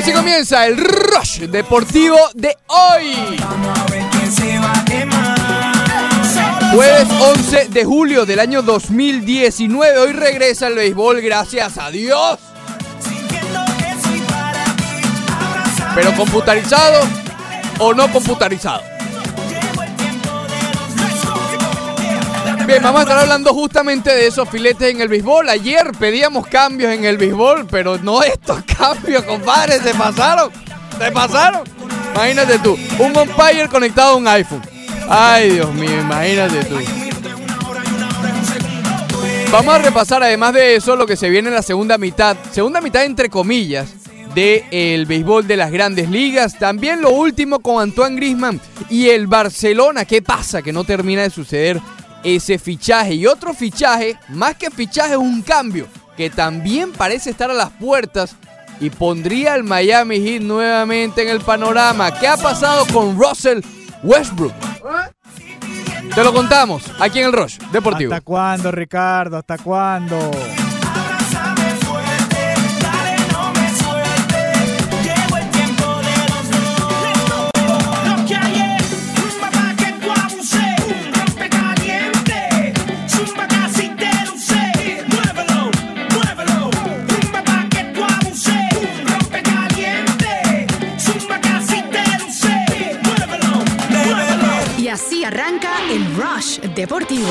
Así comienza el Rush Deportivo de hoy. Jueves 11 de julio del año 2019. Hoy regresa el béisbol, gracias a Dios. Pero computarizado o no computarizado. Vamos a estar hablando justamente de esos filetes en el béisbol. Ayer pedíamos cambios en el béisbol, pero no estos cambios, compadre, se pasaron. Se pasaron. Imagínate tú, un umpire conectado a un iPhone. Ay, Dios mío, imagínate tú. Vamos a repasar además de eso lo que se viene en la segunda mitad, segunda mitad entre comillas, del béisbol de las grandes ligas. También lo último con Antoine Grisman y el Barcelona. ¿Qué pasa? Que no termina de suceder ese fichaje. Y otro fichaje, más que fichaje, un cambio que también parece estar a las puertas y pondría al Miami Heat nuevamente en el panorama. ¿Qué ha pasado con Russell Westbrook? Te lo contamos aquí en el Rush Deportivo. ¿Hasta cuándo, Ricardo? ¿Hasta cuándo? Deportivo.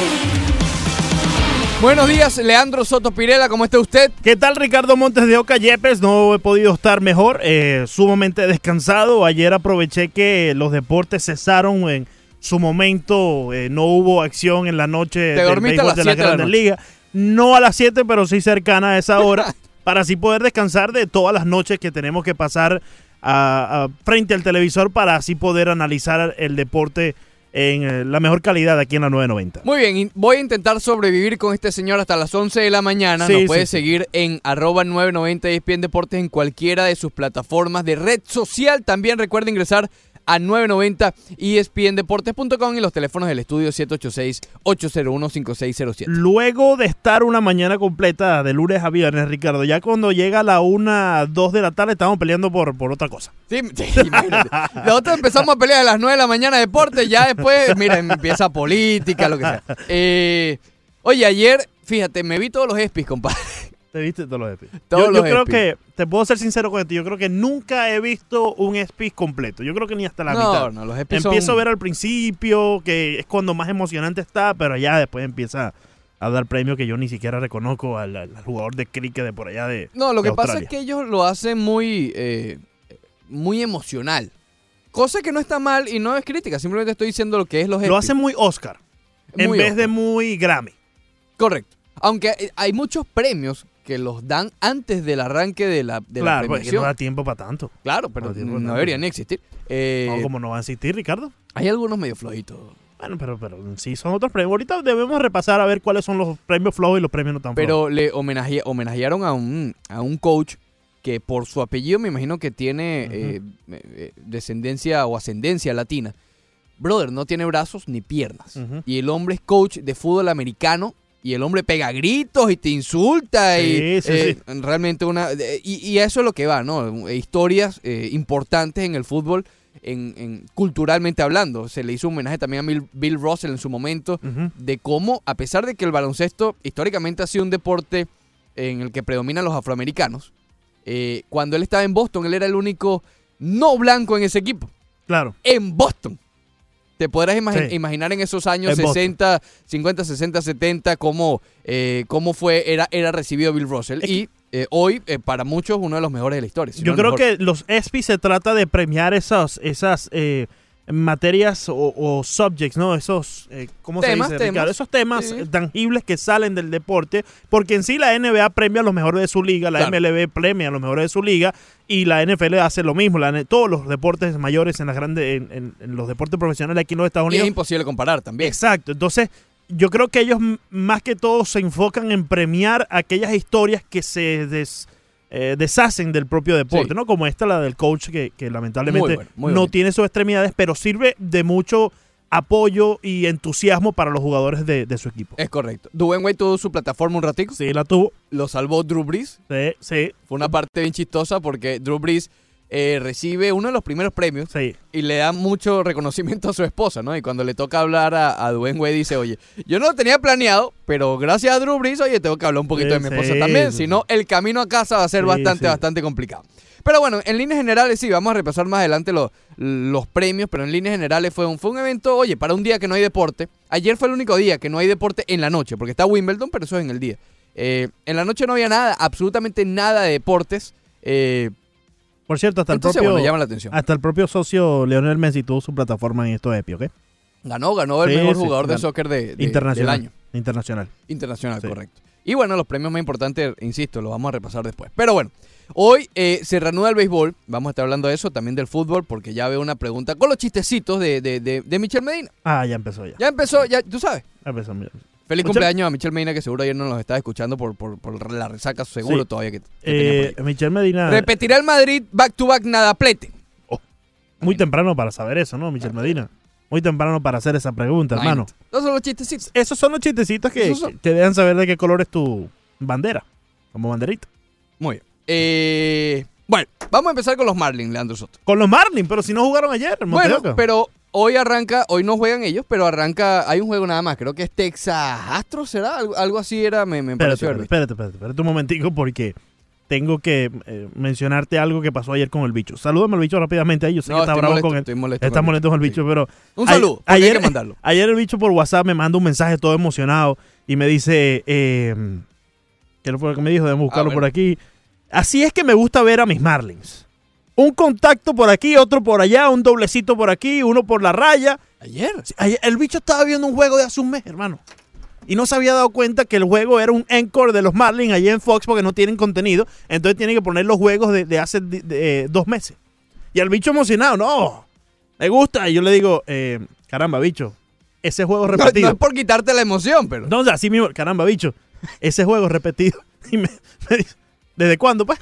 Buenos días, Leandro Soto Pirela, ¿cómo está usted? ¿Qué tal, Ricardo Montes de Oca Yepes? No he podido estar mejor, eh, sumamente descansado. Ayer aproveché que los deportes cesaron en su momento, eh, no hubo acción en la noche del dormiste a béisbol las de la 7 de la Grandes. Ligas. No a las 7, pero sí cercana a esa hora, para así poder descansar de todas las noches que tenemos que pasar a- a- frente al televisor para así poder analizar el deporte en eh, la mejor calidad aquí en la 990. Muy bien, voy a intentar sobrevivir con este señor hasta las 11 de la mañana. Sí, Nos puede sí. seguir en arroba 990 ESPN Deportes en cualquiera de sus plataformas de red social. También recuerda ingresar a 990 espndeportes.com y los teléfonos del estudio 786-801-5607. Luego de estar una mañana completa de lunes a viernes, Ricardo, ya cuando llega la una, dos de la tarde, estamos peleando por, por otra cosa. Sí, sí, imagínate. Nosotros empezamos a pelear a las 9 de la mañana deporte, ya después, mira, empieza política, lo que sea. Eh, oye, ayer, fíjate, me vi todos los ESPYs, compadre. ¿Te viste todos los EPIs? Todos yo los creo EPIs. que, te puedo ser sincero con esto, yo creo que nunca he visto un EPI completo. Yo creo que ni hasta la No, mitad. no, los EPIs Empiezo son- a ver al principio, que es cuando más emocionante está, pero ya después empieza a dar premios que yo ni siquiera reconozco al, jugador de cricket de por allá de No, lo de que pasa es que ellos lo hacen muy, eh, muy emocional. Cosa que no está mal y no es crítica, simplemente estoy diciendo lo que es los Lo hacen muy Oscar, en vez Oscar. de muy Grammy. Correcto. Aunque hay muchos premios que los dan antes del arranque de la, de la claro, porque premiación. no da tiempo para tanto. claro, pero no no deberían ni existir. Eh, No, como no va a existir, Ricardo. Hay algunos medio flojitos. Bueno, pero, pero sí son otros premios. Ahorita debemos repasar a ver cuáles son los premios flow y los premios no tan flow. Pero le homenajea- homenajearon a un, a un coach que por su apellido me imagino que tiene eh, eh, descendencia o ascendencia latina. Brother, no tiene brazos ni piernas. Y el hombre es coach de fútbol americano. Y el hombre pega gritos y te insulta. y, Sí, sí, eh, Realmente una... Y, y eso es lo que va, ¿no? Eh, Historias eh, importantes en el fútbol, en, en- culturalmente hablando. Se le hizo un homenaje también a Bill, Russell en su momento de cómo, a pesar de que el baloncesto históricamente ha sido un deporte en el que predominan los afroamericanos, eh, cuando él estaba en Boston, él era el único no blanco en ese equipo. Claro. En Boston. Te podrás imagi- Sí. imaginar en esos años En Boston. 60, 50, 60, 70 cómo, eh, cómo fue, era, era recibido Bill Russell. Es Y eh, hoy, eh, para muchos, uno de los mejores de la historia. si Yo creo mejor. que los ESPY se trata de premiar esas, esas eh, materias o, o subjects, ¿no? Esos, eh, ¿cómo Temas, se dice, Ricardo? temas. Esos temas Sí. tangibles que salen del deporte, porque en sí la NBA premia a los mejores de su liga, la Claro. MLB premia a los mejores de su liga y la NFL hace lo mismo. La todos los deportes mayores en las grandes, en, en- en los deportes profesionales aquí en los Estados Y es Unidos imposible comparar también. Exacto. Entonces, yo creo que ellos más que todo se enfocan en premiar aquellas historias que se des- eh, deshacen del propio deporte, Sí. ¿no? Como esta, la del coach, que, que lamentablemente Muy bueno, muy no tiene sus extremidades, pero sirve de mucho apoyo y entusiasmo para los jugadores de, de su equipo. Es correcto. Dwayne tuvo su plataforma un ratico. Sí, la tuvo. Lo salvó Drew Brees. Sí, sí, Fue una parte bien chistosa porque Drew Brees eh, recibe uno de los primeros premios sí. y le da mucho reconocimiento a su esposa, ¿no? Y cuando le toca hablar a, a Dwayne Wade dice, oye, yo no lo tenía planeado, pero gracias a Drew Brees, oye, tengo que hablar un poquito Sí, de mi esposa sí, también, si no, el camino a casa va a ser bastante, bastante complicado. Pero bueno, en líneas generales sí, vamos a repasar más adelante los, los premios, pero en líneas generales fue un, fue un evento, oye, para un día que no hay deporte. Ayer fue el único día que no hay deporte en la noche, porque está Wimbledon, pero eso es en el día. Eh, en la noche no había nada, absolutamente nada de deportes. eh, Por cierto, hasta el propio bueno, llama la atención. hasta el propio socio Leonel Messi tuvo su plataforma en esto EPI, ¿ok? Ganó, ganó el Sí, mejor sí, jugador de soccer de, de- Internacional. del año. Internacional. Internacional, Sí. correcto. Y bueno, los premios más importantes, insisto, los vamos a repasar después. Pero bueno, hoy eh, se reanuda el béisbol. Vamos a estar hablando de eso, también del fútbol, porque ya veo una pregunta con los chistecitos de, de, de, de Michel Medina. Ah, ya empezó ya. Ya empezó, ya tú sabes. Ya empezó, mira. Feliz cumpleaños a Michel Medina, que seguro ayer no nos estaba escuchando por, por, por la resaca, seguro Sí. todavía que, que Eh, por ahí. Michel Medina. Repetirá el Madrid back to back nada plete. Muy temprano para saber eso, ¿no, Michel Medina? Muy temprano para hacer esa pregunta, hermano. Esos son los chistecitos. Esos son los chistecitos que, te dejan saber de qué color es tu bandera, como banderita. Muy bien. Eh, bueno, vamos a empezar con los Marlins, Leandro Soto. Con los Marlins, pero si no jugaron ayer, en Bueno, pero hoy arranca, hoy no juegan ellos, pero arranca, hay un juego nada más, creo que es Texas Astros, ¿será? Algo, algo así era, me, me espérate, pareció espérate, espérate, espérate, un momentico porque tengo que eh, mencionarte algo que pasó ayer con el bicho. Salúdame al bicho rápidamente ahí, yo sé No, que está bravo molesto, con él. estoy molesto Está molesto con el bicho, pero Un saludo, porque hay ayer- que mandarlo. Ayer el bicho por WhatsApp me manda un mensaje todo emocionado y me dice, eh, ¿qué fue lo que me dijo? Debemos buscarlo Ah, por aquí. Así es que me gusta ver a mis Marlins. Un contacto por aquí, otro por allá, un doblecito por aquí, uno por la raya. Ayer. Ayer- El bicho estaba viendo un juego de hace un mes, hermano. Y no se había dado cuenta que el juego era un encore de los Marlins allá en Fox porque no tienen contenido. Entonces tienen que poner los juegos de, de hace de- de, eh, dos meses. Y el bicho emocionado, no, me gusta. Y yo le digo, eh, caramba, bicho, ese juego No, repetido. no es por quitarte la emoción, pero. Entonces, así mismo, caramba, bicho, ese juego repetido. Y me, me dice, ¿desde cuándo, pues?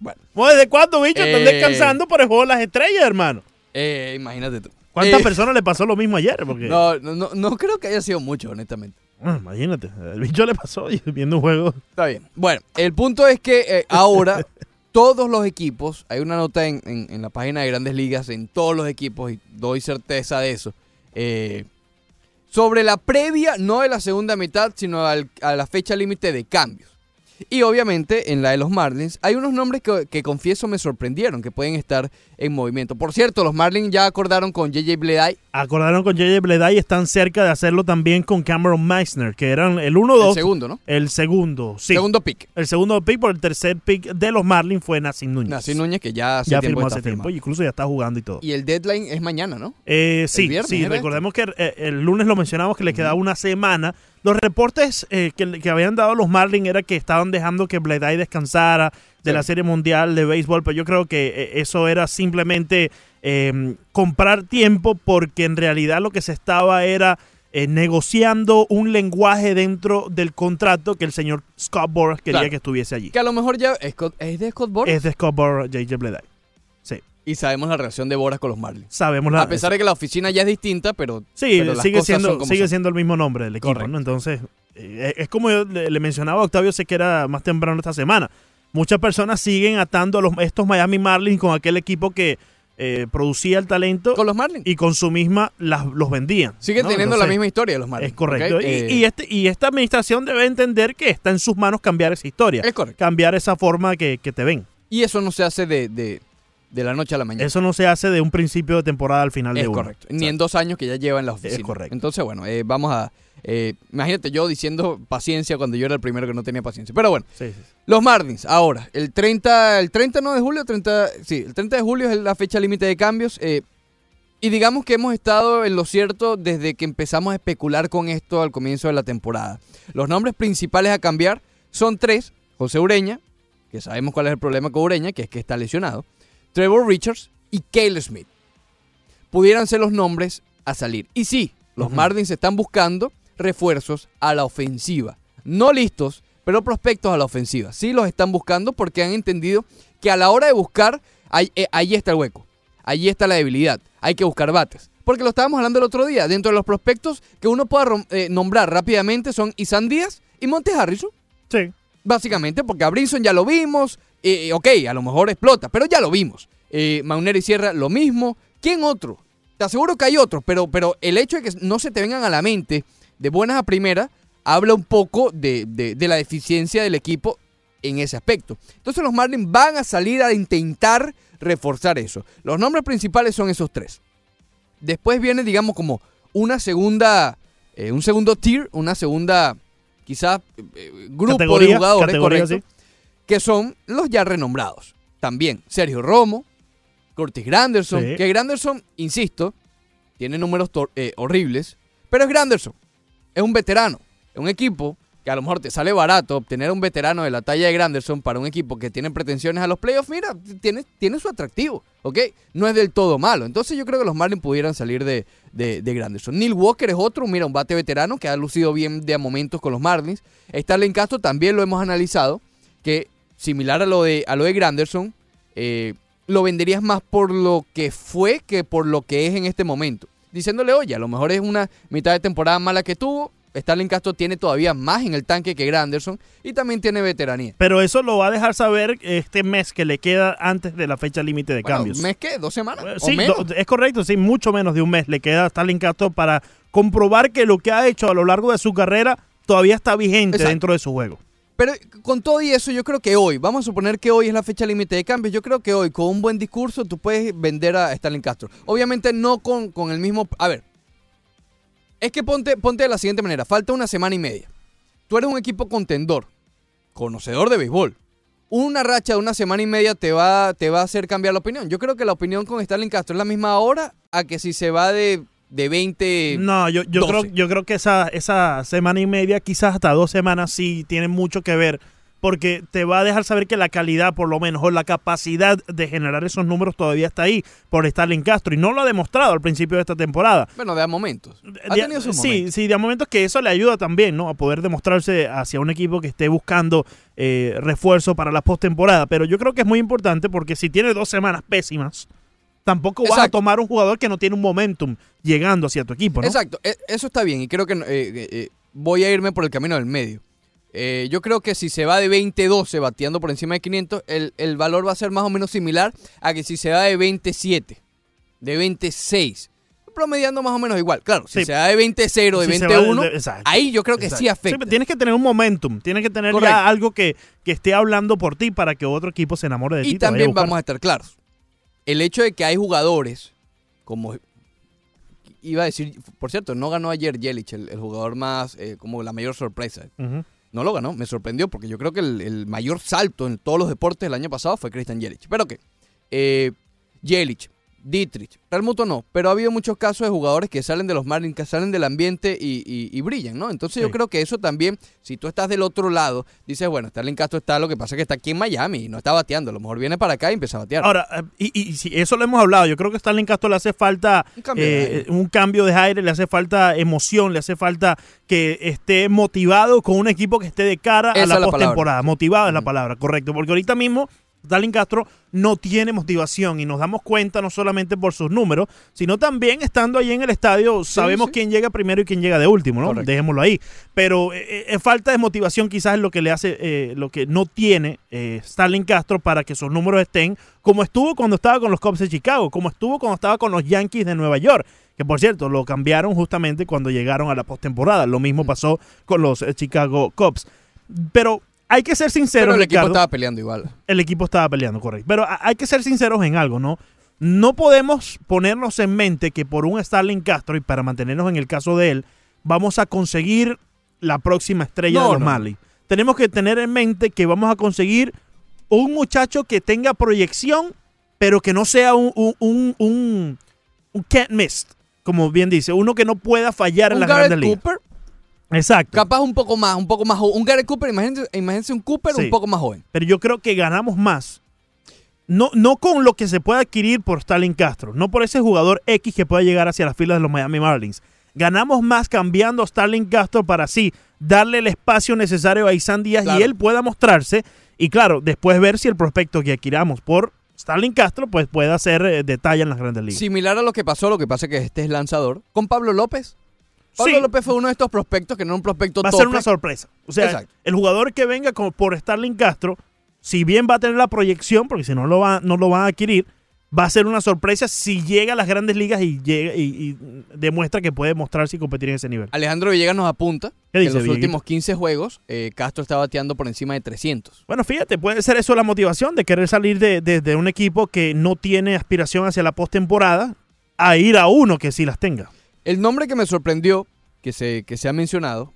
Bueno, ¿Desde cuándo, bicho? Están Eh. descansando por el juego de las estrellas, hermano. eh, imagínate tú. ¿Cuántas Eh, personas le pasó lo mismo ayer? Porque, No, no, no, no creo que haya sido mucho, honestamente. Ah, imagínate, el bicho le pasó viendo un juego. Está bien. Bueno, el punto es que eh, ahora todos los equipos, hay una nota en, en- en la página de Grandes Ligas, en todos los equipos, y doy certeza de eso, eh, sobre la previa, no de la segunda mitad, sino al- a la fecha límite de cambios. Y obviamente en la de los Marlins hay unos nombres que, que confieso me sorprendieron, que pueden estar en movimiento. Por cierto, los Marlins ya acordaron con JJ Bleday, Acordaron con JJ Bleday y están cerca de hacerlo también con Cameron Meissner, que eran el 1-2. el segundo, ¿no? El segundo, sí. Segundo pick. El segundo pick por el tercer pick de los Marlins fue Nassim Núñez. Nací Núñez, que ya hace ya tiempo firmó hace tiempo, firmado. incluso ya está jugando y todo. Y el deadline es mañana, ¿no? Eh, sí, viernes sí, era recordemos que eh, el lunes lo mencionamos que le quedaba una semana. Los reportes eh, que, que habían dado los Marlins era que estaban dejando que Bleday descansara de Sí. la Serie Mundial de Béisbol, pero yo creo que eh, eso era simplemente eh, comprar tiempo porque en realidad lo que se estaba era eh, negociando un lenguaje dentro del contrato que el señor Scott Boras quería Claro. que estuviese allí. Que a lo mejor ya es, de Scott Boras. Es de Scott Boras, JJ Bleday. Y sabemos la relación de Boras con los Marlins. sabemos la... a pesar de que la oficina ya es distinta, pero, Sí, pero las sigue cosas son siendo, como sigue son. siendo el mismo nombre del equipo, Correcto. ¿no? Entonces, eh, es como yo le, le mencionaba a Octavio, sé que era más temprano esta semana. Muchas personas siguen atando a los, estos Miami Marlins con aquel equipo que eh, producía el talento Con los Marlins. y con su misma las, los vendían. Sigue ¿no? teniendo la misma historia de los Marlins. Es correcto. Eh, y este, y esta administración debe entender que está en sus manos cambiar esa historia. Es correcto. Cambiar esa forma que, que te ven. y eso no se hace de, de- de la noche a la mañana. Eso no se hace de un principio de temporada al final Es de uno. correcto. Ni en dos años que ya lleva en la oficina. correcto. Entonces, bueno, eh, vamos a... eh, imagínate yo diciendo paciencia cuando yo era el primero que no tenía paciencia. Pero bueno, Sí, sí, sí. los Marlins, ahora, el 30, el 30 no de julio, 30, sí, el 30 de julio es la fecha límite de cambios. eh, y digamos que hemos estado en lo cierto desde que empezamos a especular con esto al comienzo de la temporada. Los nombres principales a cambiar son tres. José Ureña, que sabemos cuál es el problema con Ureña, que es que está lesionado. Trevor Richards y Cale Smith. Pudieran ser los nombres a salir. Y sí, los Ujú. Marlins están buscando refuerzos a la ofensiva. No listos, pero prospectos a la ofensiva. Sí los están buscando porque han entendido que a la hora de buscar, ahí, eh, ahí está el hueco. Allí está la debilidad. Hay que buscar bates. Porque lo estábamos hablando el otro día. Dentro de los prospectos que uno pueda eh, nombrar rápidamente son Isan Díaz y Monte Harrison. Sí. Básicamente, porque a Brinson ya lo vimos. Eh, eh, ok, a lo mejor explota, pero ya lo vimos. Eh, Maunera y Sierra, lo mismo. ¿Quién otro? Te aseguro que hay otros, pero, pero el hecho de que no se te vengan a la mente de buenas a primeras habla un poco de, de- de la deficiencia del equipo en ese aspecto. Entonces los Marlins van a salir a intentar reforzar eso. Los nombres principales son esos tres. Después viene, digamos, como una segunda, eh, un segundo tier, una segunda, quizás, eh, grupo de jugadores, correcto, sí. Que son los ya renombrados. También Sergio Romo, Curtis Granderson, Sí. que Granderson, insisto, tiene números eh, horribles, pero es Granderson, es un veterano, es un equipo que a lo mejor te sale barato obtener un veterano de la talla de Granderson para un equipo que tiene pretensiones a los playoffs, mira, tiene, tiene su atractivo, ¿ok? No es del todo malo. Entonces yo creo que los Marlins pudieran salir de, de, de Granderson. Neil Walker es otro, mira, un bate veterano que ha lucido bien de a momentos con los Marlins. Starling Castro también lo hemos analizado, que similar a lo de, a lo de Granderson, eh, lo venderías más por lo que fue que por lo que es en este momento. Diciéndole, oye, a lo mejor es una mitad de temporada mala que tuvo. Starling Castro tiene todavía más en el tanque que Granderson y también tiene veteranía. Pero eso lo va a dejar saber este mes que le queda antes de la fecha límite de Bueno, cambios. ¿Mes qué? ¿Dos semanas? Eh, ¿O Sí, menos? es correcto, sí, mucho menos de un mes le queda a Stalin Castro para comprobar que lo que ha hecho a lo largo de su carrera todavía está vigente Exacto. dentro de su juego. Pero con todo y eso, yo creo que hoy, vamos a suponer que hoy es la fecha límite de cambios, yo creo que hoy con un buen discurso tú puedes vender a Stalin Castro. Obviamente no con, con el mismo... A ver, es que ponte, ponte de la siguiente manera, falta una semana y media. Tú eres un equipo contendor, conocedor de béisbol. Una racha de una semana y media te va, te va a hacer cambiar la opinión. Yo creo que la opinión con Stalin Castro es la misma ahora a que si se va de, de 20... No, yo, yo, 12. creo, yo creo que esa, esa semana y media, quizás hasta dos semanas, sí tiene mucho que ver. Porque te va a dejar saber que la calidad, por lo menos, o la capacidad de generar esos números todavía está ahí por Stalin Castro. Y no lo ha demostrado al principio de esta temporada. Bueno, de a momentos. Ha De- tenido sus sí, momentos. sí, de momentos que eso le ayuda también, ¿no? A poder demostrarse hacia un equipo que esté buscando eh, refuerzo para la postemporada. Pero yo creo que es muy importante porque si tiene dos semanas pésimas, tampoco vas a tomar un jugador que no tiene un momentum llegando hacia tu equipo, ¿no? Exacto, e- eso está bien y creo que eh, eh, eh, voy a irme por el camino del medio. Eh, yo creo que si se va de 20-12 bateando por encima de 500, el, el valor va a ser más o menos similar a que si se va de 27, de 26, promediando más o menos igual. Claro, si Sí. se va de 20-0, de Si se va de- 21, de- exacto, ahí yo creo que exacto. sí afecta. pero tienes que tener un momentum, tienes que tener ya algo que, que esté hablando por ti para que otro equipo se enamore de ti. Y a también vamos a estar claros. El hecho de que hay jugadores, como iba a decir, por cierto, no ganó ayer Yelich, el, el jugador más, eh, como la mayor sorpresa. No lo ganó, me sorprendió porque yo creo que el, el mayor salto en todos los deportes del año pasado fue Christian Yelich. Pero que, eh, Yelich, Dietrich, Real Muto no, pero ha habido muchos casos de jugadores que salen de los Marlins, que salen del ambiente y, y- y brillan, ¿no? Entonces yo creo que eso también, si tú estás del otro lado, dices, bueno, Starling Castro está, lo que pasa es que está aquí en Miami y no está bateando, a lo mejor viene para acá y empieza a batear. Ahora, eh, y, y, si eso lo hemos hablado, yo creo que a Stalin Castro le hace falta Un cambio de eh, aire. un cambio de aire, le hace falta emoción, le hace falta que esté motivado con un equipo que esté de cara Esa a la postemporada. Motivado es la palabra, correcto. Porque ahorita mismo Stalin Castro no tiene motivación y nos damos cuenta no solamente por sus números, sino también estando ahí en el estadio, sabemos sí. quién llega primero y quién llega de último, ¿no? Correcto. Dejémoslo ahí. Pero eh, eh, falta de motivación quizás es lo que le hace, eh, lo que no tiene eh, Stalin Castro para que sus números estén como estuvo cuando estaba con los Cubs de Chicago, como estuvo cuando estaba con los Yankees de Nueva York. Que por cierto, lo cambiaron justamente cuando llegaron a la postemporada. Lo mismo pasó con los eh, Chicago Cubs. Pero hay que ser sinceros, Pero el equipo estaba peleando igual. El equipo estaba peleando, correcto. Pero hay que ser sinceros en algo, ¿no? No podemos ponernos en mente que por un Starling Castro y para mantenernos en el caso de él, vamos a conseguir la próxima estrella No, de los no. Marlins. Tenemos que tener en mente que vamos a conseguir un muchacho que tenga proyección, pero que no sea un, un, un, un- un can't miss, como bien dice, uno que no pueda fallar en Garrett grandes ligas. Cooper, Exacto. capaz un poco más, un poco más joven. Un Garrett Cooper, imagínense, imagínense un Cooper Sí. un poco más joven. pero yo creo que ganamos más. No, no con lo que se puede adquirir por Stalin Castro, no por ese jugador X que pueda llegar hacia las filas de los Miami Marlins. Ganamos más cambiando a Stalin Castro para así darle el espacio necesario a Isan Díaz Claro. y él pueda mostrarse. Y claro, después ver si el prospecto que adquiramos por Stalin Castro pues pueda hacer eh, detalle en las grandes ligas. Similar a lo que pasó, lo que pasa es que este es lanzador. Con Pablo López. Pablo Sí. López fue uno de estos prospectos que no era un prospecto va a tope. ser una sorpresa. O sea, Exacto. el jugador que venga como por Starling Castro, si bien va a tener la proyección, porque si no lo, va, no lo van a adquirir, va a ser una sorpresa si llega a las grandes ligas y, llega, y, y demuestra que puede mostrarse y competir en ese nivel. Alejandro Villegas nos apunta ¿Qué que en los Villeguito? últimos 15 juegos eh, Castro está bateando por encima de 300. Bueno, fíjate, puede ser eso la motivación de querer salir de, de- de un equipo que no tiene aspiración hacia la postemporada a ir a uno que sí las tenga. El nombre que me sorprendió, que se, que se ha mencionado,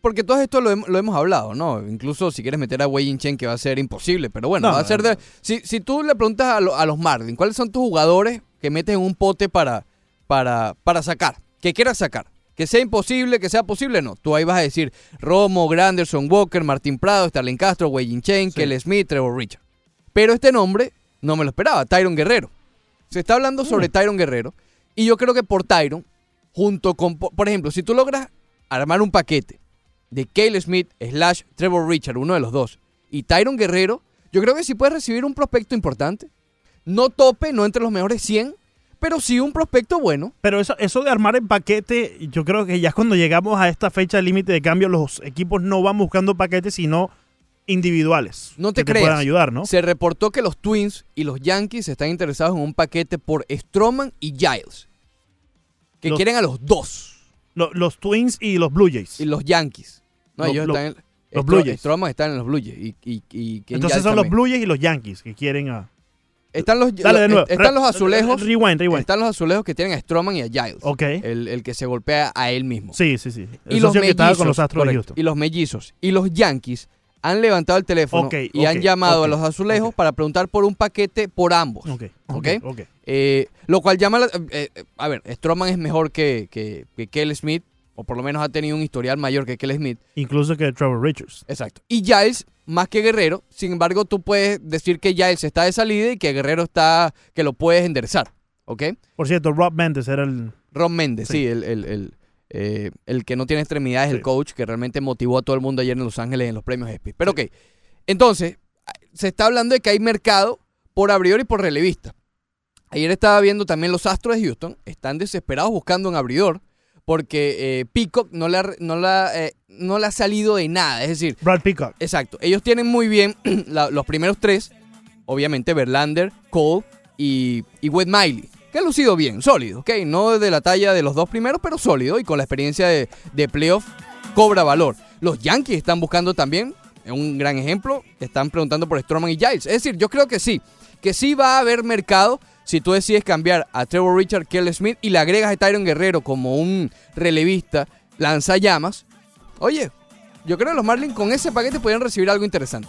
porque todo esto lo, hem- lo hemos hablado, ¿no? Incluso si quieres meter a Wei Chen, que va a ser imposible, pero bueno, No, va a ser de... Si, si tú le preguntas a, lo- a los Marlins, ¿cuáles son tus jugadores que metes en un pote para, para, para sacar? Que quieras sacar. Que sea imposible, que sea posible, no. Tú ahí vas a decir Romo, Granderson, Walker, Martín Prado, Starling Castro, Wei Chen, Sí. Kelly Smith, Trevor Richard. Pero este nombre no me lo esperaba, Tyron Guerrero. Se está hablando sobre Tyron Guerrero. Y yo creo que por Tyron, junto con, por ejemplo, si tú logras armar un paquete de Cale Smith slash Trevor Richard, uno de los dos, y Tyron Guerrero, yo creo que sí puedes recibir un prospecto importante. No tope, no entre los mejores 100, pero sí un prospecto bueno. Pero eso, eso de armar el paquete, yo creo que ya cuando llegamos a esta fecha límite de cambio, los equipos no van buscando paquetes, sino individuales. No te que creas. puedan ayudar, ¿no? Se reportó que los Twins y los Yankees están interesados en un paquete por Stroman y Giles. Que Los- quieren a los dos. Lo- los Twins y los Blue Jays. Y los Yankees. No, Lo- ellos lo- están en, los Stro- Blue Jays. Stroman están en los Blue Jays. Y, y, y Entonces son los. Blue Jays y los Yankees que quieren a... Están los, Dale de nuevo. están los azulejos. Rewind, rewind. Están los azulejos que tienen a Stroman y a Giles. Ok. El, el que se golpea a él mismo. Sí, sí, sí. y los mellizos. con los Astros de correcto, Houston. Y los mellizos. Y los Yankees han levantado el teléfono y han llamado a los azulejos para preguntar por un paquete por ambos. Eh, lo cual llama. la- eh, eh, a ver, Stroman es mejor que, que, que Kel Smith. O por lo menos ha tenido un historial mayor que Kel Smith. Incluso que Trevor Richards. Exacto. Y Giles, más que Guerrero. Sin embargo, tú puedes decir que Giles está de salida y que Guerrero está. que lo puedes enderezar. ¿Ok? Por cierto, Rob Mendes era el... Ron Méndez, sí, Sí. el, el, el, eh, el que no tiene extremidades, Sí. el coach que realmente motivó a todo el mundo ayer en Los Ángeles en los premios ESPY. Pero ok, entonces, se está hablando de que hay mercado por abridor y por relevista. Ayer estaba viendo también los Astros de Houston, están desesperados buscando un abridor porque eh, Peacock no le, ha, no, la, eh, no le ha salido de nada. Es decir, Brad Peacock. Exacto. Ellos tienen muy bien la- los primeros tres. Obviamente, Verlander, Cole y, y Wade Miley. Que ha lucido bien, sólido, ¿ok? No de la talla de los dos primeros, pero sólido y con la experiencia de, de playoff cobra valor. Los Yankees están buscando también, un gran ejemplo, están preguntando por Stroman y Giles. Es decir, yo creo que sí, que sí va a haber mercado si tú decides cambiar a Trevor Richard, Kelly Smith y le agregas a Tyron Guerrero como un relevista, lanzallamas. Oye, yo creo que los Marlins con ese paquete podrían recibir algo interesante.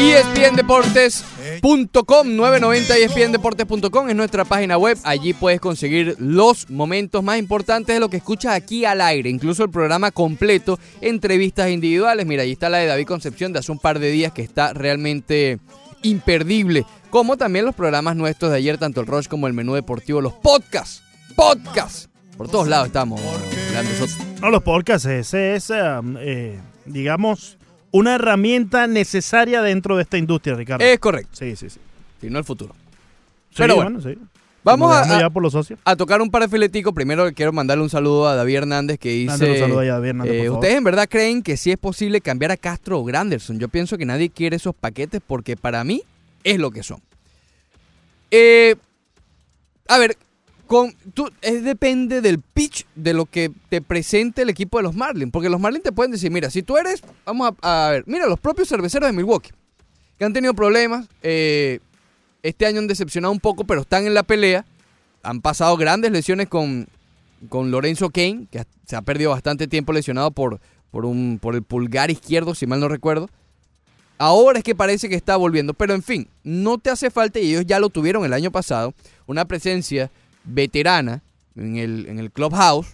ESPNDeportes.com 990 ESPNDeportes.com es nuestra página web. Allí puedes conseguir los momentos más importantes de lo que escuchas aquí al aire, incluso el programa completo, entrevistas individuales. Mira, ahí está la de David Concepción de hace un par de días que está realmente imperdible, como también los programas nuestros de ayer, tanto el Rush como el Menú Deportivo, los podcasts, podcasts. Por todos lados estamos. No, los podcasts, ese es, um, eh, digamos, una herramienta necesaria dentro de esta industria, Ricardo. Es correcto, sí, sí, sí. si no el futuro. Sí, Pero bueno, sí. Vamos a- a- ya por los socios. a tocar un par de fileticos. Primero quiero mandarle un saludo a David Hernández que dice... un saludo a David Hernández, eh. ¿Ustedes en verdad creen que sí es posible cambiar a Castro o Granderson? Yo pienso que nadie quiere esos paquetes porque para mí es lo que son. Eh, a ver, con, tú, es, depende del pitch de lo que te presente el equipo de los Marlins. Porque los Marlins te pueden decir, mira, si tú eres, vamos a, ver, mira, los propios cerveceros de Milwaukee, que han tenido problemas, eh, este año han decepcionado un poco, pero están en la pelea. Han pasado grandes lesiones con, con Lorenzo Kane, que se ha perdido bastante tiempo lesionado por, por, un, por el pulgar izquierdo, si mal no recuerdo. Ahora es que parece que está volviendo, pero en fin, no te hace falta, y ellos ya lo tuvieron el año pasado, una presencia veterana en el, en el clubhouse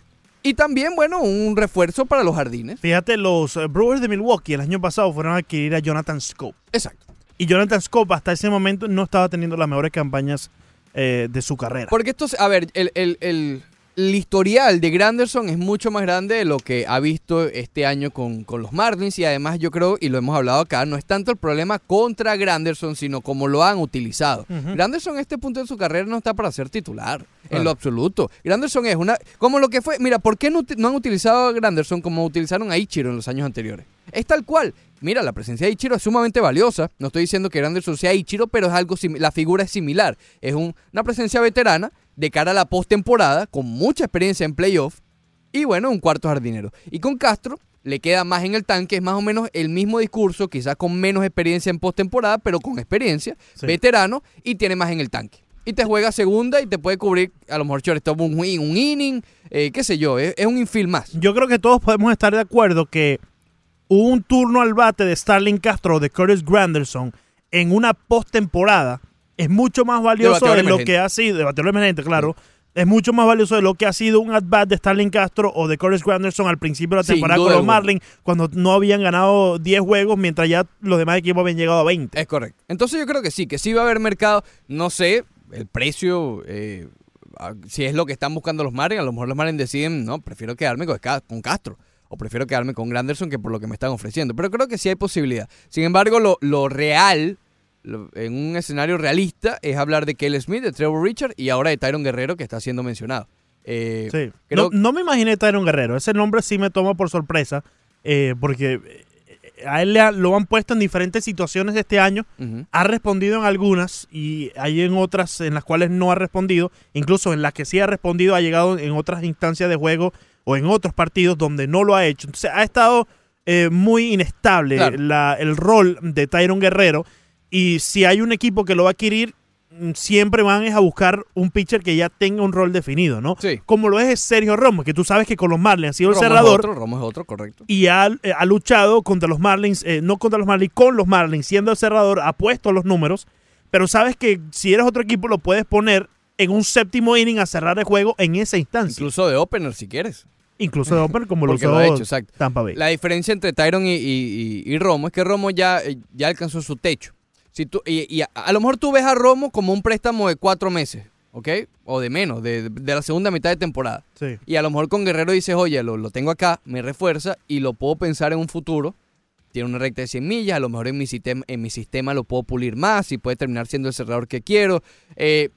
y también, bueno, un refuerzo para los jardines. Fíjate, los eh, Brewers de Milwaukee el año pasado fueron a adquirir a Jonathan Scope. Exacto. Y Jonathan Scope hasta ese momento no estaba teniendo las mejores campañas eh, de su carrera. Porque esto, a ver, el, el- el- el historial de Granderson es mucho más grande de lo que ha visto este año con, con los Marlins y además yo creo, y lo hemos hablado acá, no es tanto el problema contra Granderson, sino cómo lo han utilizado. Granderson a este punto de su carrera no está para ser titular, en lo absoluto. Granderson es una, como lo que fue, mira, ¿por qué no, han utilizado a Granderson como utilizaron a Ichiro en los años anteriores? Es tal cual. Mira, la presencia de Ichiro es sumamente valiosa. No estoy diciendo que Granderson sea Ichiro, pero es algo la figura es similar. Es un- una presencia veterana de cara a la postemporada, con mucha experiencia en playoff y bueno, un cuarto jardinero. Y con Castro le queda más en el tanque, es más o menos el mismo discurso, quizás con menos experiencia en postemporada, pero con experiencia, Sí. veterano y tiene más en el tanque. Y te juega segunda y te puede cubrir a lo mejor shortstop un, win- un inning, eh, qué sé yo, es, es un infield más. Yo creo que todos podemos estar de acuerdo que un turno al bate de Starling Castro o de Curtis Granderson en una postemporada es mucho más valioso de lo que ha sido, de bateador emergente, claro, es mucho más valioso de lo que ha sido un at-bat de Starling Castro o de Curtis Granderson al principio de la temporada con los. Marlins, cuando no habían ganado 10 juegos, mientras ya los demás equipos habían llegado a 20. Es correcto. Entonces yo creo que sí, que sí va a haber mercado, no sé, el precio, eh, si es lo que están buscando los Marlins, a lo mejor los Marlins deciden, no, prefiero quedarme con, Ca- con Castro. O prefiero quedarme con Granderson que por lo que me están ofreciendo. Pero creo que sí hay posibilidad. Sin embargo, lo, lo real, en un escenario realista, es hablar de Kelly Smith, de Trevor Richard y ahora de Tyron Guerrero que está siendo mencionado. Eh, Sí. creo- No, no me imaginé Tyron Guerrero. Ese nombre sí me toma por sorpresa. eh, porque eh, a él le lo han puesto en diferentes situaciones de este año. Ha respondido en algunas y hay en otras en las cuales no ha respondido. Incluso en las que sí ha respondido, ha llegado en otras instancias de juego o en otros partidos donde no lo ha hecho. Entonces ha estado eh, muy inestable Claro. la- el rol de Tyron Guerrero. Y si hay un equipo que lo va a adquirir, mm, siempre van es a buscar un pitcher que ya tenga un rol definido, ¿no? Sí. Como lo es Sergio Romo, que tú sabes que con los Marlins ha sido el Romo es cerrador otro, Romo es otro, correcto. y ha, eh, ha luchado contra los Marlins, eh, no contra los Marlins, con los Marlins, siendo el cerrador, ha puesto los números, pero sabes que si eres otro equipo lo puedes poner en un séptimo inning a cerrar el juego en esa instancia. Incluso de opener si quieres. Incluso de Open como lo usó lo ha hecho, exacto. Tampa Bay. La diferencia entre Tyron y, y- y- y Romo es que Romo ya, eh, ya alcanzó su techo. Si tú, y y a, a lo mejor tú ves a Romo como un préstamo de cuatro meses, ¿ok? O de menos, de, de la segunda mitad de temporada. Sí. Y a lo mejor con Guerrero dices, oye, lo, lo tengo acá, me refuerza y lo puedo pensar en un futuro. Tiene una recta de 100 millas, a lo mejor en mi sistema, en mi sistema lo puedo pulir más y puede terminar siendo el cerrador que quiero. Eh,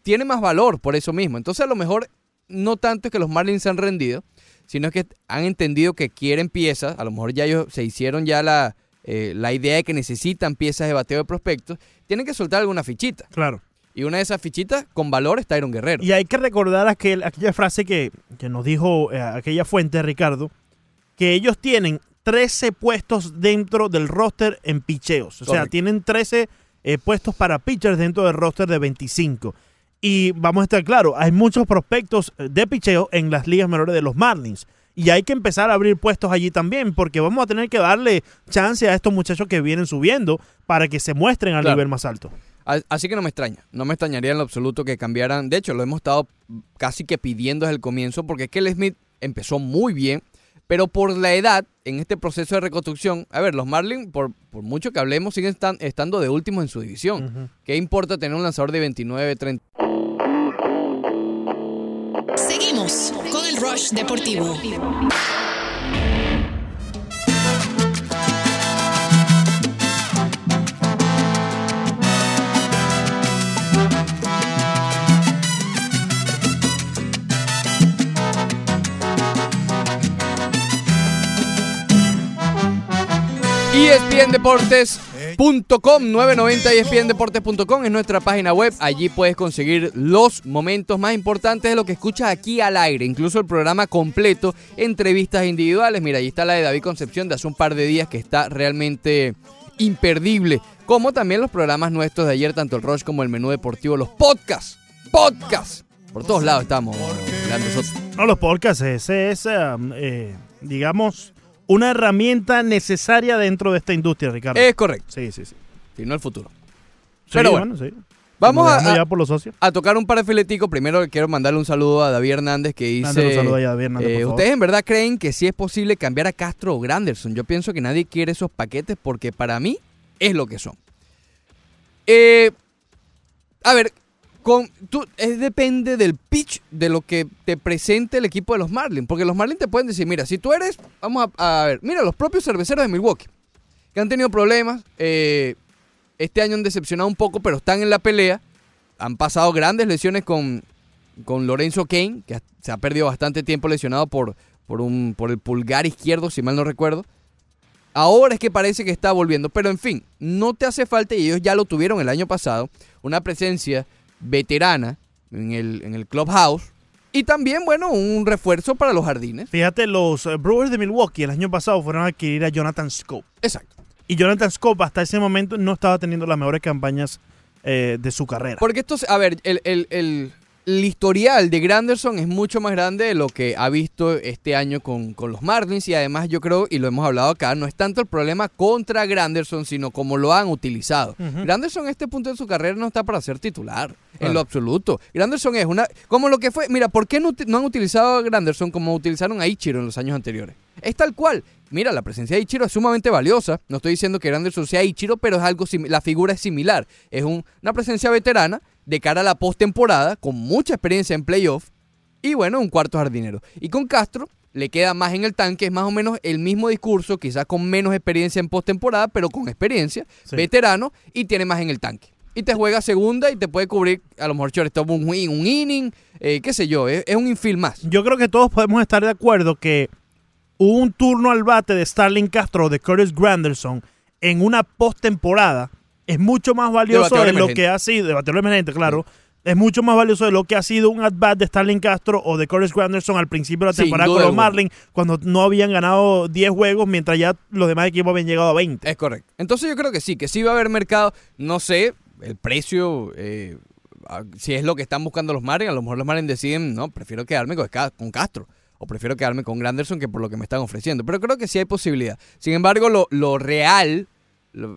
tiene más valor por eso mismo. Entonces a lo mejor no tanto es que los Marlins se han rendido, sino que han entendido que quieren piezas. A lo mejor ya ellos se hicieron ya la, eh, la idea de que necesitan piezas de bateo de prospectos. Tienen que soltar alguna fichita. Claro. Y una de esas fichitas con valor es Tyron Guerrero. Y hay que recordar aquel, aquella frase que, que nos dijo eh, aquella fuente, Ricardo, que ellos tienen 13 puestos dentro del roster en picheos. O sea, tienen 13 eh, puestos para pitchers dentro del roster de 25. Y vamos a estar claros, hay muchos prospectos de picheo en las ligas menores de los Marlins. Y hay que empezar a abrir puestos allí también, porque vamos a tener que darle chance a estos muchachos que vienen subiendo para que se muestren al Claro. nivel más alto. Así que no me extraña, no me extrañaría en lo absoluto que cambiaran. De hecho, lo hemos estado casi que pidiendo desde el comienzo, porque Kelly Smith empezó muy bien, pero por la edad, en este proceso de reconstrucción, a ver, los Marlins, por, por mucho que hablemos, siguen estan- estando de últimos en su división. ¿Qué importa tener un lanzador de 29, 30? Con el Rush Deportivo. ESPNDeportes.com 990 ESPNDeportes.com es nuestra página web. Allí puedes conseguir los momentos más importantes de lo que escuchas aquí al aire, incluso el programa completo, entrevistas individuales. Mira, ahí está la de David Concepción de hace un par de días que está realmente imperdible, como también los programas nuestros de ayer, tanto el Rush como el Menú Deportivo, los podcasts, podcasts. Por todos lados estamos. No, los podcasts, ese es, um, eh, digamos, una herramienta necesaria dentro de esta industria, Ricardo. Es correcto, sí, sí, sí. si no el futuro. Sí, Pero bueno, sí. Vamos a, por los socios. a tocar un par de fileticos. Primero quiero mandarle un saludo a David Hernández que Mándale un dice... saludo a David Hernández, eh. ¿Ustedes en verdad creen que sí es posible cambiar a Castro o Granderson? Yo pienso que nadie quiere esos paquetes porque para mí es lo que son. Eh, a ver, es, depende del pitch de lo que te presente el equipo de los Marlins. Porque los Marlins te pueden decir, mira, si tú eres, vamos a, ver, mira, los propios cerveceros de Milwaukee, que han tenido problemas, eh, este año han decepcionado un poco, pero están en la pelea. Han pasado grandes lesiones con, con Lorenzo Kane, que se ha perdido bastante tiempo lesionado por, por, un, por el pulgar izquierdo, si mal no recuerdo. Ahora es que parece que está volviendo, pero en fin, no te hace falta, y ellos ya lo tuvieron el año pasado, una presencia veterana en el, en el clubhouse y también, bueno, un refuerzo para los jardines. Fíjate, los eh, Brewers de Milwaukee el año pasado fueron a adquirir a Jonathan Scope. Exacto. Y Jonathan Scope hasta ese momento no estaba teniendo las mejores campañas eh, de su carrera. Porque esto, a ver, el, el- el- el historial de Granderson es mucho más grande de lo que ha visto este año con, con los Marlins y además yo creo, y lo hemos hablado acá, no es tanto el problema contra Granderson, sino cómo lo han utilizado. Granderson en este punto de su carrera no está para ser titular, en lo absoluto. Granderson es una, como lo que fue, mira, ¿por qué no, han utilizado a Granderson como utilizaron a Ichiro en los años anteriores? Es tal cual. Mira, la presencia de Ichiro es sumamente valiosa. No estoy diciendo que Granderson sea Ichiro, pero es algo la figura es similar. Es un- una presencia veterana de cara a la postemporada, con mucha experiencia en playoff y bueno, un cuarto jardinero. Y con Castro le queda más en el tanque, es más o menos el mismo discurso, quizás con menos experiencia en postemporada, pero con experiencia, Sí. veterano y tiene más en el tanque. Y te juega segunda y te puede cubrir a lo mejor shortstop un, win- un inning, eh, qué sé yo, es, es un infield más. Yo creo que todos podemos estar de acuerdo que un turno al bate de Starling Castro o de Curtis Granderson en una postemporada es mucho más valioso de lo que ha sido, de bateador emergente, claro, es mucho más valioso de lo que ha sido un at-bat de Starling Castro o de Curtis Granderson al principio de la temporada con los. Marlins, cuando no habían ganado 10 juegos, mientras ya los demás equipos habían llegado a 20. Es correcto. Entonces yo creo que sí, que sí va a haber mercado, no sé, el precio, eh, si es lo que están buscando los Marlins, a lo mejor los Marlins deciden, no, prefiero quedarme con, Ca- con Castro. O prefiero quedarme con Granderson que por lo que me están ofreciendo. Pero creo que sí hay posibilidad. Sin embargo, lo, lo real,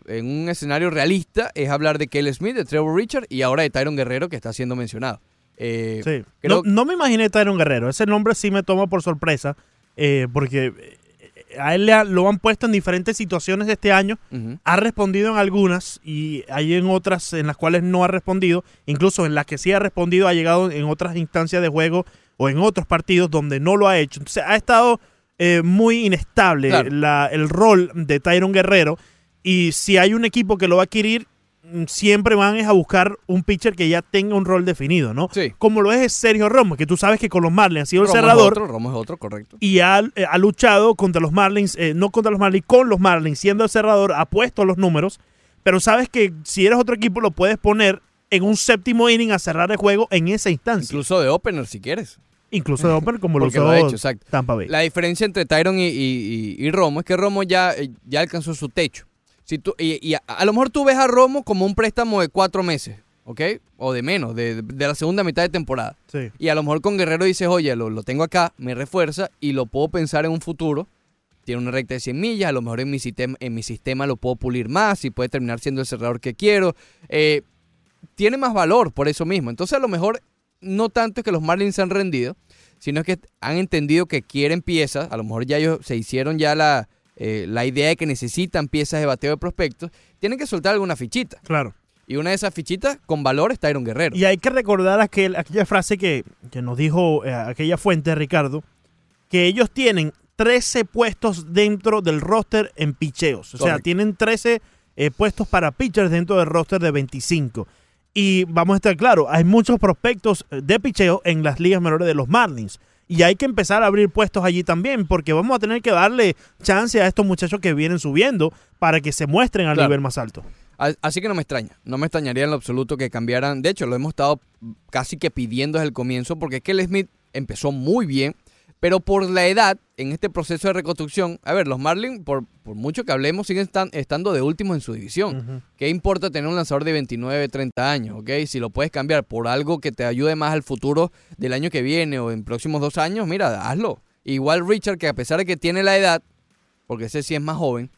en un escenario realista, es hablar de Kelly Smith, de Trevor Richard y ahora de Tyron Guerrero que está siendo mencionado. Eh, Sí. creo- No, no me imaginé Tyron Guerrero. Ese nombre sí me toma por sorpresa. eh, porque eh, a él le ha- lo han puesto en diferentes situaciones de este año. Ha respondido en algunas y hay en otras en las cuales no ha respondido. Incluso en las que sí ha respondido, ha llegado en otras instancias de juego o en otros partidos donde no lo ha hecho. Entonces ha estado eh, muy inestable Claro. la- el rol de Tyron Guerrero. Y si hay un equipo que lo va a adquirir, mm, siempre van es a buscar un pitcher que ya tenga un rol definido, ¿no? Sí. Como lo es Sergio Romo, que tú sabes que con los Marlins ha sido el es cerrador otro, Romo es otro, correcto. y ha, eh, ha luchado contra los Marlins, eh, no contra los Marlins, con los Marlins, siendo el cerrador, ha puesto los números, pero sabes que si eres otro equipo lo puedes poner en un séptimo inning a cerrar el juego en esa instancia. Incluso de opener si quieres. Incluso de Open como lo usó lo ha hecho, exacto. Tampa Bay. La diferencia entre Tyron y, y- y- y Romo es que Romo ya, eh, ya alcanzó su techo. Si tú, y y a, a lo mejor tú ves a Romo como un préstamo de cuatro meses, ¿ok? O de menos, de, de la segunda mitad de temporada. Sí. Y a lo mejor con Guerrero dices, oye, lo, lo tengo acá, me refuerza y lo puedo pensar en un futuro. Tiene una recta de 100 millas, a lo mejor en mi sistema, en mi sistema lo puedo pulir más y puede terminar siendo el cerrador que quiero. Eh, tiene más valor por eso mismo. Entonces a lo mejor no tanto es que los Marlins se han rendido, sino que han entendido que quieren piezas. A lo mejor ya ellos se hicieron ya la, eh, la idea de que necesitan piezas de bateo de prospectos. Tienen que soltar alguna fichita. Claro. Y una de esas fichitas con valor es Tyron Guerrero. Y hay que recordar aquel, aquella frase que, que nos dijo eh, aquella fuente, Ricardo, que ellos tienen 13 puestos dentro del roster en picheos. O sea, tienen 13 eh, puestos para pitchers dentro del roster de 25. Y vamos a estar claros, hay muchos prospectos de picheo en las ligas menores de los Marlins. Y hay que empezar a abrir puestos allí también, porque vamos a tener que darle chance a estos muchachos que vienen subiendo para que se muestren al Claro. nivel más alto. Así que no me extraña, no me extrañaría en lo absoluto que cambiaran. De hecho, lo hemos estado casi que pidiendo desde el comienzo, porque es que el Smith empezó muy bien, pero por la edad, en este proceso de reconstrucción, a ver, los Marlins, por, por mucho que hablemos, siguen estan- estando de últimos en su división. ¿Qué importa tener un lanzador de 29, 30 años? ¿ok? Si lo puedes cambiar por algo que te ayude más al futuro del año que viene o en próximos dos años, mira, hazlo. Igual Richard, que a pesar de que tiene la edad, porque ese sí es más joven,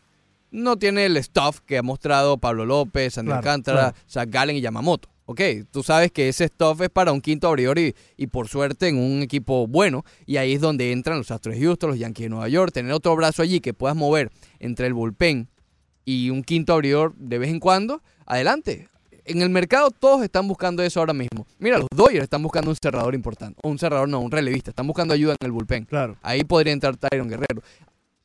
no tiene el stuff que ha mostrado Pablo López, Andrés Claro, Alcántara, claro. Zach Gallen y Yamamoto. Ok, tú sabes que ese stuff es para un quinto abridor y, y por suerte en un equipo bueno. Y ahí es donde entran los Astros de Houston, los Yankees de Nueva York. Tener otro brazo allí que puedas mover entre el bullpen y un quinto abridor de vez en cuando, adelante. En el mercado todos están buscando eso ahora mismo. Mira, los Dodgers están buscando un cerrador importante. O un cerrador no, un relevista. Están buscando ayuda en el bullpen. Claro. Ahí podría entrar Tyron Guerrero.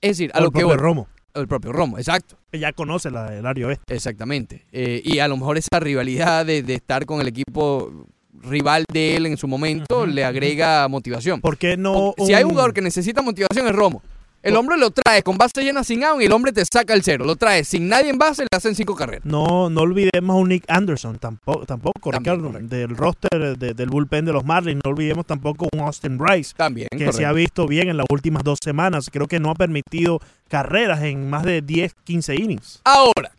Es decir, a O lo que voy- Romo, El propio Romo, exacto. ya conoce la, el área oeste. Exactamente. Eh, y a lo mejor esa rivalidad de, de estar con el equipo rival de él en su momento le agrega motivación. ¿Por qué no? Porque si hay un- jugador que necesita motivación es Romo. El hombre lo trae con base llena sin out y el hombre te saca el cero. Lo trae sin nadie en base, le hacen cinco carreras. No, no olvidemos a un Nick Anderson, tampoco, tampoco También, Ricardo, correcto. del roster de- del bullpen de los Marlins. No olvidemos tampoco un Austin Rice, También, que se ha visto bien en las últimas dos semanas. Creo que no ha permitido carreras en más de 10, 15 innings. Ahora,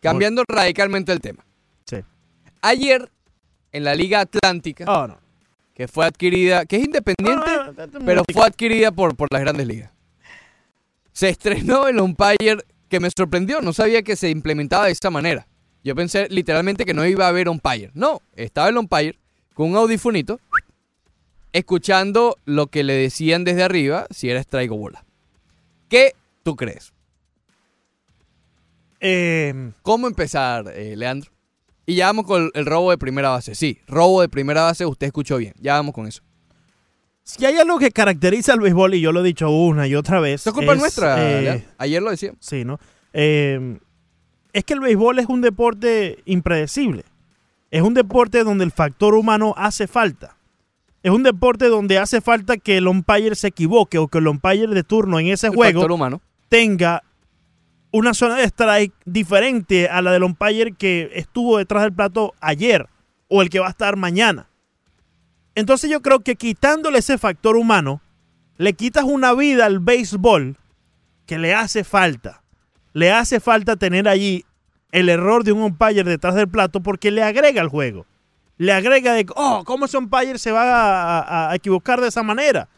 cambiando radicalmente el tema. Sí. Ayer, en la Liga Atlántica, no. que fue adquirida, que es independiente, pero fue adquirida por, por las grandes ligas. Se estrenó el umpire que me sorprendió, no sabía que se implementaba de esta manera. Yo pensé literalmente que no iba a haber umpire. No, estaba el umpire con un audifonito, escuchando lo que le decían desde arriba si era strike o bola. ¿Qué tú crees? Eh, ¿Cómo empezar, eh, Leandro? Y ya vamos con el robo de primera base. Sí, robo de primera base, usted escuchó bien. Ya vamos con eso. Si hay algo que caracteriza al béisbol, y yo lo he dicho una y otra vez. Es culpa es, nuestra. eh. Ayer lo decíamos. Sí, ¿no? Eh, es que el béisbol es un deporte impredecible. Es un deporte donde el factor humano hace falta. Es un deporte donde hace falta que el umpire se equivoque o que el umpire de turno en ese El juego humano. tenga una zona de strike diferente a la del umpire que estuvo detrás del plato ayer o el que va a estar mañana. Entonces yo creo que quitándole ese factor humano, le quitas una vida al béisbol que le hace falta. Le hace falta tener allí el error de un umpire detrás del plato porque le agrega al juego. Le agrega de, oh, ¿cómo ese umpire se va a, a- equivocar de esa manera?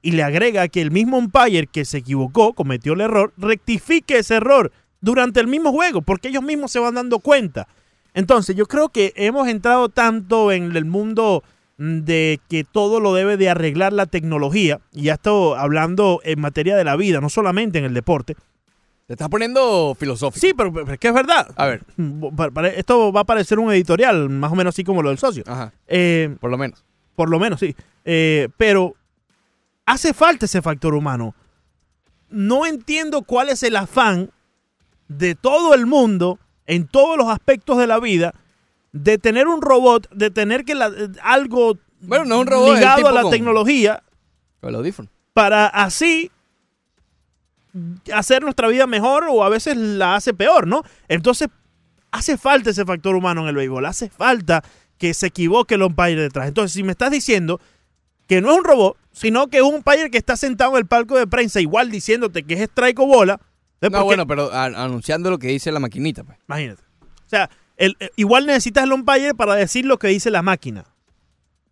Y le agrega que el mismo umpire que se equivocó, cometió el error, rectifique ese error durante el mismo juego, porque ellos mismos se van dando cuenta. Entonces, yo creo que hemos entrado tanto en el mundo de que todo lo debe de arreglar la tecnología, y ya estoy hablando en materia de la vida, no solamente en el deporte. Te estás poniendo filosófico. Sí, pero, pero es que es verdad. A ver. Mm, Esto va a parecer un editorial, más o menos así como lo del socio. Ajá, Eh, por lo menos. por lo menos, sí. Eh, pero hace falta ese factor humano. No entiendo cuál es el afán de todo el mundo, en todos los aspectos de la vida, de tener un robot, de tener que la- algo Bueno, no es un robot, es el ligado a la con- tecnología Con el audífono. para así hacer nuestra vida mejor o a veces la hace peor, ¿no? Entonces, hace falta ese factor humano en el béisbol, hace falta que se equivoque el umpire detrás. Entonces, si me estás diciendo que no es un robot, sino que es un umpire que está sentado en el palco de prensa igual diciéndote que es strike o bola. No, bueno, pero a- anunciando lo que dice la maquinita, pues. imagínate. O sea, el- eh, igual necesitas el umpire para decir lo que dice la máquina.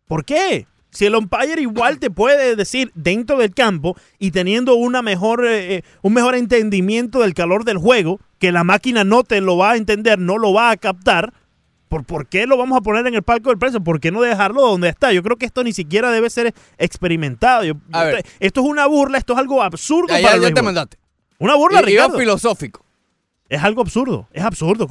¿Por qué? Si el umpire igual te puede decir dentro del campo y teniendo una mejor, eh, eh, un mejor entendimiento del calor del juego, que la máquina no te lo va a entender, no lo va a captar, ¿por, por qué lo vamos a poner en el palco del precio? ¿Por qué no dejarlo donde está? Yo creo que esto ni siquiera debe ser experimentado. Yo- esto es una burla, esto es algo absurdo Ya, para ya, te mandaste. Una burla, Ricardo. filosófico. Es algo absurdo, es absurdo.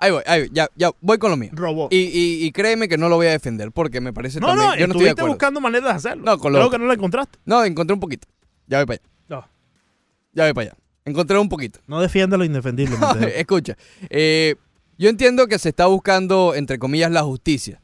Ahí voy, ahí voy, ya, ya, voy con lo mío. Robot. Y, y- y créeme que no lo voy a defender porque me parece No, también. no, yo no estoy de estuviste acuerdo. buscando maneras de hacerlo. No, con lo Creo que no la encontraste. No, encontré un poquito. Ya voy para allá. No, Ya voy para allá. Encontré un poquito. no defienda lo indefendible. Escucha, eh, yo entiendo que se está buscando, entre comillas, la justicia.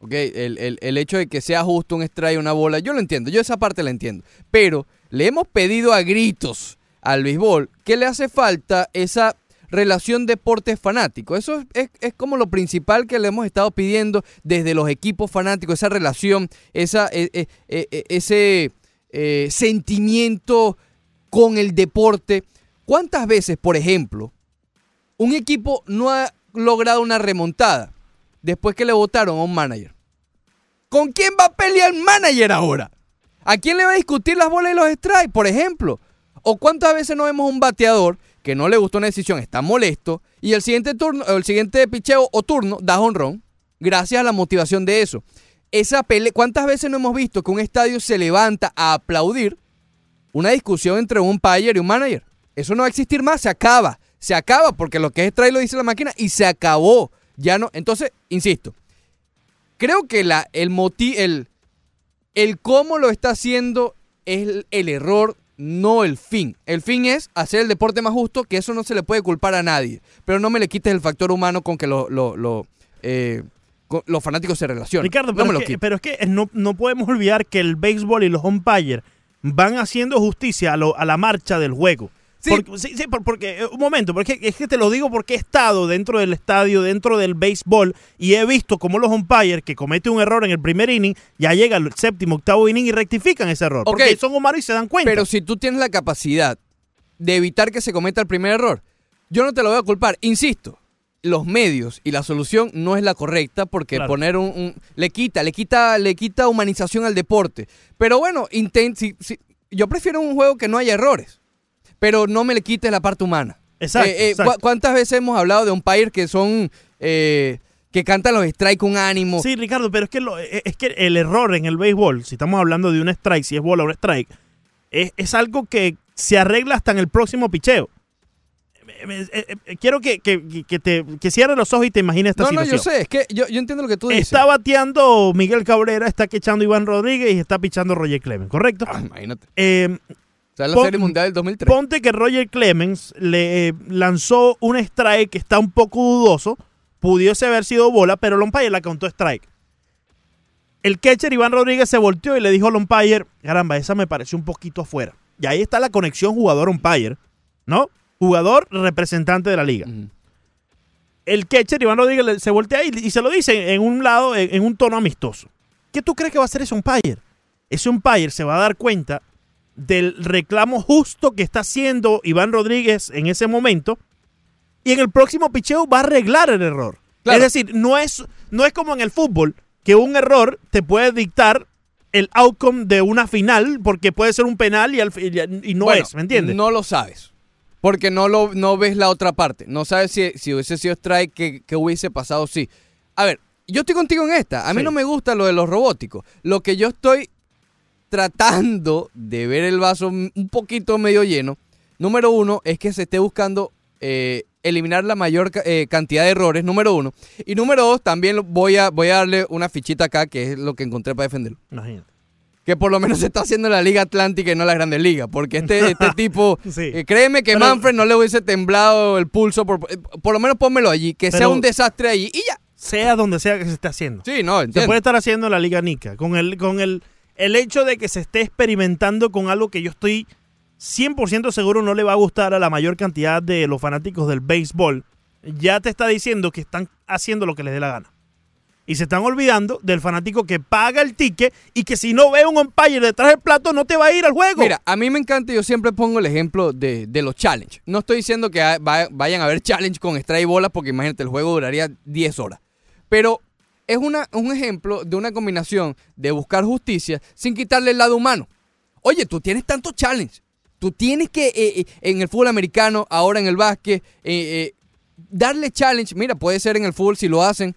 ¿ok? El, el- el hecho de que sea justo un strike, una bola, yo lo entiendo, yo esa parte la entiendo. Pero le hemos pedido a gritos al béisbol que le hace falta esa relación deporte fanático. Eso es, es- como lo principal que le hemos estado pidiendo desde los equipos fanáticos, esa relación, esa, eh, eh, eh, ese sentimiento con el deporte. ¿Cuántas veces, por ejemplo, un equipo no ha logrado una remontada después que le votaron a un manager? ¿Con quién va a pelear el manager ahora? ¿A quién le va a discutir las bolas y los strikes, por ejemplo? ¿O cuántas veces no vemos un bateador que no le gustó una decisión, está molesto, y el siguiente turno, el siguiente picheo o turno da honrón, gracias a la motivación de eso? Esa pele ¿Cuántas veces no hemos visto que un estadio se levanta a aplaudir una discusión entre un umpire y un manager? Eso no va a existir más, se acaba. Se acaba porque lo que es strike lo dice la máquina y se acabó. Ya no. Entonces, insisto, creo que la, el, moti el, el cómo lo está haciendo es el, el error, no el fin. El fin es hacer el deporte más justo, que eso no se le puede culpar a nadie. Pero no me le quites el factor humano con que lo, lo- lo, eh, los fanáticos se relacionan. Ricardo, no pero, lo es que, pero es que no, no podemos olvidar que el béisbol y los umpires van haciendo justicia a, lo- a la marcha del juego. Sí. Porque, sí, sí, por- porque, eh, un momento, porque es que te lo digo porque he estado dentro del estadio, dentro del béisbol, y he visto cómo los umpires que cometen un error en el primer inning, ya llega al séptimo, octavo inning y rectifican ese error. Porque son humanos y se dan cuenta. Pero si tú tienes la capacidad de evitar que se cometa el primer error, yo no te lo voy a culpar. Insisto, los medios y la solución no es la correcta porque Claro. poner un, un- le quita, le quita, le quita humanización al deporte. Pero bueno, intent, si- si- yo prefiero un juego que no haya errores, pero no me le quites la parte humana. Exacto, Eh, eh, exacto. ¿cu- ¿Cuántas veces hemos hablado de umpires que son eh, que cantan los strikes con ánimo? Sí, Ricardo, pero es que, lo- es que el error en el béisbol, si estamos hablando de un strike, si es bola o un strike, es, es algo que se arregla hasta en el próximo picheo. Eh, Quiero que, que, que te que cierres los ojos y te imagines esta no, no, situación. yo sé, es que yo, yo entiendo lo que tú dices. Está bateando Miguel Cabrera, está quechando Iván Rodríguez y está pichando Roger Clemens, ¿correcto? Ah, imagínate. Eh, sea, la pon- Serie Mundial del 2003. ponte que Roger Clemens le eh, lanzó un strike que está un poco dudoso, pudiese haber sido bola, pero el umpire la contó strike. El catcher Iván Rodríguez se volteó y le dijo al umpire, caramba, esa me pareció un poquito afuera. Y ahí está la conexión jugador-umpire, ¿no? Jugador representante de la liga. El catcher Iván Rodríguez se voltea y, y se lo dice en un lado, en, en un tono amistoso. ¿Qué tú crees que va a hacer ese umpire? Ese umpire se va a dar cuenta del reclamo justo que está haciendo Iván Rodríguez en ese momento y en el próximo picheo va a arreglar el error. Claro. Es decir, no es, no es como en el fútbol que un error te puede dictar el outcome de una final porque puede ser un penal y, al fi- y no Bueno, es, ¿me entiendes? No lo sabes. Porque no lo no ves la otra parte. No sabes si, si hubiese sido strike, que, que hubiese pasado, sí. A ver, yo estoy contigo en esta. A mí Sí. no me gusta lo de los robóticos. Lo que yo estoy tratando de ver el vaso un poquito medio lleno, número uno, es que se esté buscando eh, eliminar la mayor eh, cantidad de errores, número uno. Y número dos, también voy a, voy a darle una fichita acá, que es lo que encontré para defenderlo. Imagínate. Que por lo menos se está haciendo en la Liga Atlántica y no en la Grandes Ligas. Porque este, este tipo, Sí. eh, créeme que Pero- Manfred no le hubiese temblado el pulso. Por, por lo menos pónmelo allí. Que sea un desastre allí y ya. Sea donde sea que se esté haciendo. Sí, no, Se entiendo. puede estar haciendo en la Liga Nica. Con el, con el, el hecho de que se esté experimentando con algo que yo estoy 100% seguro no le va a gustar a la mayor cantidad de los fanáticos del béisbol, ya te está diciendo que están haciendo lo que les dé la gana. Y se están olvidando del fanático que paga el ticket y que si no ve un umpire detrás del plato no te va a ir al juego. Mira, a mí me encanta, yo siempre pongo el ejemplo de, de los challenge. No estoy diciendo que vayan a haber challenge con strike y bola, porque imagínate, el juego duraría 10 horas. Pero es una, un ejemplo de una combinación de buscar justicia sin quitarle el lado humano. Oye, tú tienes tantos challenge. Tú tienes que, eh, eh, en el fútbol americano, ahora en el básquet, eh, eh, darle challenge. Mira, puede ser en el fútbol si lo hacen.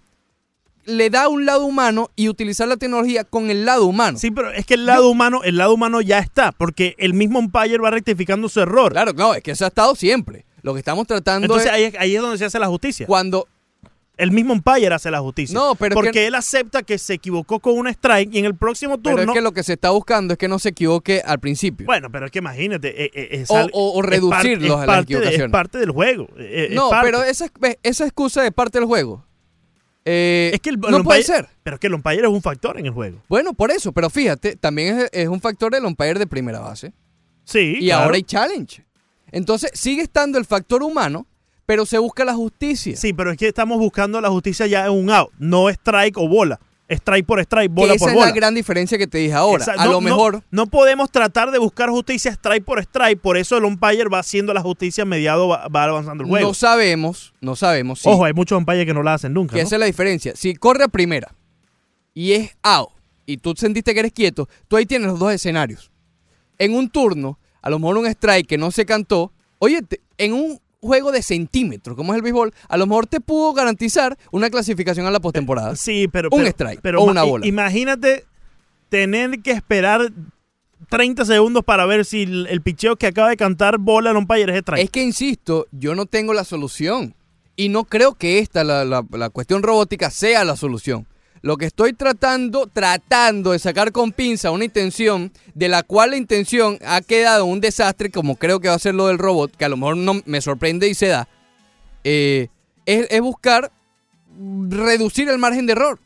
Le da un lado humano y utilizar la tecnología con el lado humano. Sí, pero es que el lado humano, el lado humano ya está, porque el mismo umpire va rectificando su error. Claro, no, es que eso ha estado siempre. Lo que estamos tratando Entonces es ahí, es- ahí es donde se hace la justicia. cuando El mismo umpire hace la justicia. No, pero porque que- él acepta que se equivocó con un strike y en el próximo pero turno. es que lo que se está buscando es que no se equivoque al principio. Bueno, pero es que imagínate. eh, eh, es O- o- o es reducirlos es a de- equivocaciones. Es parte del juego. eh, es no, parte. pero esa, esa excusa de parte del juego. eh, Es que el, no el puede ser. Pero es que el umpire es un factor en el juego. Bueno, por eso, pero fíjate, también es, es un factor el umpire de primera base. Sí. y claro. ahora hay challenge. Entonces sigue estando el factor humano, pero se busca la justicia. Sí, pero es que estamos buscando la justicia ya en un out. No strike o bola. Strike por strike, que bola esa por es bola. la gran diferencia que te dije ahora. Exacto. A No- lo no- mejor. No, podemos tratar de buscar justicia strike por strike. Por eso el umpire va haciendo la justicia mediado, va, va avanzando el juego. No sabemos, no sabemos si Ojo, hay muchos umpires que no la hacen nunca. Que ¿no? esa es la diferencia. Si corre a primera y es out y tú sentiste que eres quieto, tú ahí tienes los dos escenarios. En un turno, a lo mejor un strike que no se cantó, oye, te- en un juego de centímetros, como es el béisbol, a lo mejor te pudo garantizar una clasificación a la postemporada. Sí, pero. Un pero- strike pero o una bola. Imagínate tener que esperar 30 segundos para ver si el, el picheo que acaba de cantar bola al umpire es strike. Es que, insisto, yo no tengo la solución. Y no creo que esta, la, la- la cuestión robótica, sea la solución. Lo que estoy tratando, tratando de sacar con pinza una intención de la cual la intención ha quedado un desastre, como creo que va a ser lo del robot, que a lo mejor no me sorprende y se da, eh, es, es buscar reducir el margen de error.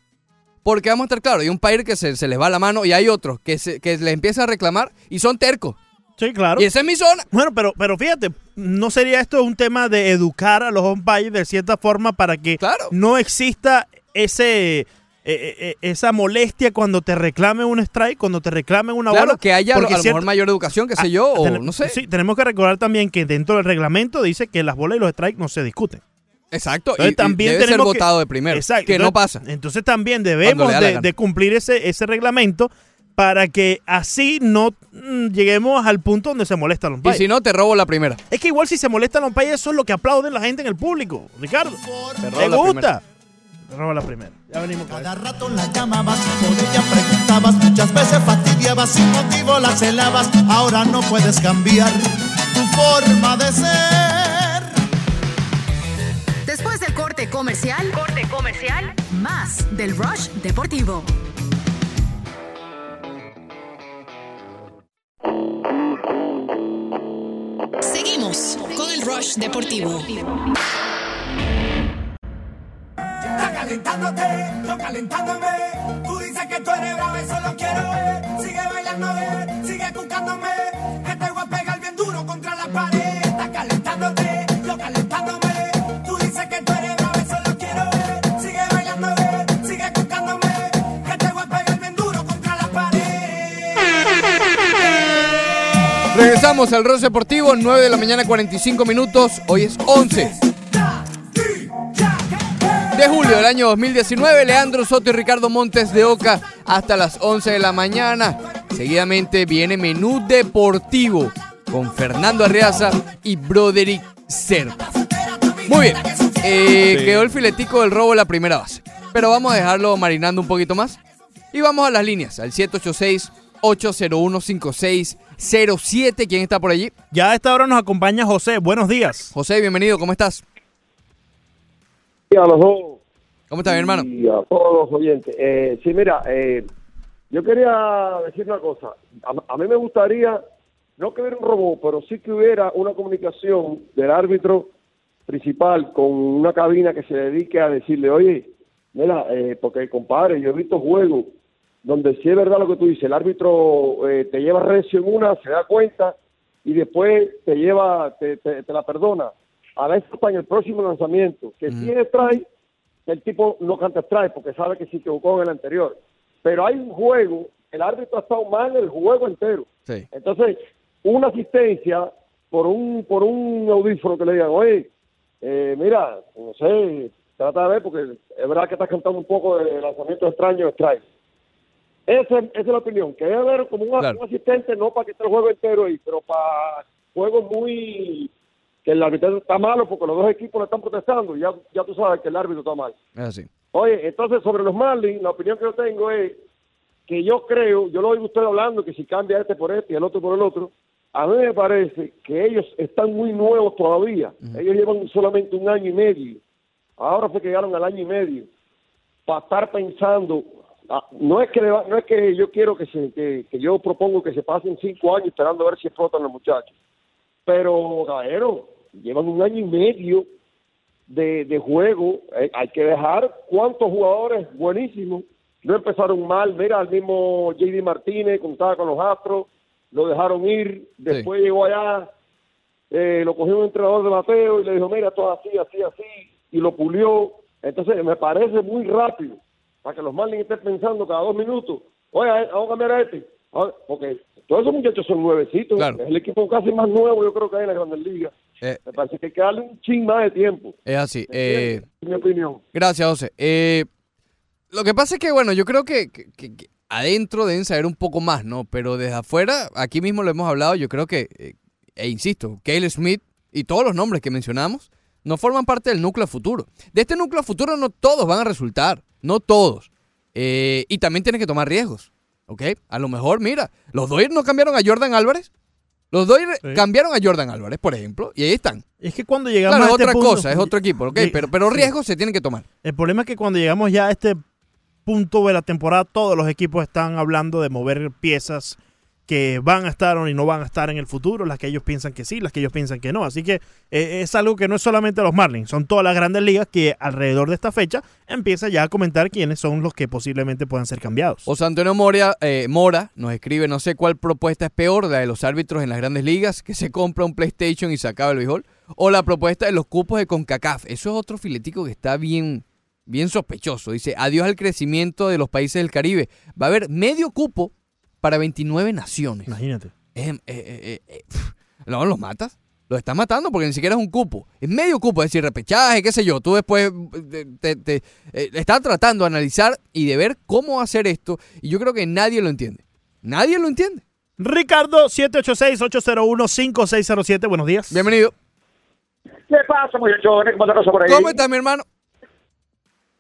Porque vamos a estar claros, hay un país que se, se les va la mano y hay otros que, se, que les empieza a reclamar y son tercos. sí, claro. Y esa es mi zona. Bueno, pero, pero fíjate, ¿no sería esto un tema de educar a los umpires de cierta forma para que Claro. no exista ese eh, eh, eh, esa molestia cuando te reclamen un strike, cuando te reclamen una Claro, bola? que haya a lo, Porque a lo cierto- mejor mayor educación, qué sé yo, Ah, o ten- no sé. Sí, tenemos que recordar también que dentro del reglamento dice que las bolas y los strikes no se discuten. Exacto, y, Entonces, y también debe ser tenemos que- votado de primero, Exacto. que no pasa. Entonces también debemos de, cumplir ese, ese reglamento para que así no mm, lleguemos al punto donde se molesta a los Y si no, te robo la primera. Es que igual si se molesta a los umpires, eso es lo que aplauden la gente en el público, Ricardo. Te robo ¿Te la gusta? primera. Te robo la primera. Ya venimos con Cada rato la llamabas, por ella preguntabas, muchas veces fastidiabas, sin motivo la celabas, ahora no puedes cambiar tu forma de ser. Después del corte comercial, corte comercial, más del Rush Deportivo. Seguimos con el Rush Deportivo. Calentándote, yo calentándome. Tú dices que tú eres bravo, eso lo quiero ver. Sigue bailando, ver, sigue buscándome. Que te voy a pegar bien duro contra la pared. Está calentándote, yo calentándome. Tú dices que tú eres bravo, eso lo quiero ver. Sigue bailando, ver, sigue buscándome. Que te voy a pegar contra la pared. Regresamos al Rose Deportivo, 9 de la mañana, 45 minutos. Hoy es 11 de julio del año 2019. Leandro Soto y Ricardo Montes de Oca hasta las 11 de la mañana. Seguidamente viene Menú Deportivo con Fernando Arriaza y Broderick Cerda. Muy bien, eh, quedó el filetico del robo en la primera base. Pero vamos a dejarlo marinando un poquito más. Y vamos a las líneas, al 786-801-5607. ¿Quién está por allí? Ya a esta hora nos acompaña José. Buenos días. José, bienvenido, ¿cómo estás? Y a los dos. ¿Cómo estás, mi hermano? Y a todos los oyentes. Eh, sí, mira, eh, yo quería decir una cosa. A, a mí me gustaría, no que hubiera un robot, pero sí que hubiera una comunicación del árbitro principal con una cabina que se dedique a decirle, oye, mira, eh, porque compadre, yo he visto juegos donde sí es verdad lo que tú dices, el árbitro eh, te lleva recio en una, se da cuenta y después te lleva, te, te- te la perdona. A veces para en el próximo lanzamiento, que es strike, el tipo no canta strike porque sabe que se equivocó en el anterior. Pero hay un juego, el árbitro ha estado mal el juego entero. Sí. Entonces, una asistencia por un por un audífono que le digan, oye, eh, mira, no sé, trata de ver porque es verdad que estás cantando un poco de lanzamiento extraño de strike. Esa, esa es la opinión, que debe haber como un, Claro. un asistente, no para que esté el juego entero ahí, pero para juegos muy... que el árbitro está malo porque los dos equipos le están protestando y ya, ya tú sabes que el árbitro está mal. Es así. Oye, entonces sobre los Marlins, la opinión que yo tengo es que yo creo, yo lo oigo usted hablando, que si cambia este por este y el otro por el otro, a mí me parece que ellos están muy nuevos todavía. Ellos llevan solamente un año y medio. Ahora fue que llegaron al año y medio. Para estar pensando, ah, no es que le va- no es que yo quiero que se, que, que yo propongo que se pasen cinco años esperando a ver si explotan los muchachos. Pero, caballero, llevan un año y medio de, de juego, eh, hay que dejar cuántos jugadores buenísimos no empezaron mal. Mira, al mismo JD Martínez, contaba con los Astros, lo dejaron ir. Después llegó allá, eh, lo cogió un entrenador de Mateo y le dijo: Mira, todo así, así, así, y lo pulió. Entonces, me parece muy rápido para que los Marlins estén pensando cada dos minutos: Oye, vamos a cambiar a este. Ah, Porque todos esos muchachos son nuevecitos. Claro. Es el equipo casi más nuevo, yo creo que hay en la Grandes Ligas. Eh, Me parece que hay que darle un ching más de tiempo. es así. Eh, en mi opinión. Gracias, José. Eh, lo que pasa es que, bueno, yo creo que, que- que- que adentro deben saber un poco más, ¿no? Pero desde afuera, aquí mismo lo hemos hablado, yo creo que, e insisto, Cale Smith y todos los nombres que mencionamos no forman parte del núcleo futuro. De este núcleo futuro no todos van a resultar, no todos. Y también tienes que tomar riesgos, ¿ok? A lo mejor, mira, los Dodgers no cambiaron a Jordan Álvarez. Los Dodgers Sí. cambiaron a Jordan Álvarez, por ejemplo, y ahí están. Es que cuando llegamos Claro, es a este otra punto- cosa, es otro equipo, ¿ok? Pero, pero sí. riesgos se tienen que tomar. El problema es que cuando llegamos ya a este punto de la temporada, todos los equipos están hablando de mover piezas que van a estar o no van a estar en el futuro, las que ellos piensan que sí, las que ellos piensan que no. Así que eh, es algo que no es solamente los Marlins, son todas las grandes ligas que alrededor de esta fecha empieza ya a comentar quiénes son los que posiblemente puedan ser cambiados. José Antonio Moria, eh, Mora nos escribe, no sé cuál propuesta es peor, la de los árbitros en las grandes ligas, que se compra un PlayStation y se acaba el béisbol, o la propuesta de los cupos de CONCACAF. Eso es otro filetico que está bien, bien sospechoso. Dice, adiós al crecimiento de los países del Caribe. Va a haber medio cupo para 29 naciones. Imagínate. Eh, eh, eh, eh, no, los matas. Los estás matando porque ni siquiera es un cupo. Es medio cupo, es decir, repechaje, qué sé yo. Tú después te, te- eh, estás tratando de analizar y de ver cómo hacer esto. Y yo creo que nadie lo entiende. Nadie lo entiende. Ricardo, 786-801-5607, buenos días. Bienvenido. ¿Qué pasa, muchachones? ¿Cómo te pasa por ahí? ¿Cómo estás, mi hermano?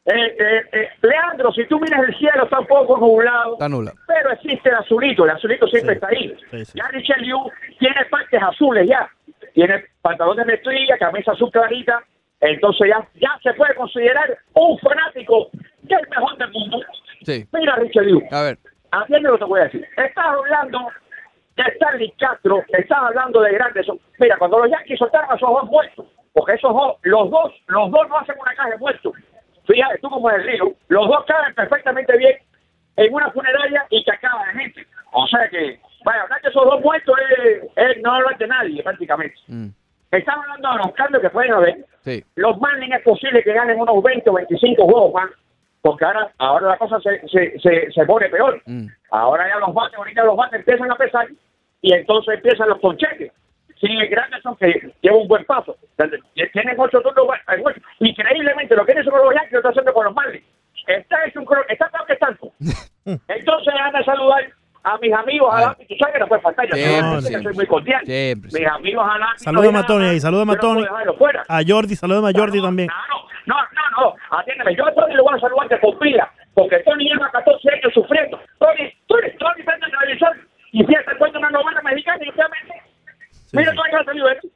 Eh, eh, eh, Leandro, si tú miras el cielo, está un poco nublado, Está nula. pero existe el azulito, el azulito siempre Sí, está ahí. sí, sí. Ya Richard Liu tiene partes azules ya, tiene pantalones de mezclilla, camisa azul clarita, entonces ya, ya se puede considerar un fanático del mejor del mundo. Sí. Mira, Richard Liu, A ver. atiende lo que te voy a decir. Estás hablando de Stanley Castro, estás hablando de grandes. Mira, cuando los Yankees soltaron a esos dos muertos, porque esos dos, los dos, los dos no hacen una caja de muertos. Fíjate, tú como el río, los dos caen perfectamente bien en una funeraria y que acaba de gente. O sea que, vaya, hablar de esos dos muertos es, es no hablar de nadie prácticamente. Mm, Están hablando de los cambios que pueden haber. sí. Los Marlins es posible que ganen unos 20 o 25 juegos más, porque ahora, ahora la cosa se, se, se, se pone peor. Mm. Ahora ya los bates, ahorita los bates empiezan a pesar y entonces empiezan los concheques. Sí, Granderson que lleva un buen paso. Tienen ocho turnos, ocho. increíblemente lo que hizo con los Yankees lo está haciendo con los Marlins. Está hecho un está peor que tanto. Entonces anda a saludar a mis amigos a la tú sabes que no puede faltar, yo Siempre, siempre. soy muy cordial. Siempre, Mis siempre. amigos a la Salúdame a Tony ahí, salúdame a Tony. fuera. A Jordi, saludame a Jordi No, también. No, no, no, no, atiéndeme. Yo a Tony le voy a saludar de vida, porque Tony lleva 14 años sufriendo. Tony, Tony, Tony prende el televisor y empieza a cuenta una novela mexicana y obviamente, mira sí. todo el que ha salido esto.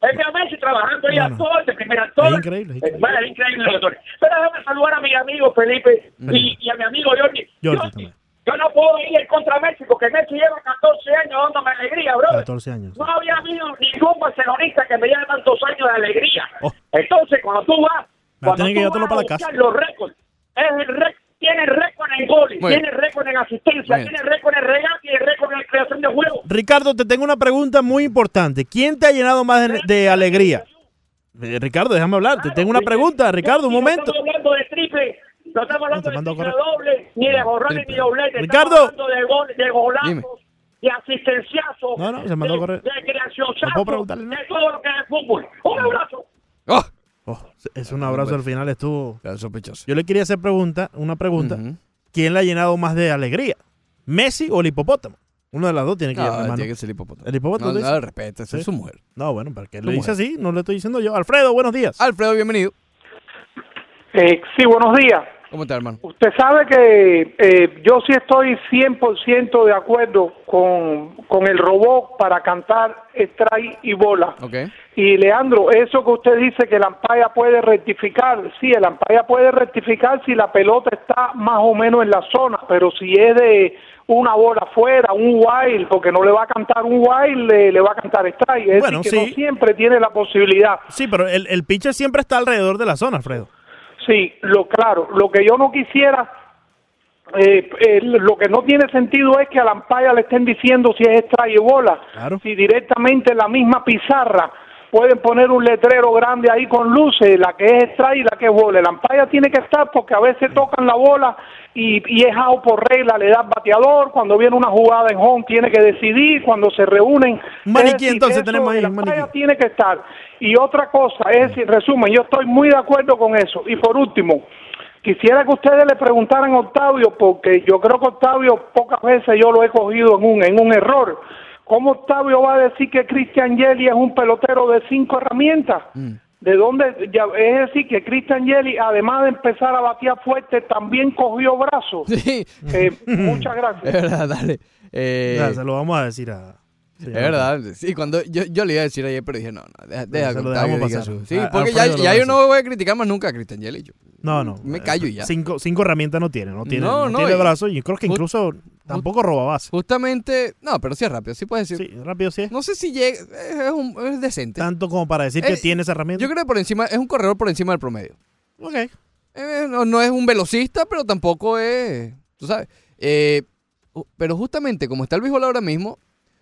Es que a Messi trabajando ahí No, a no. todo, de primer actor. Es increíble, es increíble. Bueno, es increíble lo de Tony. Pero déjame saludar a mi amigo Felipe y, y a mi amigo Jordi. Jordi. Yo no puedo ir contra de Messi porque Messi lleva 14 años dándome alegría, bro. 14 años. No había habido ningún barcelonista que me lleve tantos años de alegría. Oh. Entonces, cuando tú vas, cuando tú vas a buscar los récords, es el récord, tiene récord en goles, tiene récord en asistencia, tiene récord en regate y récord en creación de juego. Ricardo, te tengo una pregunta muy importante. ¿Quién te ha llenado más de, de alegría? Eh, Ricardo, déjame hablar. Te tengo una pregunta, Ricardo, un No momento. estamos hablando de triple, no estamos hablando de a doble, ni de borrones ni dobletes. Ricardo. Estamos hablando de, gol, de golazos, de asistenciazos, No, no, se mandó a de, correr. de creacionazos, No puedo preguntarle de todo lo que es el fútbol. Un abrazo. ¡Oh! Oh, es un abrazo al final, estuvo. Sospechoso. Yo le quería hacer pregunta, una pregunta. ¿Quién le ha llenado más de alegría? ¿Messi o el hipopótamo? Uno de las dos tiene que No, llenar, hermano. tiene que ser hipopótamo. ¿El hipopótamo No, no, esa Sí. es su mujer. No, bueno, ¿para qué le dice mujer. así? No le estoy diciendo yo. Alfredo, buenos días. Alfredo, bienvenido. Eh, sí, buenos días. ¿Cómo está, hermano? Usted sabe que eh, yo sí estoy 100% de acuerdo con, con el robot para cantar strike y bola. Ok. Y Leandro, eso que usted dice que el ampaya puede rectificar, sí, el ampaya puede rectificar si la pelota está más o menos en la zona, pero si es de una bola afuera, un wild, porque no le va a cantar un wild, le, le va a cantar strike. Es Bueno, decir, que sí. no siempre tiene la posibilidad. Sí, pero el, el pitcher siempre está alrededor de la zona, Alfredo. Sí, lo claro, lo que yo no quisiera, eh, eh, lo que no tiene sentido es que a la ampalla le estén diciendo si es extra y bola, Claro. si directamente en la misma pizarra pueden poner un letrero grande ahí con luces, la que es extra y la que es bola. La ampalla tiene que estar porque a veces tocan la bola y, y es out por regla, le da bateador, cuando viene una jugada en home tiene que decidir, cuando se reúnen. Maniquí, decir, entonces, eso, tenemos ahí, maniquí. tiene que estar. Y otra cosa, es decir, resumen, yo estoy muy de acuerdo con eso. Y por último, quisiera que ustedes le preguntaran a Octavio, porque yo creo que Octavio pocas veces yo lo he cogido en un, en un error. ¿Cómo Octavio va a decir que Christian Yeli es un pelotero de cinco herramientas? ¿De dónde? Ya, es decir, que Christian Yeli, además de empezar a batear fuerte, también cogió brazos. Sí. Eh, muchas Es gracias. verdad, dale. Eh, Ya, se lo vamos a decir a. es verdad. Sí, cuando yo, yo le iba a decir ayer, pero dije, no, no, deja, que diga pasar. su- Sí, A- porque ya, yo no voy a criticar más nunca a Cristian. Yo No, no. Me callo y ya. Cinco, cinco herramientas no tiene. No tiene, No, no, no, tiene y- brazos y creo que incluso tampoco roba base. Justamente, no, pero sí es rápido, sí puedes decir. Sí, rápido sí es. No sé si llega, es, un- es decente. Tanto como para decir que Eh, tiene esa herramienta. Yo creo que por encima, es un corredor por encima del promedio. Ok. Eh, no, no es un velocista, pero tampoco es, tú sabes. Eh, pero justamente como está el béisbol ahora mismo,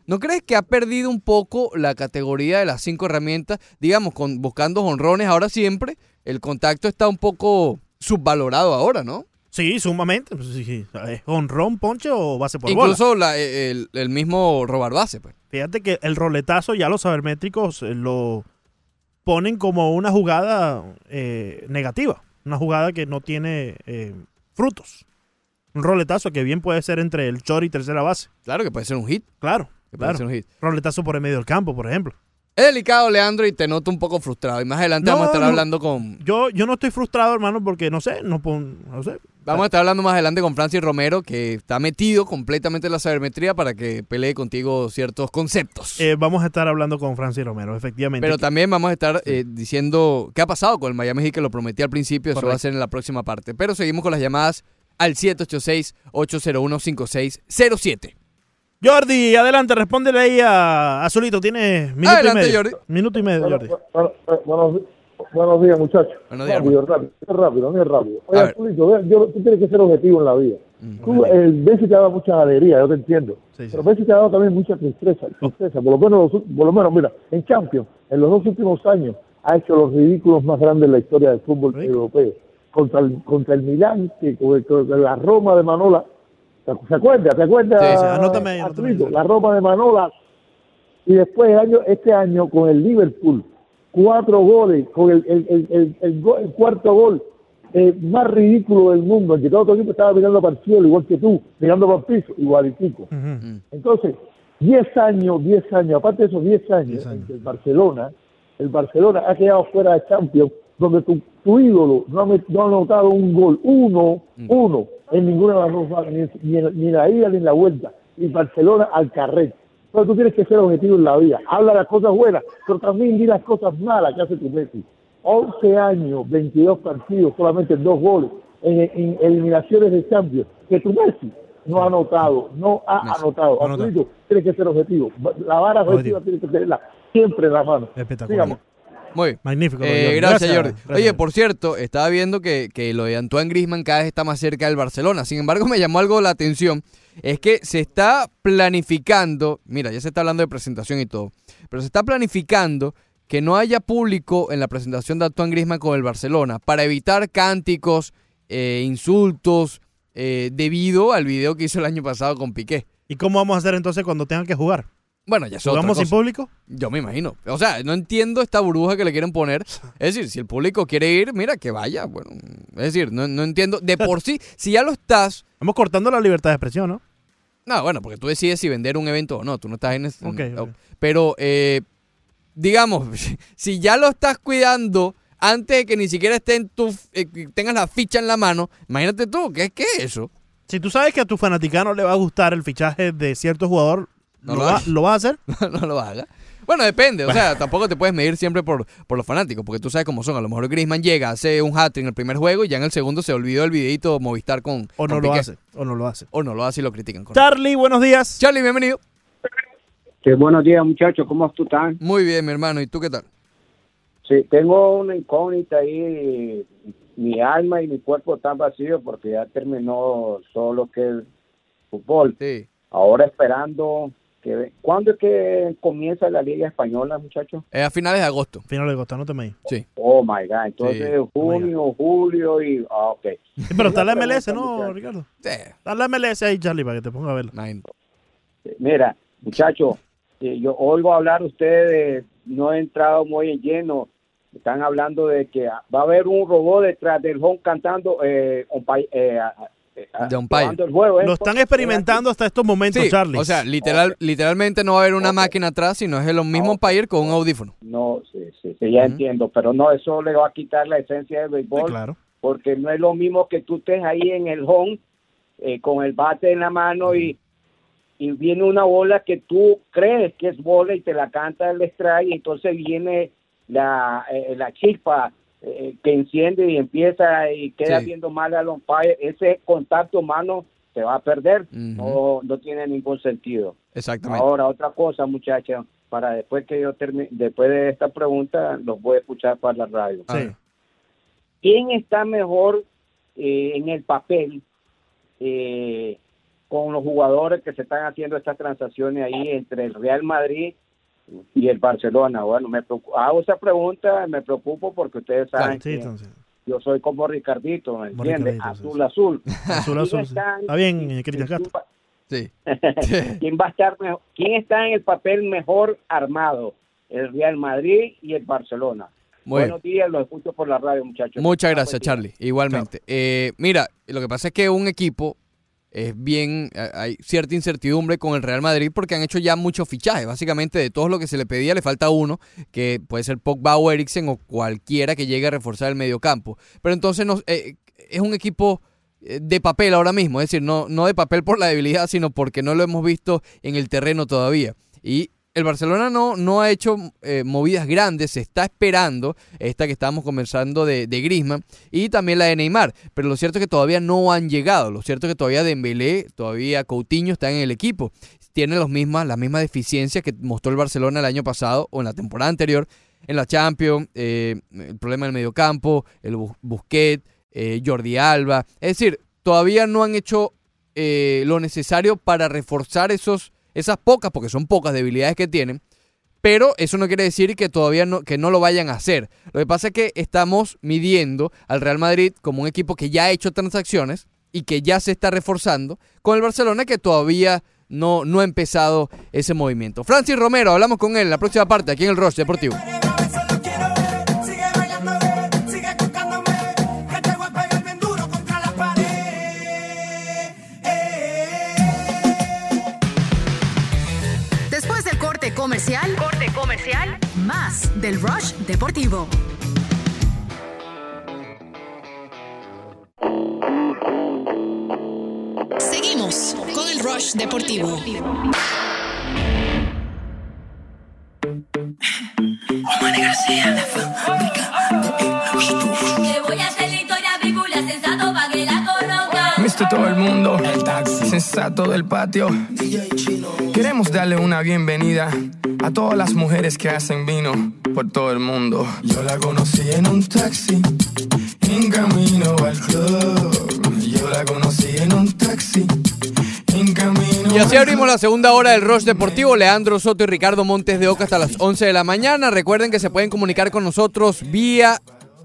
¿no crees que ha perdido un poco la categoría de las cinco herramientas? Digamos, con, buscando honrones ahora siempre, el contacto está un poco subvalorado ahora, ¿no? Sí, sumamente. Pues, sí, sí. ¿Es honrón, ponche o base por bola? Incluso la- el, el mismo robar base, pues. Fíjate que el roletazo ya los sabermétricos eh, lo ponen como una jugada eh, negativa. Una jugada que no tiene eh, frutos. Un roletazo que bien puede ser entre el short y tercera base. Claro que puede ser un hit. Claro, Que puede claro. ser un hit. Roletazo por el medio del campo, por ejemplo. Es delicado, Leandro, y te noto un poco frustrado. Y más adelante No, vamos a estar no. hablando con. Yo, yo no estoy frustrado, hermano, porque no sé, no, pon- no sé. Vamos a estar hablando más adelante con Francis Romero, que está metido completamente en la sabermetría para que pelee contigo ciertos conceptos. Eh, vamos a estar hablando con Francis Romero, efectivamente. Pero también vamos a estar eh, diciendo qué ha pasado con el Miami Heat, que lo prometí al principio, eso va a Correcto. ser en la próxima parte. Pero seguimos con las llamadas al 786-801-5607. Jordi, adelante, respóndele ahí a Azulito. Tiene minuto Adelante, y medio. Jordi. Minuto y medio, Jordi. Bueno, bueno, buenos, días, muchachos. Buenos días, rápido, rápido, rápido, no es rápido. Oye, ve, yo, tú tienes que ser objetivo en la vida. Tú, el Messi te ha dado mucha alegría, yo te entiendo. Sí, sí. Pero Messi te ha dado también mucha tristeza, tristeza. Por lo menos, los- por lo menos, mira, en Champions, en los dos últimos años, ha hecho los ridículos más grandes en la historia del fútbol Sí. europeo. Contra el, contra el Milán, que, con, con la Roma de Manola. ¿Se acuerda? ¿Se acuerda? Sí, sí, anótame ahí, anótame ahí. La Roma de Manola y después el año, este año con el Liverpool, cuatro goles, con el, el, el, el, cuarto gol eh, más ridículo del mundo, en que todo tu equipo estaba mirando para el cielo, igual que tú, mirando para el piso, igualitico. Ujú. Entonces, 10 años, 10 años, aparte de esos 10 años, 10 años. en que el Barcelona, el Barcelona ha quedado fuera de Champions, donde tu, tu ídolo no ha, no ha anotado un gol, uno, uno, en ninguna de las dos ni, ni, ni en la ida ni en la vuelta, y Barcelona al carret. Entonces tú tienes que ser objetivo en la vida, habla las cosas buenas, pero también di las cosas malas que hace tu Messi. 11 años, 22 partidos, solamente dos goles, en, en eliminaciones de Champions, que tu Messi no ha anotado, no ha Messi, anotado. no anotado. Tienes que ser objetivo. La vara objetiva tiene que tenerla siempre en la mano. Espectacular. Dígame. Muy bien. Magnífico. Eh, Jordi. gracias, Jordi. gracias. Oye, por cierto, estaba viendo que, que lo de Antoine Grisman cada vez está más cerca del Barcelona. Sin embargo, me llamó algo la atención. Es que se está planificando, mira, ya se está hablando de presentación y todo, pero se está planificando que no haya público en la presentación de Antoine Griezmann con el Barcelona para evitar cánticos, eh, insultos, eh, debido al video que hizo el año pasado con Piqué. ¿Y cómo vamos a hacer entonces cuando tengan que jugar? Bueno, ya es otra ¿Jugamos sin cosa. público? Yo me imagino. O sea, no entiendo esta burbuja que le quieren poner. Es decir, si el público quiere ir, mira, que vaya. Bueno, es decir, no, no entiendo. De por sí, si ya lo estás... Estamos cortando la libertad de expresión, ¿no? No, bueno, porque tú decides si vender un evento o no. Tú no estás en... ese- Ok, en- ok. Pero, eh, digamos, si ya lo estás cuidando antes de que ni siquiera esté en tu, eh, tengas la ficha en la mano, imagínate tú, ¿qué, qué es eso? Si tú sabes que a tu fanaticano le va a gustar el fichaje de cierto jugador, No ¿lo, lo va- hagas. ¿lo vas a hacer? no lo haga. Bueno, depende, o sea, tampoco te puedes medir siempre por, por los fanáticos, porque tú sabes cómo son. A lo mejor Griezmann llega, hace un hat en el primer juego y ya en el segundo se olvidó el videito Movistar con ¿O no con lo Piqué. hace? ¿O no lo hace? O no lo hace y lo critican. correcto. Charlie, buenos días. Charlie, bienvenido. Sí, buenos días, muchachos. ¿Cómo tú estás? Muy bien, mi hermano. ¿Y tú qué tal? Sí, tengo una incógnita ahí. Mi alma y mi cuerpo están vacíos porque ya terminó todo lo que es fútbol. Sí. Ahora esperando que... ¿Cuándo es que comienza la Liga Española, muchachos? Es a finales de agosto. Final de agosto, no te me digas. Sí. Oh, my God. Entonces, Sí. junio, julio y... Ah, ok. Sí, pero está la MLS, ¿no, muchacho. Ricardo? Sí. Está la MLS ahí, Charlie, para que te ponga a verla. Mira, muchachos, eh, yo oigo hablar ustedes, no he entrado muy en lleno, están hablando de que va a haber un robot detrás del home cantando eh, eh, a- a- De umpire. jugando el juego. ¿eh? Lo están experimentando hasta estos momentos, Sí, Charlie. o sea, literal, literalmente no va a haber una máquina atrás, sino es el mismo umpire con un audífono. No, sí, sí, sí, ya entiendo, pero no, eso le va a quitar la esencia del Sí, béisbol, claro. porque no es lo mismo que tú estés ahí en el home eh, con el bate en la mano y, y viene una bola que tú crees que es bola y te la canta el strike y entonces viene la, eh, la chispa eh, que enciende y empieza y queda Sí. viendo mal al umpire, ese contacto humano se va a perder, no, no tiene ningún sentido. Exactamente. Ahora, otra cosa, muchachos, para después que yo termine, después de esta pregunta, los voy a escuchar para la radio. Sí. ¿Quién está mejor eh, en el papel eh, con los jugadores que se están haciendo estas transacciones ahí entre el Real Madrid y el Barcelona? Bueno, me hago esa pregunta, me preocupo porque ustedes saben Sí, que entonces. yo soy como Ricardito, ¿me entiendes? Azul, azul. Azul, azul. Está bien, Cristian ¿Quién Castro. va- Sí. ¿Quién va a estar mejor? ¿Quién está en el papel mejor armado? El Real Madrid y el Barcelona. Muy bien. Buenos días, los escucho por la radio, muchachos. Muchas gracias. Charlie. Igualmente. Eh, mira, lo que pasa es que un equipo es bien, eh, hay cierta incertidumbre con el Real Madrid porque han hecho ya muchos fichajes. Básicamente de todo lo que se le pedía le falta uno, que puede ser Pogba o Eriksen o cualquiera que llegue a reforzar el mediocampo. Pero entonces no, eh, es un equipo eh, de papel ahora mismo, es decir, no, no de papel por la debilidad, sino porque no lo hemos visto en el terreno todavía. Y el Barcelona no, no ha hecho eh, movidas grandes, se está esperando esta que estábamos conversando de, de Griezmann y también la de Neymar, pero lo cierto es que todavía no han llegado, lo cierto es que todavía Dembélé, todavía Coutinho están en el equipo, tienen los mismas, las mismas deficiencias que mostró el Barcelona el año pasado o en la temporada anterior en la Champions, eh, el problema del mediocampo, el Bu- Busquets, eh, Jordi Alba, es decir, todavía no han hecho eh, lo necesario para reforzar esos, esas pocas, porque son pocas debilidades que tienen, pero eso no quiere decir que todavía no, que no lo vayan a hacer. Lo que pasa es que estamos midiendo al Real Madrid como un equipo que ya ha hecho transacciones y que ya se está reforzando, con el Barcelona que todavía no, no ha empezado ese movimiento. Francis Romero, hablamos con él en la próxima parte aquí en el Rush Deportivo. Del Rush Deportivo. Seguimos con el Rush Deportivo. Voy a hacer Mister todo el mundo, sensato del patio. Queremos darle una bienvenida a todas las mujeres que hacen vino por todo el mundo. Yo la conocí en un taxi, en camino al club. Yo la conocí en un taxi, en camino Y así abrimos la segunda hora del Rush Deportivo. Leandro Soto y Ricardo Montes de Oca hasta las 11 de la mañana. Recuerden que se pueden comunicar con nosotros vía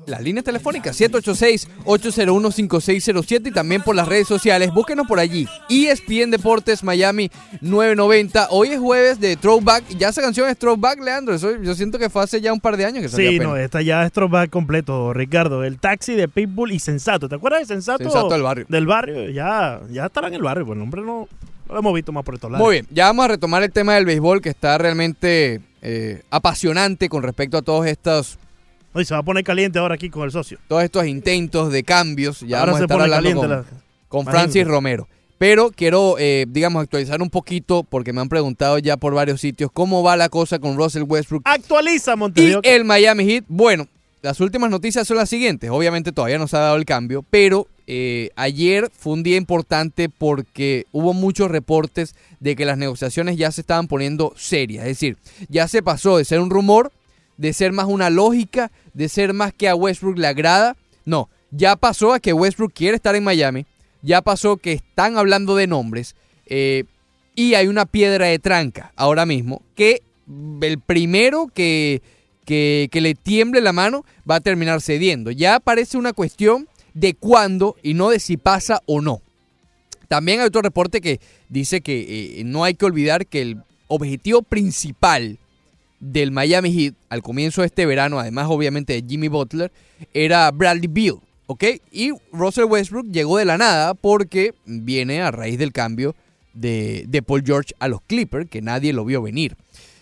las líneas telefónicas 786-801-5607 y también por las redes sociales. Búsquenos por allí. ESPN Deportes Miami 990. Hoy es jueves de Throwback. Ya esa canción es Throwback, Leandro. Eso, yo siento que fue hace ya un par de años que salió Sí, apenas. no, esta ya es throwback completo, Ricardo. El taxi de Pitbull y Sensato. ¿Te acuerdas de Sensato? Sensato del barrio. Del barrio. Ya, ya estará en el barrio. Pues el hombre no, no lo hemos visto más por estos lados. Muy bien, ya vamos a retomar el tema del béisbol que está realmente eh, apasionante con respecto a todos estos Hoy se va a poner caliente ahora aquí con el socio. todos estos intentos de cambios. Ya Ahora vamos a se estar pone hablando caliente con, la- con. Francis Romero. Pero quiero, eh, digamos, actualizar un poquito porque me han preguntado ya por varios sitios cómo va la cosa con Russell Westbrook Actualiza y Montevideo. el Miami Heat. Bueno, las últimas noticias son las siguientes. Obviamente todavía no se ha dado el cambio, pero eh, ayer fue un día importante porque hubo muchos reportes de que las negociaciones ya se estaban poniendo serias. Es decir, ya se pasó de ser un rumor, de ser más una lógica, de ser más que a Westbrook le agrada. No, ya pasó a que Westbrook quiere estar en Miami. Ya pasó que están hablando de nombres. eh, y hay una piedra de tranca ahora mismo que el primero que, que, que le tiemble la mano va a terminar cediendo. Ya parece una cuestión de cuándo y no de si pasa o no. También hay otro reporte que dice que eh, no hay que olvidar que el objetivo principal del Miami Heat al comienzo de este verano, además obviamente de Jimmy Butler, era Bradley Beal, ¿ok? Y Russell Westbrook llegó de la nada porque viene a raíz del cambio de, de Paul George a los Clippers, que nadie lo vio venir.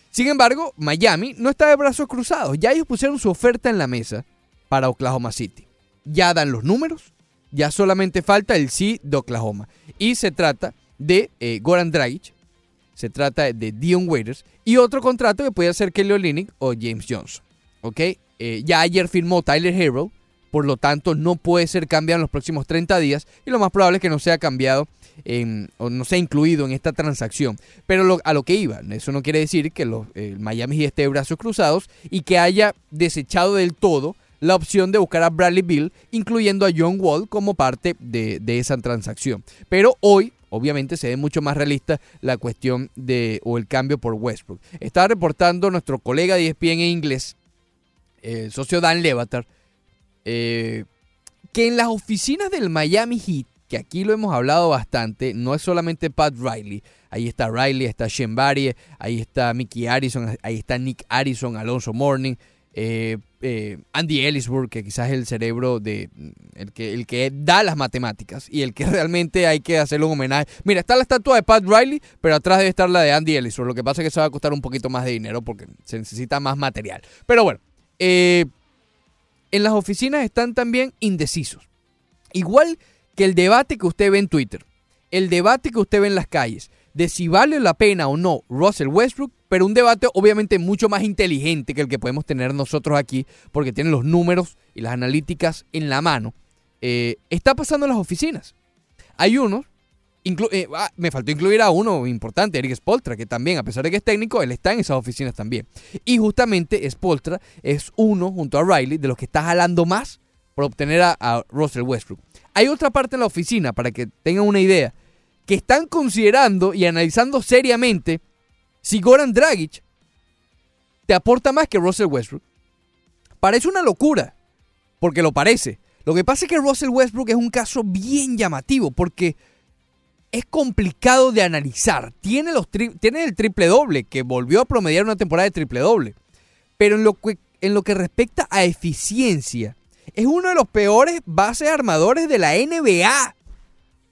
Sin embargo, Miami no está de brazos cruzados. Ya ellos pusieron su oferta en la mesa para Oklahoma City. Ya dan los números, ya solamente falta el sí de Oklahoma. Y se trata de eh, Goran Dragic, se trata de Dion Waiters y otro contrato que puede ser Kelly Olynyk o James Johnson. ¿Ok? Eh, ya ayer firmó Tyler Hero, por lo tanto no puede ser cambiado en los próximos 30 días y lo más probable es que no sea cambiado en- o no sea incluido en esta transacción. Pero lo- a lo que iba, eso no quiere decir que los, Miami esté de brazos cruzados y que haya desechado del todo la opción de buscar a Bradley Bill, incluyendo a John Wall como parte de esa transacción. Pero hoy, obviamente, se ve mucho más realista la cuestión de o el cambio por Westbrook. Estaba reportando nuestro colega de ESPN en inglés, el socio Dan Levatar, eh, que en las oficinas del Miami Heat, que aquí lo hemos hablado bastante, no es solamente Pat Riley, ahí está Riley, está Shen Barrie, ahí está Mickey Harrison, ahí está Nick Harrison, Alonso Morning, eh, eh, Andy Ellisburg, que quizás es el cerebro de el que, el que da las matemáticas y el que realmente hay que hacerle un homenaje. Mira, está la estatua de Pat Riley, pero atrás debe estar la de Andy Ellisburg. Lo que pasa es que se va a costar un poquito más de dinero porque se necesita más material. Pero bueno, eh, en las oficinas están también indecisos. Igual que el debate que usted ve en Twitter, el debate que usted ve en las calles, de si vale la pena o no Russell Westbrook, pero un debate obviamente mucho más inteligente que el que podemos tener nosotros aquí, porque tienen los números y las analíticas en la mano, eh, está pasando en las oficinas. Hay unos, eh, ah, me faltó incluir a uno importante, Eric Spoltra, que también, a pesar de que es técnico, él está en esas oficinas también. Y justamente Spoltra es uno, junto a Riley, de los que está jalando más por obtener a, a Russell Westbrook. Hay otra parte en la oficina, para que tengan una idea, que están considerando y analizando seriamente si Goran Dragic te aporta más que Russell Westbrook. Parece una locura, porque lo parece. Lo que pasa es que Russell Westbrook es un caso bien llamativo, porque es complicado de analizar. Tiene, los tiene el triple doble, que volvió a promediar una temporada de triple doble. Pero en lo, que, en lo que respecta a eficiencia, es uno de los peores bases armadores de la NBA.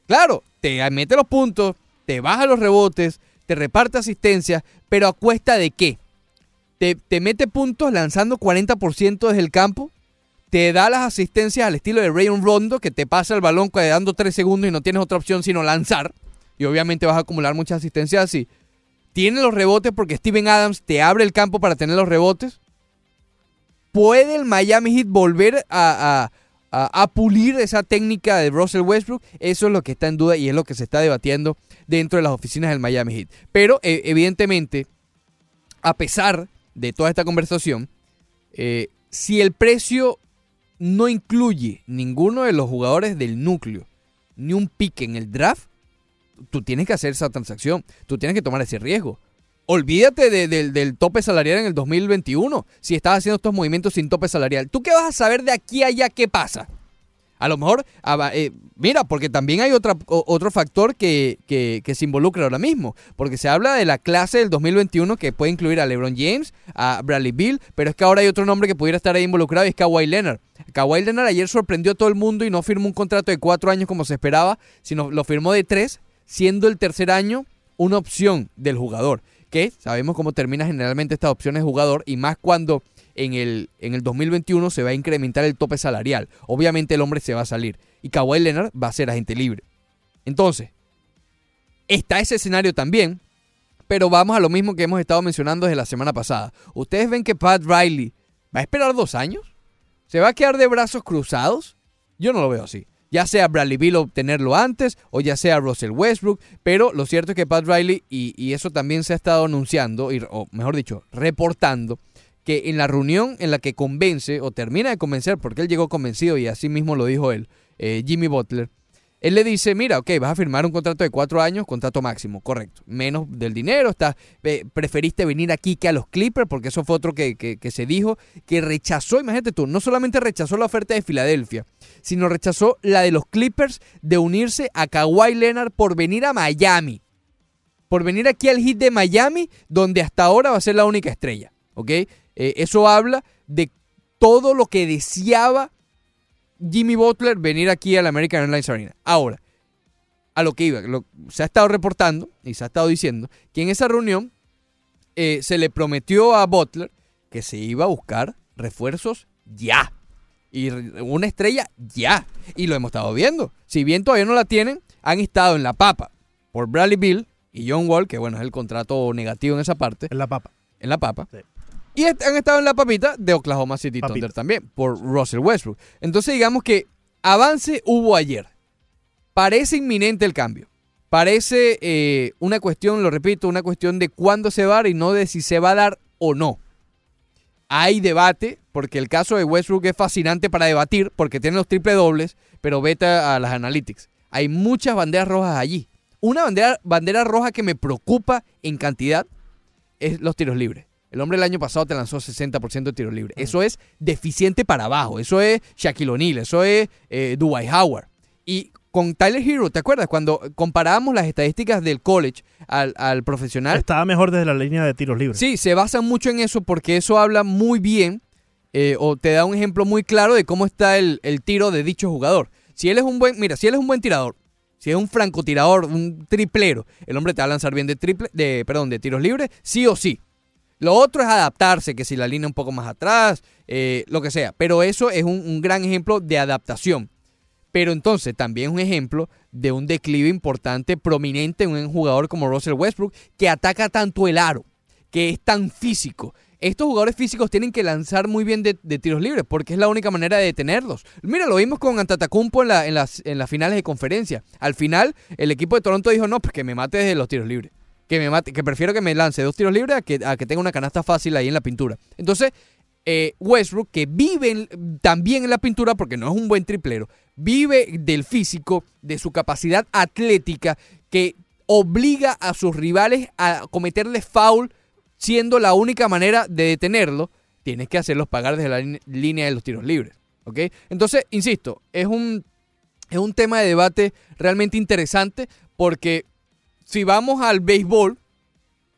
Claro, te mete los puntos, te baja los rebotes, te reparte asistencias, pero a cuesta de qué? Te, te mete puntos lanzando 40% desde el campo, te da las asistencias al estilo de Rayon Rondo, que te pasa el balón quedando 3 segundos y no tienes otra opción sino lanzar, y obviamente vas a acumular muchas asistencias así. Tiene los rebotes porque Steven Adams te abre el campo para tener los rebotes. ¿Puede el Miami Heat volver a- a- pulir esa técnica de Russell Westbrook? Eso es lo que está en duda y es lo que se está debatiendo dentro de las oficinas del Miami Heat. Pero eh, evidentemente, a pesar de toda esta conversación, eh, si el precio no incluye ninguno de los jugadores del núcleo, ni un pick en el draft, tú tienes que hacer esa transacción, tú tienes que tomar ese riesgo. Olvídate de- del- tope salarial en el 2021 si estás haciendo estos movimientos sin tope salarial. ¿Tú qué vas a saber de aquí a allá qué pasa? A lo mejor, ah, eh, mira, porque también hay otra, otro factor que, que- que se involucra ahora mismo, porque se habla de la clase del 2021 que puede incluir a LeBron James, a Bradley Bill, pero es que ahora hay otro nombre que pudiera estar ahí involucrado y es Kawhi Leonard. Kawhi Leonard ayer sorprendió a todo el mundo y no firmó un contrato de cuatro años como se esperaba, sino lo firmó de tres, siendo el tercer año una opción del jugador, que sabemos cómo termina generalmente estas opciones de jugador y más cuando en el, en el 2021 se va a incrementar el tope salarial. Obviamente el hombre se va a salir y Kawhi Leonard va a ser agente libre. Entonces, está ese escenario también, pero vamos a lo mismo que hemos estado mencionando desde la semana pasada. ¿Ustedes ven que Pat Riley va a esperar dos años? ¿Se va a quedar de brazos cruzados? Yo no lo veo así. Ya sea Bradley Bill obtenerlo antes o ya sea Russell Westbrook, pero lo cierto es que Pat Riley, y, y eso también se ha estado anunciando, y- o mejor dicho, reportando, que en la reunión en la que convence o termina de convencer, porque él llegó convencido y así mismo lo dijo él, eh, Jimmy Butler, él le dice, mira, ok, vas a firmar un contrato de cuatro años, contrato máximo, correcto. Menos del dinero, está, eh, preferiste venir aquí que a los Clippers, porque eso fue otro que, que- que se dijo, que rechazó, imagínate tú, no solamente rechazó la oferta de Filadelfia, sino rechazó la de los Clippers de unirse a Kawhi Leonard por venir a Miami. Por venir aquí al hit de Miami, donde hasta ahora va a ser la única estrella, ¿ok? Eh, eso habla de todo lo que deseaba Jimmy Butler venir aquí al American Airlines Arena. Ahora, a lo que iba, lo- se ha estado reportando y se ha estado diciendo que en esa reunión eh, se le prometió a Butler que se iba a buscar refuerzos ya. Y una estrella ya. Y lo hemos estado viendo. Si bien todavía no la tienen, han estado en la papa por Bradley Bill y John Wall, que bueno, es el contrato negativo en esa parte. En la papa. En la papa. Y han estado en la papita de Oklahoma City Thunder también, por Russell Westbrook. Entonces digamos que avance hubo ayer. Parece inminente el cambio. Parece eh, una cuestión, lo repito, una cuestión de cuándo se va a dar y no de si se va a dar o no. Hay debate, porque el caso de Westbrook es fascinante para debatir, porque tiene los triple dobles, pero vete a las analytics. Hay muchas banderas rojas allí. Una bandera, bandera roja que me preocupa en cantidad es los tiros libres. El hombre el año pasado te lanzó 60% de tiros libres. Eso es deficiente para abajo. Eso es Shaquille O'Neal. Eso es eh, Dwight Howard. Y con Tyler Hero, ¿te acuerdas? Cuando comparábamos las estadísticas del college al, al profesional. Estaba mejor desde la línea de tiros libres. Sí, se basan mucho en eso porque eso habla muy bien eh, o te da un ejemplo muy claro de cómo está el, el tiro de dicho jugador. Si él es un buen, mira, si él es un buen tirador, si es un francotirador, un triplero, el hombre te va a lanzar bien de triple, de, perdón, de tiros libres, sí o sí. Lo otro es adaptarse, que si la línea un poco más atrás, eh, lo que sea. Pero eso es un, gran ejemplo de adaptación. Pero entonces también es un ejemplo de un declive importante, prominente en un jugador como Russell Westbrook, que ataca tanto el aro, que es tan físico. Estos jugadores físicos tienen que lanzar muy bien de, de tiros libres, porque es la única manera de detenerlos. Mira, lo vimos con Antetokounmpo en, la, en, las, en las finales de conferencia. Al final, el equipo de Toronto dijo, no, pues que me mate desde los tiros libres. Que me mate, que prefiero que me lance dos tiros libres a que, tenga una canasta fácil ahí en la pintura. Entonces, eh, Westbrook, que vive también en la pintura, porque no es un buen triplero, vive del físico, de su capacidad atlética, que obliga a sus rivales a cometerle foul, siendo la única manera de detenerlo, tienes que hacerlos pagar desde la línea de los tiros libres. ¿ok? Entonces, insisto, es un, es un tema de debate realmente interesante, porque si vamos al béisbol,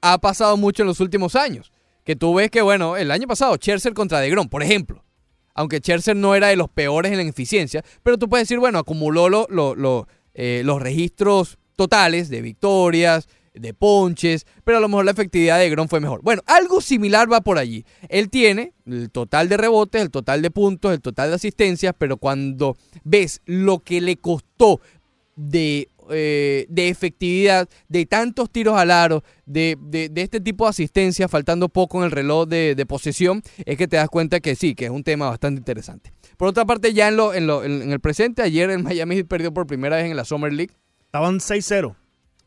ha pasado mucho en los últimos años. Que tú ves que, bueno, el año pasado, Scherzer contra DeGrom, por ejemplo. Aunque Scherzer no era de los peores en la eficiencia, pero tú puedes decir, bueno, acumuló eh, los registros totales de victorias, de ponches, pero a lo mejor la efectividad de DeGrom fue mejor. Bueno, algo similar va por allí. Él tiene el total de rebotes, el total de puntos, el total de asistencias, pero cuando ves lo que le costó de, eh, de efectividad, de tantos tiros al aro, de, de- de este tipo de asistencia, faltando poco en el reloj de, de posesión, es que te das cuenta que sí, que es un tema bastante interesante. Por otra parte, ya en, lo, en, lo- en- el presente, ayer el Miami perdió por primera vez en la Summer League. Estaban 6-0.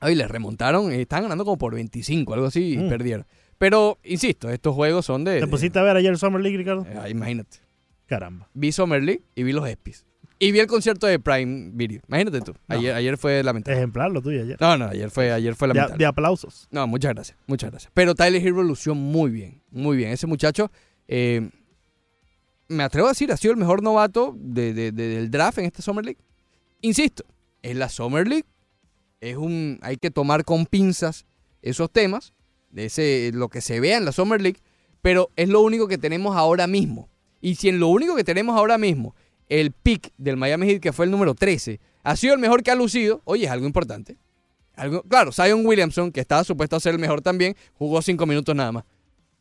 Ay, les remontaron, eh, estaban ganando como por 25, algo así, y Mm. perdieron. Pero, insisto, estos juegos son de... ¿Te pusiste a ver ayer el Summer League, Ricardo? Ah, imagínate. Caramba. Vi Summer League y vi los ESPYs. Y vi el concierto de Prime Video. Imagínate tú. Ayer, ayer fue lamentable. Ejemplar lo tuyo ayer. No, no, ayer fue, ayer fue De, lamentable. de aplausos. No, muchas gracias, muchas gracias. Pero Tyler Hero lució muy bien, muy bien. Ese muchacho, eh, me atrevo a decir, ha sido el mejor novato de- de- de- del draft en esta Summer League. Insisto, es la Summer League. Es un, hay que tomar con pinzas esos temas, de ese, lo que se vea en la Summer League, pero es lo único que tenemos ahora mismo. Y si en lo único que tenemos ahora mismo, el pick del Miami Heat, que fue el número 13, ha sido el mejor que ha lucido, oye, es algo importante. Algo, claro, Zion Williamson, que estaba supuesto a ser el mejor también, jugó cinco minutos nada más.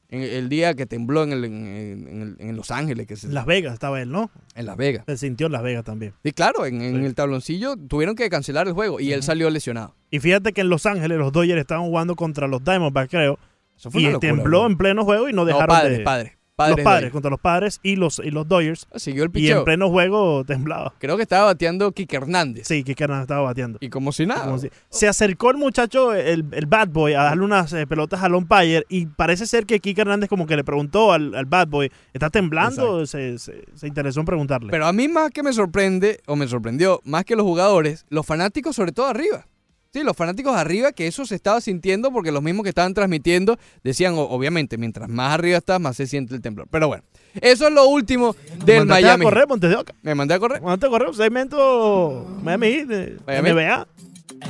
En el día que tembló en, el- en- en el- en Los Ángeles. Que se- En Las Vegas estaba él, ¿no? En Las Vegas. Se sintió en Las Vegas también. Y claro, en, el tabloncillo tuvieron que cancelar el juego y él salió lesionado. Y fíjate que en Los Ángeles los Dodgers estaban jugando contra los Diamondbacks, creo. Eso fue y una locura, tembló bro. en pleno juego y no No, dejaron padres, de... padres, padres los padres, contra los padres y los, y los Dodgers. Siguió el Y picheo. en pleno juego temblaba. Creo que estaba bateando Kike Hernández. Sí, que Hernández estaba bateando. Y como si nada. Como si- Se acercó el muchacho, el, el bad boy, a darle unas eh, pelotas al umpire y parece ser que Kike Hernández como que le preguntó al, al bad boy, ¿está temblando? Se, se- se interesó en preguntarle. Pero a mí más que me sorprende, o me sorprendió, más que los jugadores, los fanáticos sobre todo arriba. Sí, los fanáticos arriba, que eso se estaba sintiendo porque los mismos que estaban transmitiendo decían, obviamente, mientras más arriba estás, más se siente el temblor. Pero bueno, eso es lo último del Mándate Miami. a correr, Montes de Oca. Me mandé a correr. Mándate a correr, segmento Miami Heat, de Miami. NBA.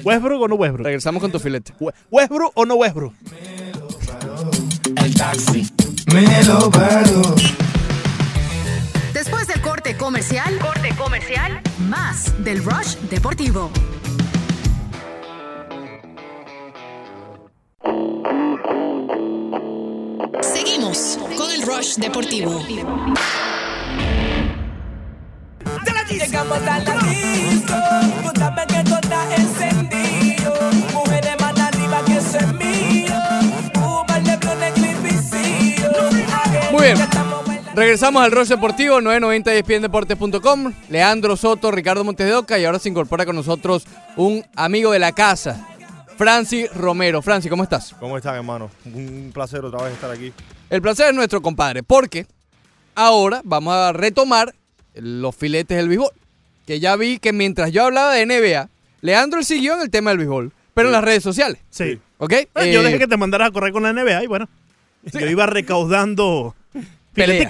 ¿Westbrook o no Westbrook? Regresamos con tu filete. We- ¿Westbrook o no Westbrook? El taxi me lo paró. Después del corte comercial, corte comercial, más del Rush Deportivo. Seguimos con el Rush Deportivo. Llegamos a la disco, tú sabes que todo está encendido. Mujeres más arriba que eso es mío. Cuba, Lebron, el Clipicillo. Muy bien. Regresamos al Rush Deportivo, 990 espndeportes.com. Leandro Soto, Ricardo Montes de Oca y ahora se incorpora con nosotros un amigo de la casa, Francis Romero. Francis, ¿cómo estás? ¿Cómo están, hermano? Un placer otra vez estar aquí. El placer es nuestro, compadre, porque ahora vamos a retomar los filetes del béisbol. Que ya vi que mientras yo hablaba de NBA, Leandro siguió en el tema del béisbol, pero en las redes sociales. Sí. ¿Ok? Bueno, yo Eh, dejé que te mandaras a correr con la NBA y bueno, yo iba recaudando Pelea.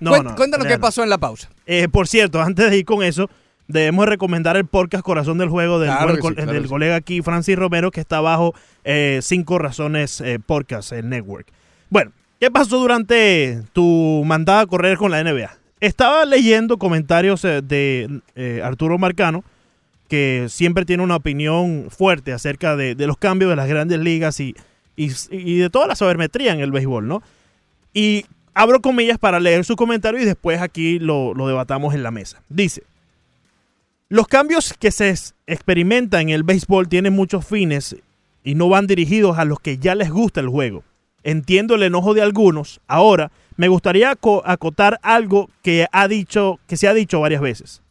No, no, cuéntanos qué pasó en la pausa. Eh, por cierto, antes de ir con eso, debemos recomendar el podcast Corazón del Juego del, Claro buen que co- sí, claro del sí. colega aquí, Francis Romero, que está bajo eh, Cinco Razones eh, Podcast, el network. Bueno, ¿qué pasó durante tu mandada a correr con la NBA? Estaba leyendo comentarios eh, de eh, Arturo Marcano, que siempre tiene una opinión fuerte acerca de, de los cambios de las grandes ligas y, y- y de toda la sabermetría en el béisbol, ¿no? Y abro comillas para leer su comentario y después aquí lo, lo debatamos en la mesa. Dice, los cambios que se experimentan en el béisbol tienen muchos fines y no van dirigidos a los que ya les gusta el juego. Entiendo el enojo de algunos. Ahora, me gustaría aco- acotar algo que ha dicho, que se ha dicho varias veces.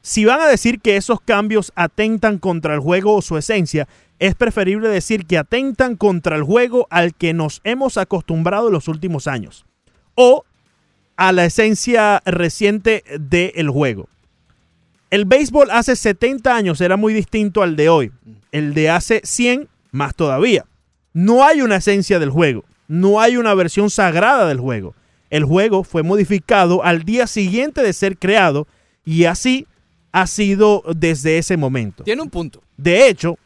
Si van a decir que esos cambios atentan contra el juego o su esencia, es preferible decir que atentan contra el juego al que nos hemos acostumbrado en los últimos años o a la esencia reciente del juego. El béisbol hace 70 años era muy distinto al de hoy. El de hace 100 más todavía. No hay una esencia del juego. No hay una versión sagrada del juego. El juego fue modificado al día siguiente de ser creado y así ha sido desde ese momento. Tiene un punto. De hecho,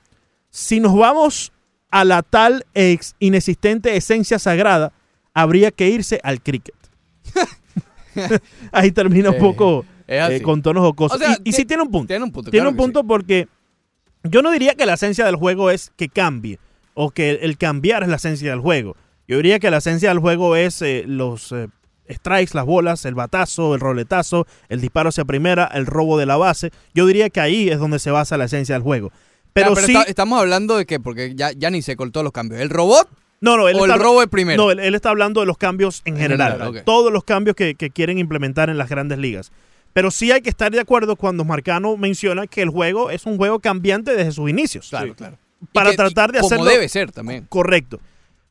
si nos vamos a la tal ex- inexistente esencia sagrada, habría que irse al cricket. Ahí termina un poco. Eh, con tonos jocosos. O sea, y, y sí ti- tiene un punto. Tiene un punto. Tiene claro un sí. punto porque yo no diría que la esencia del juego es que cambie o que el cambiar es la esencia del juego. Yo diría que la esencia del juego es eh, los eh, strikes, las bolas, el batazo, el roletazo, el disparo hacia primera, el robo de la base. Yo diría que ahí es donde se basa la esencia del juego. Pero, Ya, sí, está- estamos hablando de que, porque ya, ya ni se cortó los cambios. ¿El robot? no, no, él o está, el robo de primero. No, él, él está hablando de los cambios en En general. Todos los cambios que, que quieren implementar en las grandes ligas. Pero sí hay que estar de acuerdo cuando Marcano menciona que el juego es un juego cambiante desde sus inicios. Claro, claro. Para que- tratar de y como hacerlo. debe ser también. Correcto.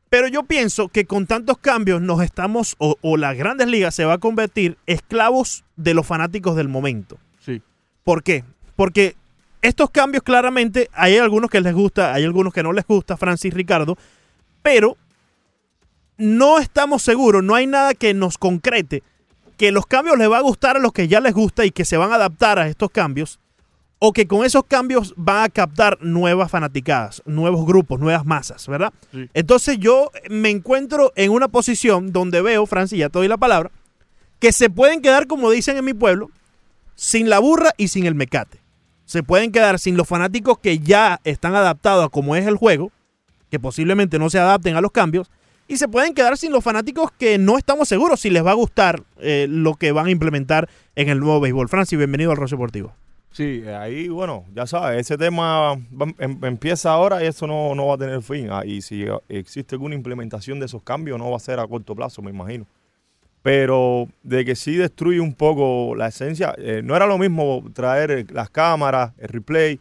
Pero yo pienso que con tantos cambios nos estamos, o, o las grandes ligas se va a convertir esclavos de los fanáticos del momento. Sí. ¿Por qué? Porque estos cambios claramente hay algunos que les gusta, hay algunos que no les gusta, Francis Ricardo, pero no estamos seguros, no hay nada que nos concrete que los cambios les va a gustar a los que ya les gusta y que se van a adaptar a estos cambios, o que con esos cambios van a captar nuevas fanaticadas, nuevos grupos, nuevas masas, ¿verdad? Entonces yo me encuentro en una posición donde veo, Francis, ya te doy la palabra, que se pueden quedar, como dicen en mi pueblo, sin la burra y sin el mecate. Se pueden quedar sin los fanáticos que ya están adaptados a cómo es el juego, que posiblemente no se adapten a los cambios, y se pueden quedar sin los fanáticos que no estamos seguros si les va a gustar eh, lo que van a implementar en el nuevo béisbol. Francis, bienvenido al Roche Deportivo. Sí, ahí, bueno, ya sabes, ese tema em- empieza ahora y eso no, no va a tener fin. Ah, y si existe alguna implementación de esos cambios, no va a ser a corto plazo, me imagino. Pero de que sí destruye un poco la esencia, eh, no era lo mismo traer las cámaras, el replay,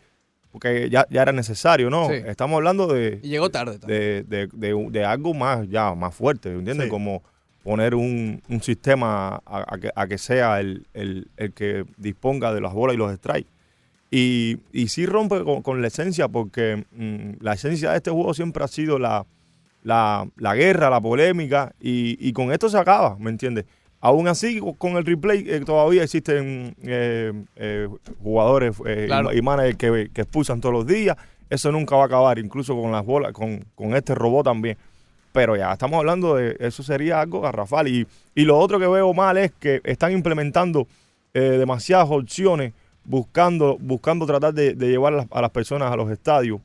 porque ya, ya era necesario, ¿no? Sí. Estamos hablando de, Y llegó tarde de, de- de algo más, ya, más fuerte, ¿entiendes? Sí. Como poner un, un sistema a, a que, a que sea el, el- el que disponga de las bolas y los strikes. Y, y sí rompe con, con la esencia, porque mm, la esencia de este juego siempre ha sido la, la, la guerra, la polémica, y, y con esto se acaba, ¿me entiendes? Aún así, co- con el replay eh, todavía existen eh, eh, jugadores eh, Claro. y managers que, que expulsan todos los días. Eso nunca va a acabar, incluso con las bolas, con, con este robot también. Pero ya estamos hablando de eso sería algo garrafal. Y, y lo otro que veo mal es que están implementando demasiadas opciones buscando, buscando tratar de, de llevar a las, a las personas a los estadios.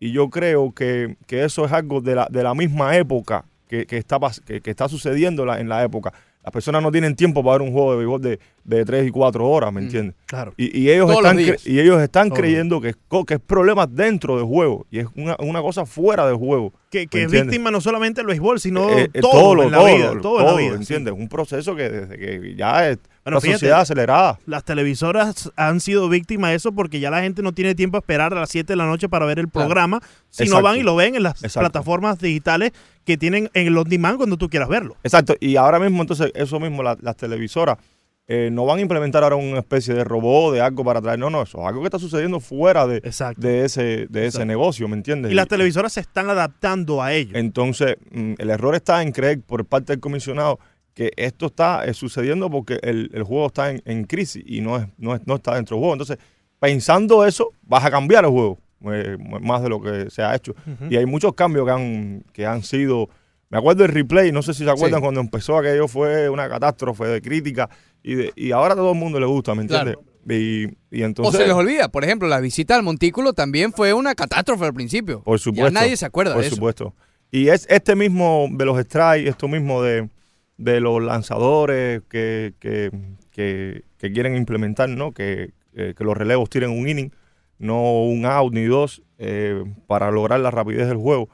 Y yo creo que, que eso es algo de la, de la misma época que, que está, pas- que, que está sucediendo la- en la época. Las personas no tienen tiempo para ver un juego de béisbol de, de 3 y 4 horas, ¿me entiendes? Claro. Y, y ellos están, y ellos están Todos creyendo que es, co- que es problemas dentro del juego. Y es una, una cosa fuera del juego. Que, que ¿me es víctima no solamente del béisbol, sino Eh, eh, todo, lo- en la todo, vida. lo- todo en la todo, vida. ¿entiendes? Un proceso que desde que ya es Bueno, fíjate, sociedad acelerada. Las televisoras han sido víctimas de eso porque ya la gente no tiene tiempo a esperar a las 7 de la noche para ver el Claro. programa, sino Exacto. van y lo ven en las Exacto. plataformas digitales que tienen en el on demand cuando tú quieras verlo. Exacto, y ahora mismo entonces eso mismo, la- las televisoras eh, no van a implementar ahora una especie de robot, de algo para traer, no, no, eso es algo que está sucediendo fuera de, de ese, de ese negocio, ¿me entiendes? Y las televisoras se están adaptando a ello. Entonces, mm, el error está en creer por parte del comisionado que esto está eh, sucediendo porque el, el juego está en, en crisis y no, es, no, es- no está dentro del juego. Entonces, pensando eso, vas a cambiar el juego eh, más de lo que se ha hecho. Y hay muchos cambios que han, que han sido... Me acuerdo del replay, no sé si se acuerdan Sí. cuando empezó aquello fue una catástrofe de crítica y, de- y ahora a todo el mundo le gusta, ¿me entiendes? Y, y O entonces... se les olvida, por ejemplo, la visita al Montículo también fue una catástrofe al principio. Por supuesto. Ya nadie se acuerda Por de eso. supuesto. Y es este mismo de los strikes, esto mismo de, de los lanzadores que, que, que- que quieren implementar, ¿no? Que, eh, que los relevos tiren un inning, no un out ni dos, eh, para lograr la rapidez del juego.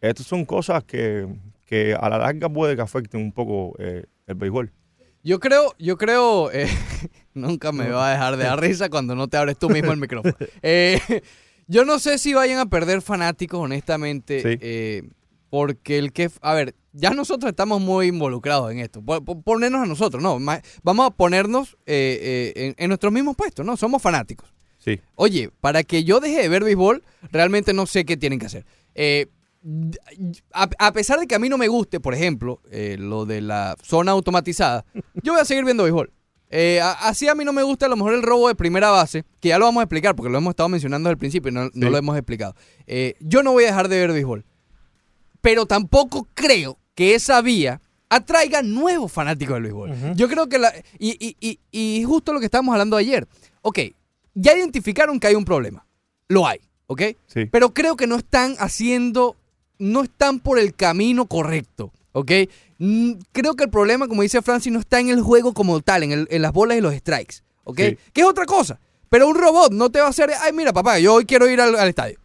Estas son cosas que, que a la larga puede que afecten un poco eh, el béisbol. Yo creo, yo creo, nunca me va a dejar de dar risa cuando no te abres tú mismo el micrófono. Yo no sé si vayan a perder fanáticos, honestamente, Sí. porque el que, a ver, ya nosotros estamos muy involucrados en esto. Po- po- Ponernos a nosotros, no, vamos a ponernos eh, eh, en, en nuestros mismos puestos, ¿no? Somos fanáticos. Sí. Oye, para que yo deje de ver béisbol, realmente no sé qué tienen que hacer. Eh, a, a pesar de que a mí no me guste, por ejemplo, lo de la zona automatizada, yo voy a seguir viendo béisbol. A- así a mí no me gusta a lo mejor el robo de primera base, que ya lo vamos a explicar porque lo hemos estado mencionando desde el principio y no, no lo hemos explicado. Yo no voy a dejar de ver béisbol, pero tampoco creo que esa vía atraiga nuevos fanáticos del béisbol. Yo creo que la... Y, y- y- y justo lo que estábamos hablando ayer. Ok, ya identificaron que hay un problema. Lo hay, ¿ok? Sí. Pero creo que no están haciendo, no están por el camino correcto, ¿ok? Mm, Creo que el problema, como dice Francis, no está en el juego como tal, en, el- en las bolas y los strikes, ¿ok? Sí. Que es otra cosa. Pero un robot no te va a hacer, ay, mira, papá, yo hoy quiero ir al, al estadio.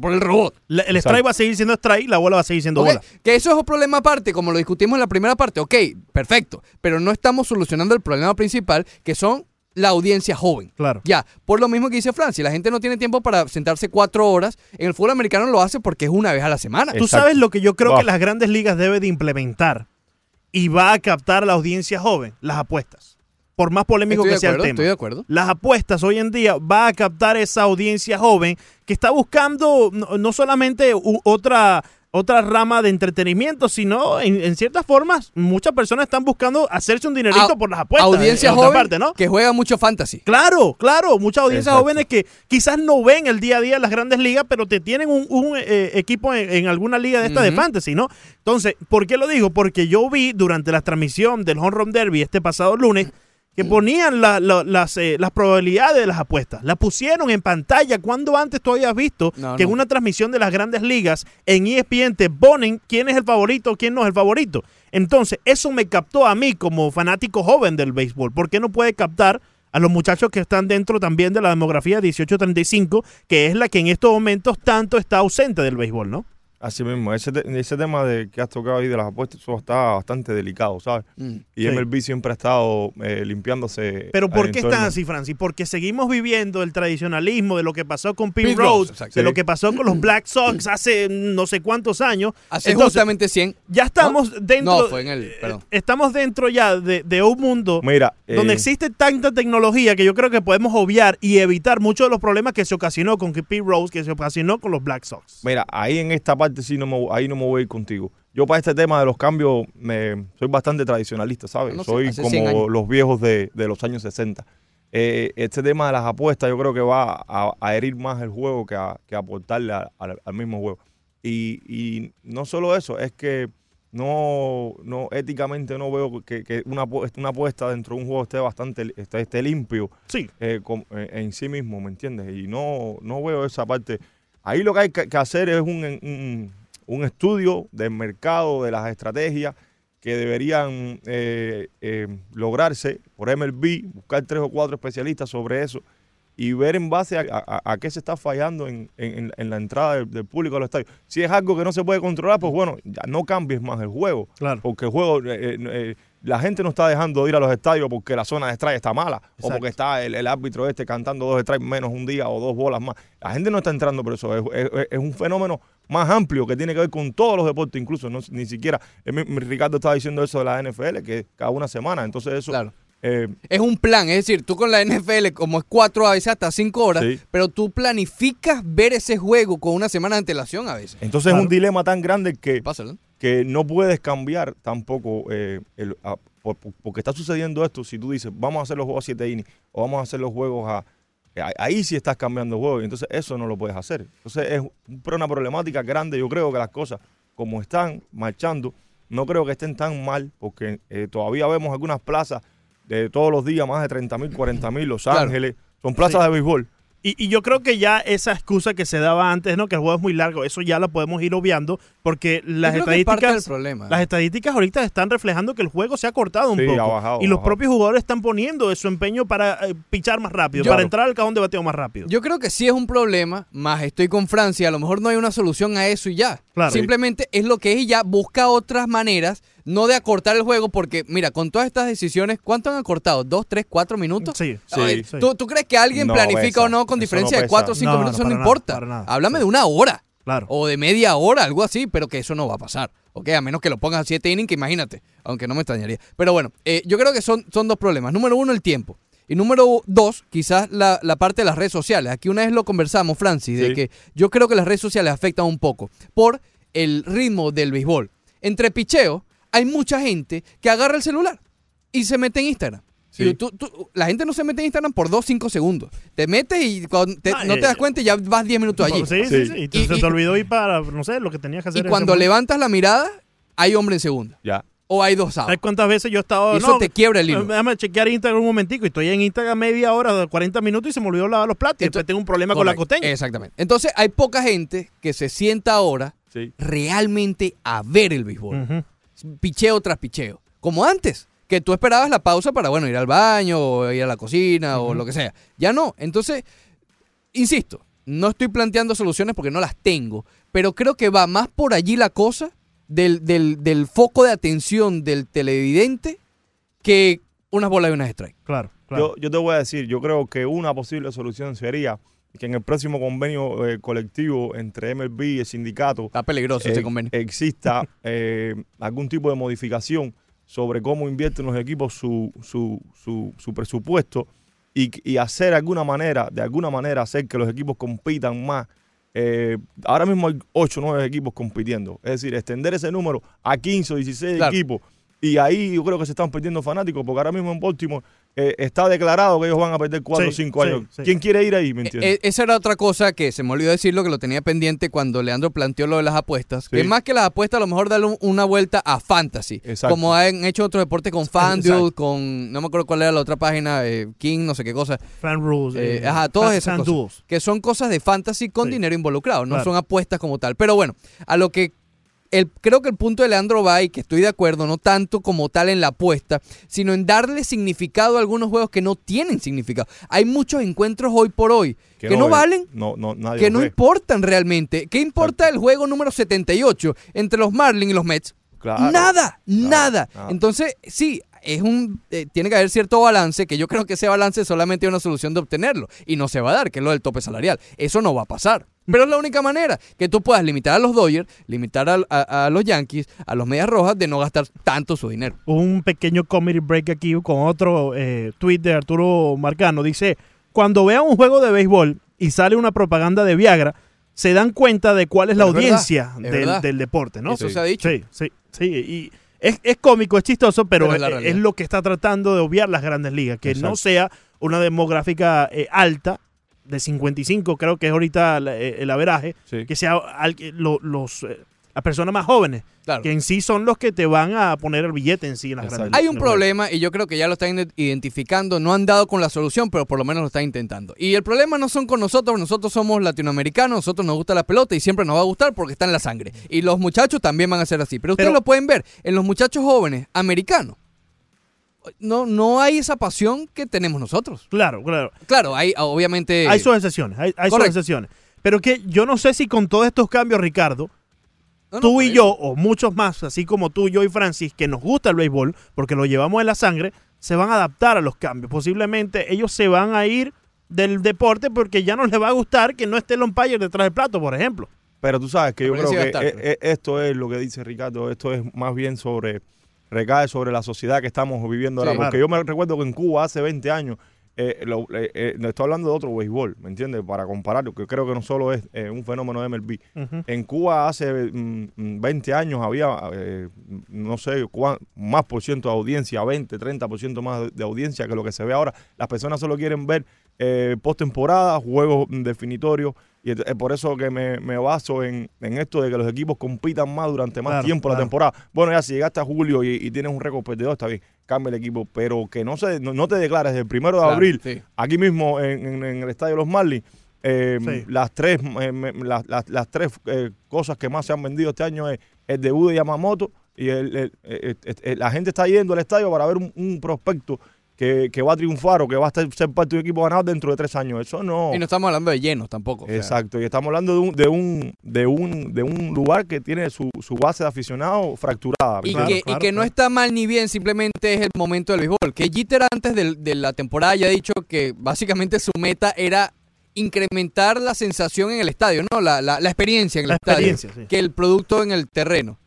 Por el robot. La- el strike va a seguir siendo strike, la bola va a seguir siendo bola. Que eso es un problema aparte, como lo discutimos en la primera parte. Ok, perfecto. Pero no estamos solucionando el problema principal, que son la audiencia joven. Claro. Ya, por lo mismo que dice Francia, la gente no tiene tiempo para sentarse cuatro horas. En el fútbol americano lo hace porque es una vez a la semana. Tú sabes lo que yo creo Wow. que las grandes ligas deben de implementar y va a captar a la audiencia joven, las apuestas. Por más polémico Estoy de que sea acuerdo, el tema. estoy de acuerdo. Las apuestas hoy en día va a captar esa audiencia joven que está buscando no, no solamente u- otra otra rama de entretenimiento, sino en, en ciertas formas muchas personas están buscando hacerse un dinerito A- por las apuestas. Audiencia en joven parte, ¿no? que juega mucho fantasy. Claro, claro, muchas audiencias Exacto. jóvenes que quizás no ven el día a día las grandes ligas, pero te tienen un, un, eh, equipo en, en alguna liga de esta de Ujú. fantasy, ¿no? Entonces, ¿por qué lo digo? Porque yo vi durante la transmisión del Home Run Derby este pasado lunes que ponían la- la- las, eh, las probabilidades de las apuestas. Las pusieron en pantalla. cuando antes tú habías visto No, que en una transmisión de las grandes ligas en ESPN te ponen quién es el favorito, quién no es el favorito? Entonces, eso me captó a mí como fanático joven del béisbol. ¿Por qué no puede captar a los muchachos que están dentro también de la demografía 18-35, que es la que en estos momentos tanto está ausente del béisbol, ¿no? Así mismo, ese, te- ese tema de que has tocado ahí de las apuestas, eso está bastante delicado, ¿sabes? Mm. Y Sí. MLB siempre ha estado eh, limpiándose. Pero ¿por al qué están así, Francis? Porque seguimos viviendo el tradicionalismo de lo que pasó con Pete Pete Rose, de lo que pasó con los Black Sox hace no sé cuántos años. Hace Entonces, justamente 100. ya estamos dentro. No, fue en el. Perdón. Estamos dentro ya de, de un mundo Mira, donde eh, existe tanta tecnología que yo creo que podemos obviar y evitar muchos de los problemas que se ocasionó con Pete Rose, que se ocasionó con los Black Sox. Mira, ahí en esta parte sí no me, ahí no me voy a ir contigo. Yo para este tema de los cambios me, soy bastante tradicionalista, ¿sabes? No sé, soy hace 100 como los viejos de, de los años 60. Eh, este tema de las apuestas yo creo que va a, a herir más el juego que a, que aportarle a- al- al mismo juego. Y, y no solo eso, es que no, no éticamente no veo que, que una, una apuesta dentro de un juego esté bastante esté, esté limpio Sí. eh, con- eh, en sí mismo, ¿me entiendes? Y no, no veo esa parte. Ahí lo que hay que, hacer es un, un- un estudio del mercado, de las estrategias que deberían eh, eh, lograrse por MLB, buscar tres o cuatro especialistas sobre eso y ver en base a, a- a qué se está fallando en, en- en la entrada del, del público a los estadios. Si es algo que no se puede controlar, pues bueno, ya no cambies más el juego. Claro. Porque el juego, eh, eh, la gente no está dejando de ir a los estadios porque la zona de strike está mala o porque está el, el árbitro este cantando dos strikes menos un día o dos bolas más. La gente no está entrando por eso. Es, es- es un fenómeno más amplio que tiene que ver con todos los deportes, incluso no, ni siquiera. Ricardo estaba diciendo eso de la NFL, que cada una semana. Entonces, eso. Claro. eh, Es un plan, es decir, tú con la NFL, como es cuatro a veces hasta cinco horas, Sí. pero tú planificas ver ese juego con una semana de antelación a veces. entonces es un dilema tan grande que, Pasa, ¿no? Que no puedes cambiar tampoco eh, el- a- por- por- porque está sucediendo esto. Si tú dices, vamos a hacer los juegos a 7 innings o vamos a hacer los juegos a. a- Ahí sí estás cambiando el juego y entonces eso no lo puedes hacer. Entonces es un- una problemática grande. Yo creo que las cosas como están marchando, no creo que estén tan mal porque eh, todavía vemos algunas plazas de todos los días, más de 30 mil, 40 mil, Los Claro. Ángeles. Son plazas Sí. de béisbol. Y, y yo creo que ya esa excusa que se daba antes, ¿no? Que el juego es muy largo, eso ya la podemos ir obviando porque las es estadísticas... del problema. Las estadísticas ahorita están reflejando que el juego se ha cortado un Sí, poco. ha bajado, y ha los bajado. propios jugadores están poniendo su empeño para eh, pichar más rápido, Yo- para entrar al cajón de bateo más rápido. Yo creo que sí es un problema, más estoy con Francia, a lo mejor no hay una solución a eso y ya. Claro. Simplemente es lo que es y ya busca otras maneras, no de acortar el juego, porque mira, con todas estas decisiones, ¿cuánto han acortado? ¿Dos, tres, cuatro minutos? Sí, Sí. Ay, sí. ¿Tú, tú crees que alguien No planifica pesa. o no con diferencia no de cuatro o cinco No, no, minutos? Eso no nada, importa. para nada. Háblame Sí. de una hora. Claro. O de media hora, algo así, pero que eso no va a pasar. Ok, a menos que lo pongas a 7 innings, que imagínate, aunque no me extrañaría. Pero bueno, eh, yo creo que son, son dos problemas. Número uno, el tiempo. Y número dos, quizás la, la parte de las redes sociales. Aquí una vez lo conversamos, Francis, de Sí. que yo creo que las redes sociales afectan un poco por el ritmo del béisbol. Entre picheo, hay mucha gente que agarra el celular y se mete en Instagram. Sí. Tú- tú- la gente no se mete en Instagram por 2, 5 segundos. Te metes y cuando te- Ah, no eh, te das cuenta y ya vas 10 minutos allí. Sí, sí, Sí. sí. Y, se te olvidó ir para, no sé, lo que tenías que hacer. Y cuando levantas la mirada, hay hombre en segunda. Ya. O hay dos. ¿Sabes cuántas veces yo he estado.? Y eso te quiebra el hilo. Déjame chequear Instagram un momentico. Y estoy en Instagram media hora, 40 minutos y se me olvidó lavar los platos. Y después tengo un problema con la costeña. Exactamente. Entonces, hay poca gente que se sienta ahora Sí. realmente a ver el béisbol. Ujú. Picheo tras picheo. Como antes, que tú esperabas la pausa para, bueno, ir al baño o ir a la cocina o lo que sea. Ya no. Entonces, insisto, no estoy planteando soluciones porque no las tengo, pero creo que va más por allí la cosa del, del, del foco de atención del televidente que unas bolas y unas strikes. Claro, claro. Yo, yo te voy a decir, yo creo que una posible solución sería que en el próximo convenio eh, colectivo entre MLB y el sindicato Está peligroso eh, ese convenio. exista eh, algún tipo de modificación sobre cómo invierten los equipos su, su, su, su presupuesto y, y hacer alguna manera, de alguna manera hacer que los equipos compitan más. Eh, ahora mismo hay 8 o 9 equipos compitiendo. Es decir, extender ese número a 15 o 16 Claro. equipos. Y ahí yo creo que se están perdiendo fanáticos, porque ahora mismo en Baltimore eh, está declarado que ellos van a perder 4 o Sí, 5 sí, años. sí. ¿Quién quiere ir ahí? ¿Me entiendes? E- esa era otra cosa que se me olvidó decirlo, que lo tenía pendiente cuando Leandro planteó lo de las apuestas. Que más que las apuestas, a lo mejor darle un- una vuelta a fantasy. Exacto. Como han hecho otros deportes con FanDuel, con, no me acuerdo cuál era la otra página, eh, King, no sé qué cosa. Fan rules. Eh, eh, ajá, todas esas cosas. Que son cosas de fantasy con Sí. dinero involucrado, no Claro. son apuestas como tal. Pero bueno, a lo que el, creo que el punto de Leandro va y que estoy de acuerdo, no tanto como tal en la apuesta, sino en darle significado a algunos juegos que no tienen significado. Hay muchos encuentros hoy por hoy que, no, valen, No, no, nadie que no importan realmente. ¿Qué importa el juego número 78 entre los Marlins y los Mets? Claro. nada, nada. nada. Entonces, sí, es un eh, tiene que haber cierto balance, que yo creo que ese balance solamente hay una solución de obtenerlo y no se va a dar, que es lo del tope salarial. Eso no va a pasar. Pero es la única manera que tú puedas limitar a los Dodgers, limitar a, a- a los Yankees, a los Medias Rojas de no gastar tanto su dinero. un pequeño comedy break aquí con otro eh, tweet de Arturo Marcano. Dice, cuando vean un juego de béisbol y sale una propaganda de Viagra, se dan cuenta de cuál es la Es audiencia del, deporte, ¿no? Eso se ha dicho. Sí, sí, sí. Y es, es cómico, es chistoso, pero, Pero es realidad. es lo que está tratando de obviar las grandes ligas, que no sea una demográfica eh, alta, de 55 creo que es ahorita la- eh, el averaje, Sí. que sea al- que lo- los, eh, las personas más jóvenes, Claro. que en sí son los que te van a poner el billete en sí en las grandes Hay un juegos. problema y yo creo que ya lo están ide- identificando. No han dado con la solución, pero por lo menos lo están intentando. Y el problema no son con nosotros. Nosotros somos latinoamericanos, nosotros nos gusta la pelota y siempre nos va a gustar porque está en la sangre. Y los muchachos también van a ser así. Pero ustedes Pero- lo pueden ver en los muchachos jóvenes americanos. No, no hay esa pasión que tenemos nosotros. Claro, claro. Claro, hay obviamente. Hay sus excepciones, hay, hay sus excepciones. Pero que yo no sé si con todos estos cambios, Ricardo, No, tú y eso. yo, o muchos más, así como tú, yo y Francis, que nos gusta el béisbol, porque lo llevamos en la sangre, se van a adaptar a los cambios. Posiblemente ellos se van a ir del deporte porque ya no les va a gustar que no esté el umpire detrás del plato, por ejemplo. Pero tú sabes que yo creo que estar, pero- eh, esto es lo que dice Ricardo, esto es más bien sobre, recae sobre la sociedad que estamos viviendo ahora. Porque Claro. yo me recuerdo que en Cuba hace 20 años, eh, lo- eh, eh, no estoy hablando de otro béisbol, ¿me entiendes? Para compararlo, que creo que no solo es eh, un fenómeno de MLB. En Cuba hace mm, mm, 20 años había, no sé, cuán- más por ciento de audiencia, 20, 30 por ciento más de, de audiencia que lo que se ve ahora. Las personas solo quieren ver eh, postemporada, juegos definitorios. Y es por eso que me, me baso en, en esto de que los equipos compitan más durante más Claro, tiempo la temporada. Bueno, ya si llegaste a julio y, y tienes un récord perdedor, está bien, cambia el equipo. Pero que no, se, no, no te declares el primero de Claro, abril, sí. aquí mismo en, en- en el estadio de los Marlins, eh, Sí. las tres, eh, me- las, las- las tres eh, cosas que más se han vendido este año es el debut de Yamamoto y el- el- el- el- la gente está yendo al estadio para ver un, un prospecto que, que va a triunfar o que va a estar- ser parte de un equipo ganador dentro de tres años. Eso no. Y no estamos hablando de llenos tampoco. o sea, Exacto, y estamos hablando de un, de un, de un, de un lugar que tiene su, su base de aficionados fracturada. Y, Claro, que, y claro, que no está mal ni bien, simplemente es el momento del béisbol. Que Jeter antes del- de, la temporada ya ha dicho que básicamente su meta era incrementar la sensación en el estadio, ¿no? La, la- la experiencia en el La estadio. experiencia, sí. Que el producto en el terreno.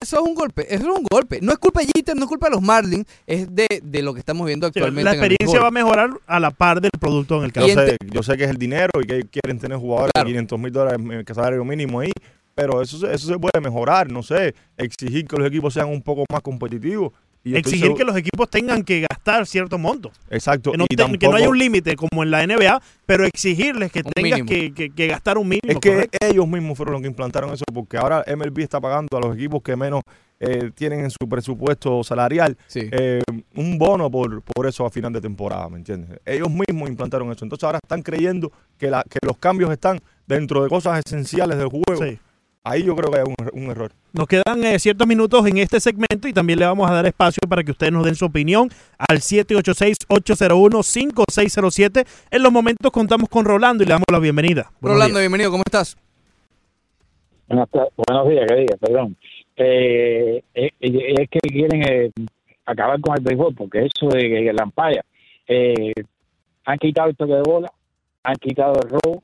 Eso es un golpe, eso es un golpe. No es culpa de Jeter, no es culpa de los Marlins, es de, de lo que estamos viendo actualmente. la en el experiencia va a mejorar a la par del producto en el campo. Yo sé, yo sé que es el dinero y que quieren tener jugadores Claro. de 500 mil dólares eh, que salario mínimo ahí, pero eso, se- eso se puede mejorar, no sé, exigir que los equipos sean un poco más competitivos. Y Exigir seguro- que los equipos tengan que gastar cierto monto. Exacto, Que no, y te- que no tampoco- haya un límite como en la NBA, pero exigirles que Un tengas que, que- que gastar un mínimo. Es que correcto. ellos mismos fueron los que implantaron eso, porque ahora MLB está pagando a los equipos que menos eh, tienen en su presupuesto salarial Sí. eh, un bono por, por eso a final de temporada, ¿me entiendes? Ellos mismos implantaron eso. Entonces ahora están creyendo que, la, que los cambios están dentro de cosas esenciales del juego. Sí. Ahí yo creo que hay un, un error. Nos quedan eh, ciertos minutos en este segmento y también le vamos a dar espacio para que ustedes nos den su opinión al 786-801-5607. En los momentos contamos con Rolando y le damos la bienvenida. Buenos Rolando, días. bienvenido, ¿cómo estás? Buenos días, que diga, perdón. Eh, eh, eh, es que quieren eh, acabar con el béisbol, porque eso de que la ampalla, eh, han quitado el toque de bola, han quitado el robo,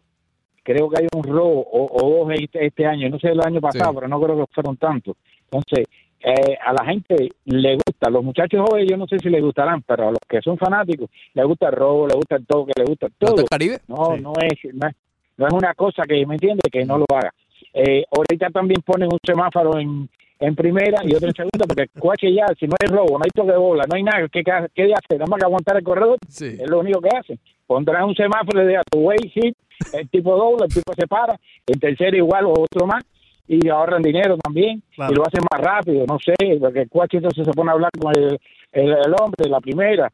creo que hay un robo o, o dos este, este año, no sé el año pasado, Sí. pero no creo que fueron tantos. Entonces, eh, a la gente le gusta. Los muchachos jóvenes yo no sé si les gustarán, pero a los que son fanáticos les gusta el robo, les gusta el toque, les gusta todo. Caribe? No, no es, no es, no es una cosa que me entiende que no lo haga. Eh, ahorita también ponen un semáforo en, en primera y otro en segunda, porque Cuache ya, si no hay robo, no hay toque de bola, no hay nada, ¿qué, qué qué hace? Nada más que aguantar el corredor, es lo único que hace. Pondrán un semáforo de way, hit, el tipo doble, el tipo se para, el tercero igual o otro más, y ahorran dinero también, Claro. y lo hacen más rápido, no sé, porque el Cuache entonces se pone a hablar con el, el, el hombre, la primera,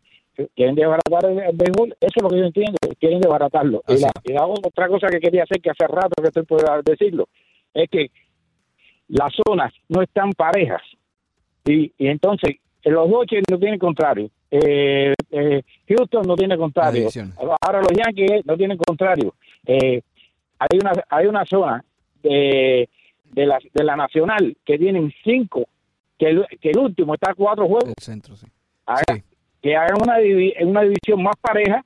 quieren desbaratar el, el béisbol, eso es lo que yo entiendo, quieren desbaratarlo. Y la, y la otra cosa que quería hacer, que hace rato que estoy por decirlo, es que las zonas no están parejas. Y, y entonces, los Dodgers no tienen contrario. Eh, eh, Houston no tiene contrario. Ahora los Yankees no tienen contrario. Eh, hay una hay una zona de, de, la, de la Nacional que tienen cinco, que el, que el último está a cuatro juegos. El centro, sí. Haga- Que hagan una, una división más pareja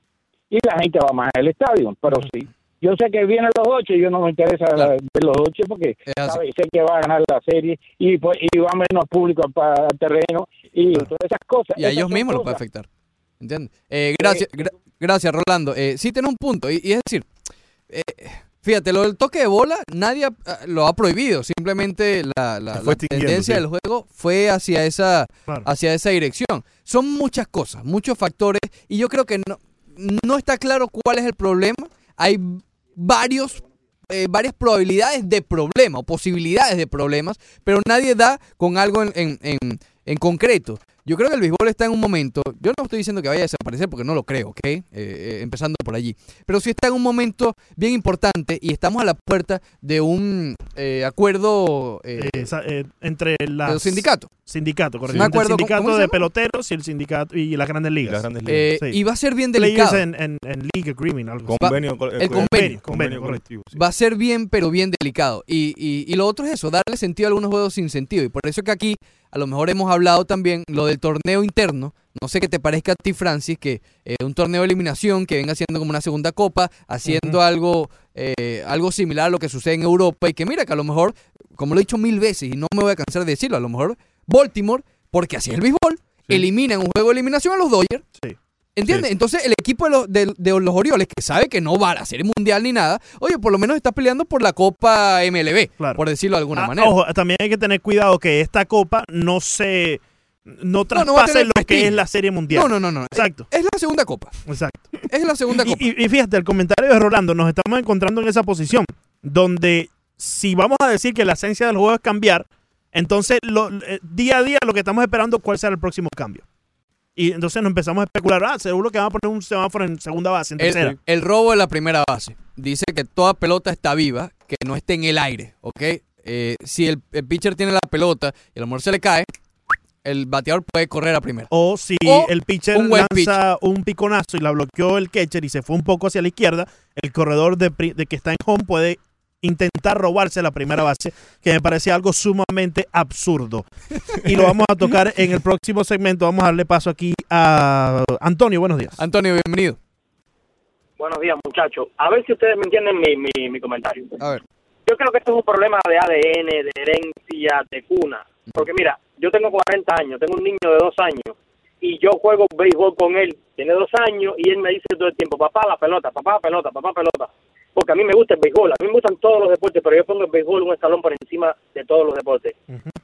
y la gente va más al estadio. Pero sí, yo sé que vienen los ocho y yo no me interesa la- ver los ocho porque sé que va a ganar la serie y, pues, y va menos público al, pa- al terreno y todas esas cosas. Y a ellos mismos lo puede afectar. ¿Entiendes? Eh, gracias, gra- gracias, Rolando. Eh, sí tiene un punto. Y, y es decir, eh, fíjate, lo del toque de bola, nadie ha- ah, lo ha prohibido. Simplemente la, la- tendencia sí. del juego fue hacia esa, Claro. hacia esa dirección. Son muchas cosas, muchos factores. Y yo creo que no, no está claro cuál es el problema. Hay varios eh, varias probabilidades de problema o posibilidades de problemas, pero nadie da con algo en, en- en- en concreto. Yo creo que el béisbol está en un momento, yo no estoy diciendo que vaya a desaparecer porque no lo creo, ¿ok? Eh, eh, empezando por allí. Pero sí está en un momento bien importante y estamos a la puerta de un eh, acuerdo eh, esa- entre las los sindicatos. Sindicato, correcto. Me Entre acuerdo, el ¿cómo- sindicato de peloteros y el sindicato y las grandes ligas. Eh, y va a ser bien delicado. En, en, en League Agreement, algo. Convenio, Va- el convenio. convenio, correcto. Va a ser bien, pero bien delicado. Y, y- y lo otro es eso, darle sentido a algunos juegos sin sentido. Y por eso que aquí a lo mejor hemos hablado también lo del torneo interno. No sé qué te parezca a ti, Francis, que eh, un torneo de eliminación que venga siendo como una segunda copa, haciendo algo, eh, algo similar a lo que sucede en Europa. Y que mira que a lo mejor, como lo he dicho mil veces y no me voy a cansar de decirlo, a lo mejor Baltimore, porque así es el béisbol, elimina en un juego de eliminación a los Dodgers. ¿Entiendes? Sí. Entonces el equipo de los, de, de los Orioles, que sabe que no va a la Serie Mundial ni nada, oye, por lo menos está peleando por la Copa MLB, por decirlo de alguna Ah, manera. Ojo, también hay que tener cuidado que esta copa no se no no va a traspase tener lo que es la serie mundial. No, no, no, no. Exacto. Es la segunda copa. Exacto. Es la segunda copa. Y, y fíjate, el comentario de Rolando, nos estamos encontrando en esa posición donde si vamos a decir que la esencia del juego es cambiar, entonces lo- eh, día a día lo que estamos esperando cuál será el próximo cambio. Y entonces nos empezamos a especular, ah, seguro que van a poner un semáforo en segunda base, en tercera. El, el robo de la primera base. Dice que toda pelota está viva, que no esté en el aire, ¿ok? Eh, si el, el pitcher tiene la pelota y a lo mejor se le cae, el bateador puede correr a primera. O si O el pitcher un lanza un piconazo y la bloqueó el catcher y se fue un poco hacia la izquierda, el corredor de, pri- de que está en home puede intentar robarse la primera base, que me parece algo sumamente absurdo. Y lo vamos a tocar en el próximo segmento. Vamos a darle paso aquí a Antonio. Buenos días. Antonio, bienvenido. Buenos días, muchachos. A ver si ustedes me entienden mi, mi, mi comentario. A ver. Yo creo que esto es un problema de ADN, de herencia, de cuna. Porque mira, yo tengo 40 años, tengo un niño de dos años y yo juego béisbol con él. Tiene dos años y él me dice todo el tiempo, papá, la pelota, papá, la pelota, papá, pelota. Porque a mí me gusta el béisbol, a mí me gustan todos los deportes, pero yo pongo el béisbol un escalón por encima de todos los deportes.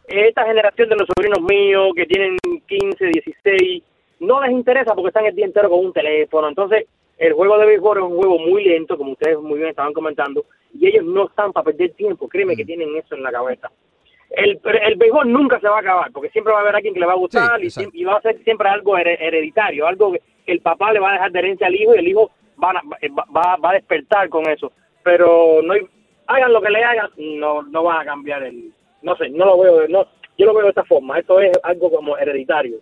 Esta generación de los sobrinos míos que tienen 15, 16, no les interesa porque están el día entero con un teléfono. Entonces, el juego de béisbol es un juego muy lento, como ustedes muy bien estaban comentando, y ellos no están para perder tiempo. Créeme que tienen eso en la cabeza. El, el béisbol nunca se va a acabar, porque siempre va a haber alguien que le va a gustar y, va a ser siempre algo here- hereditario, algo que el papá le va a dejar de herencia al hijo y el hijo va a, va, va- va a despertar con eso. Pero no hay- hagan lo que le hagan, no no van a cambiar el... No sé, no lo veo, no, yo lo veo de esta forma. Esto es algo como hereditario.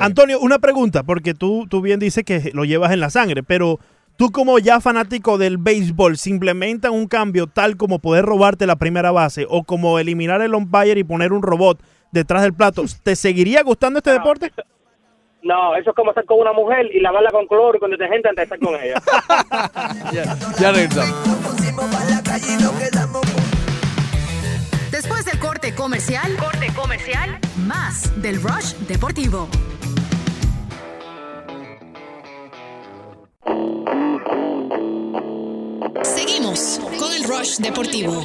Antonio, una pregunta, porque tú, tú bien dices que lo llevas en la sangre, pero tú como ya fanático del béisbol, ¿se implementa un cambio tal como poder robarte la primera base o como eliminar el umpire y poner un robot detrás del plato? ¿Te seguiría gustando este deporte? No, eso es como estar con una mujer y lavarla con cloro y con detergente antes de estar con ella. Ya regresamos. Después del Corte comercial. Corte comercial. Más del Rush Deportivo. Seguimos con el Rush Deportivo.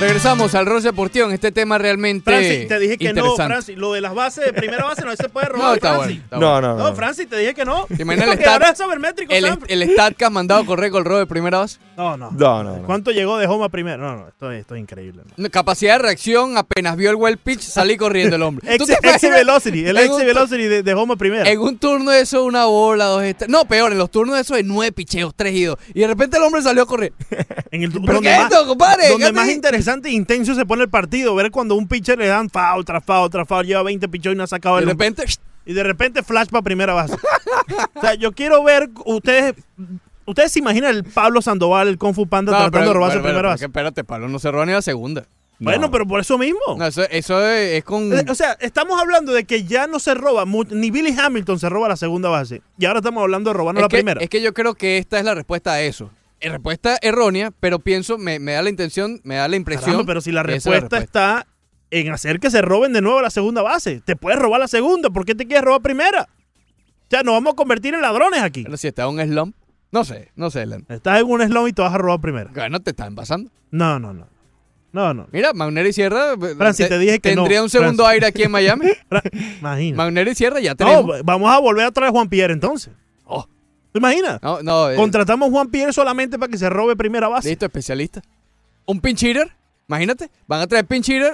Regresamos al Rush Deportivo en este tema realmente Francis, te dije que no, interesante. Francis. Lo de las bases de primera base no se puede robar. No, está Francis. bueno, está No, bueno. no, no. Francis, te dije que no. ¿Te imaginas el que ahora stat- es sabermétrico, el, el stat que ha mandado a correr con el robo de primera base? No, no. No, no, no. ¿Cuánto llegó de home a primero? No, no, esto, es- esto es increíble. ¿no? Capacidad de reacción, apenas vio el well pitch, salí corriendo el hombre. ¿Tú Ex, ex velocity, el ex velocity de, de home a primera. En un turno de eso, una bola, dos estrellas. No, peor, en los turnos de eso de nueve picheos, tres y dos. Y de repente el hombre salió a correr. En el, ¿Pero qué es esto, compadre? Donde ¿Qué más te- interesante e intenso se pone el partido. Ver cuando un pitcher le dan foul tras foul tras foul, lleva 20 pichos y no ha sacado De el. repente, Y de repente flash para primera base. o sea, yo quiero ver ustedes. Ustedes se imaginan el Pablo Sandoval, el Kung Fu Panda, No, tratando pero- de robarse pero- pero- primera base. Espérate, Pablo no se roba ni la segunda. Bueno, pero por eso mismo. No, eso, eso es, es con. Eh, O sea, estamos hablando de que ya no se roba, ni Billy Hamilton se roba la segunda base. Y ahora estamos hablando de robarnos es, la que, primera. es que yo creo que esta es la respuesta a eso. Es respuesta errónea, pero pienso, me, me da la intención, me da la impresión. Caramba, pero si la respuesta está en hacer que se roben de nuevo la segunda base. Te puedes robar la segunda, ¿por qué te quieres robar primera? O sea, nos vamos a convertir en ladrones aquí. Pero si está en un slump, no sé, no sé, Len. Estás en un slum y te vas a robar primera. Bueno, te están pasando. No, no, no. No, no. Mira, Magnero y Sierra. eh, Francis, te dije que no, Tendría un segundo Francis. aire aquí en Miami. Imagina. Magnero y Sierra ya No, tenemos. vamos a volver a traer a Juan Pierre entonces. ¿Te imaginas? No, no. eh, Contratamos a Juan Pierre solamente para que se robe primera base. Listo, especialista. Un pinch hitter, imagínate. Van a traer pinch hitter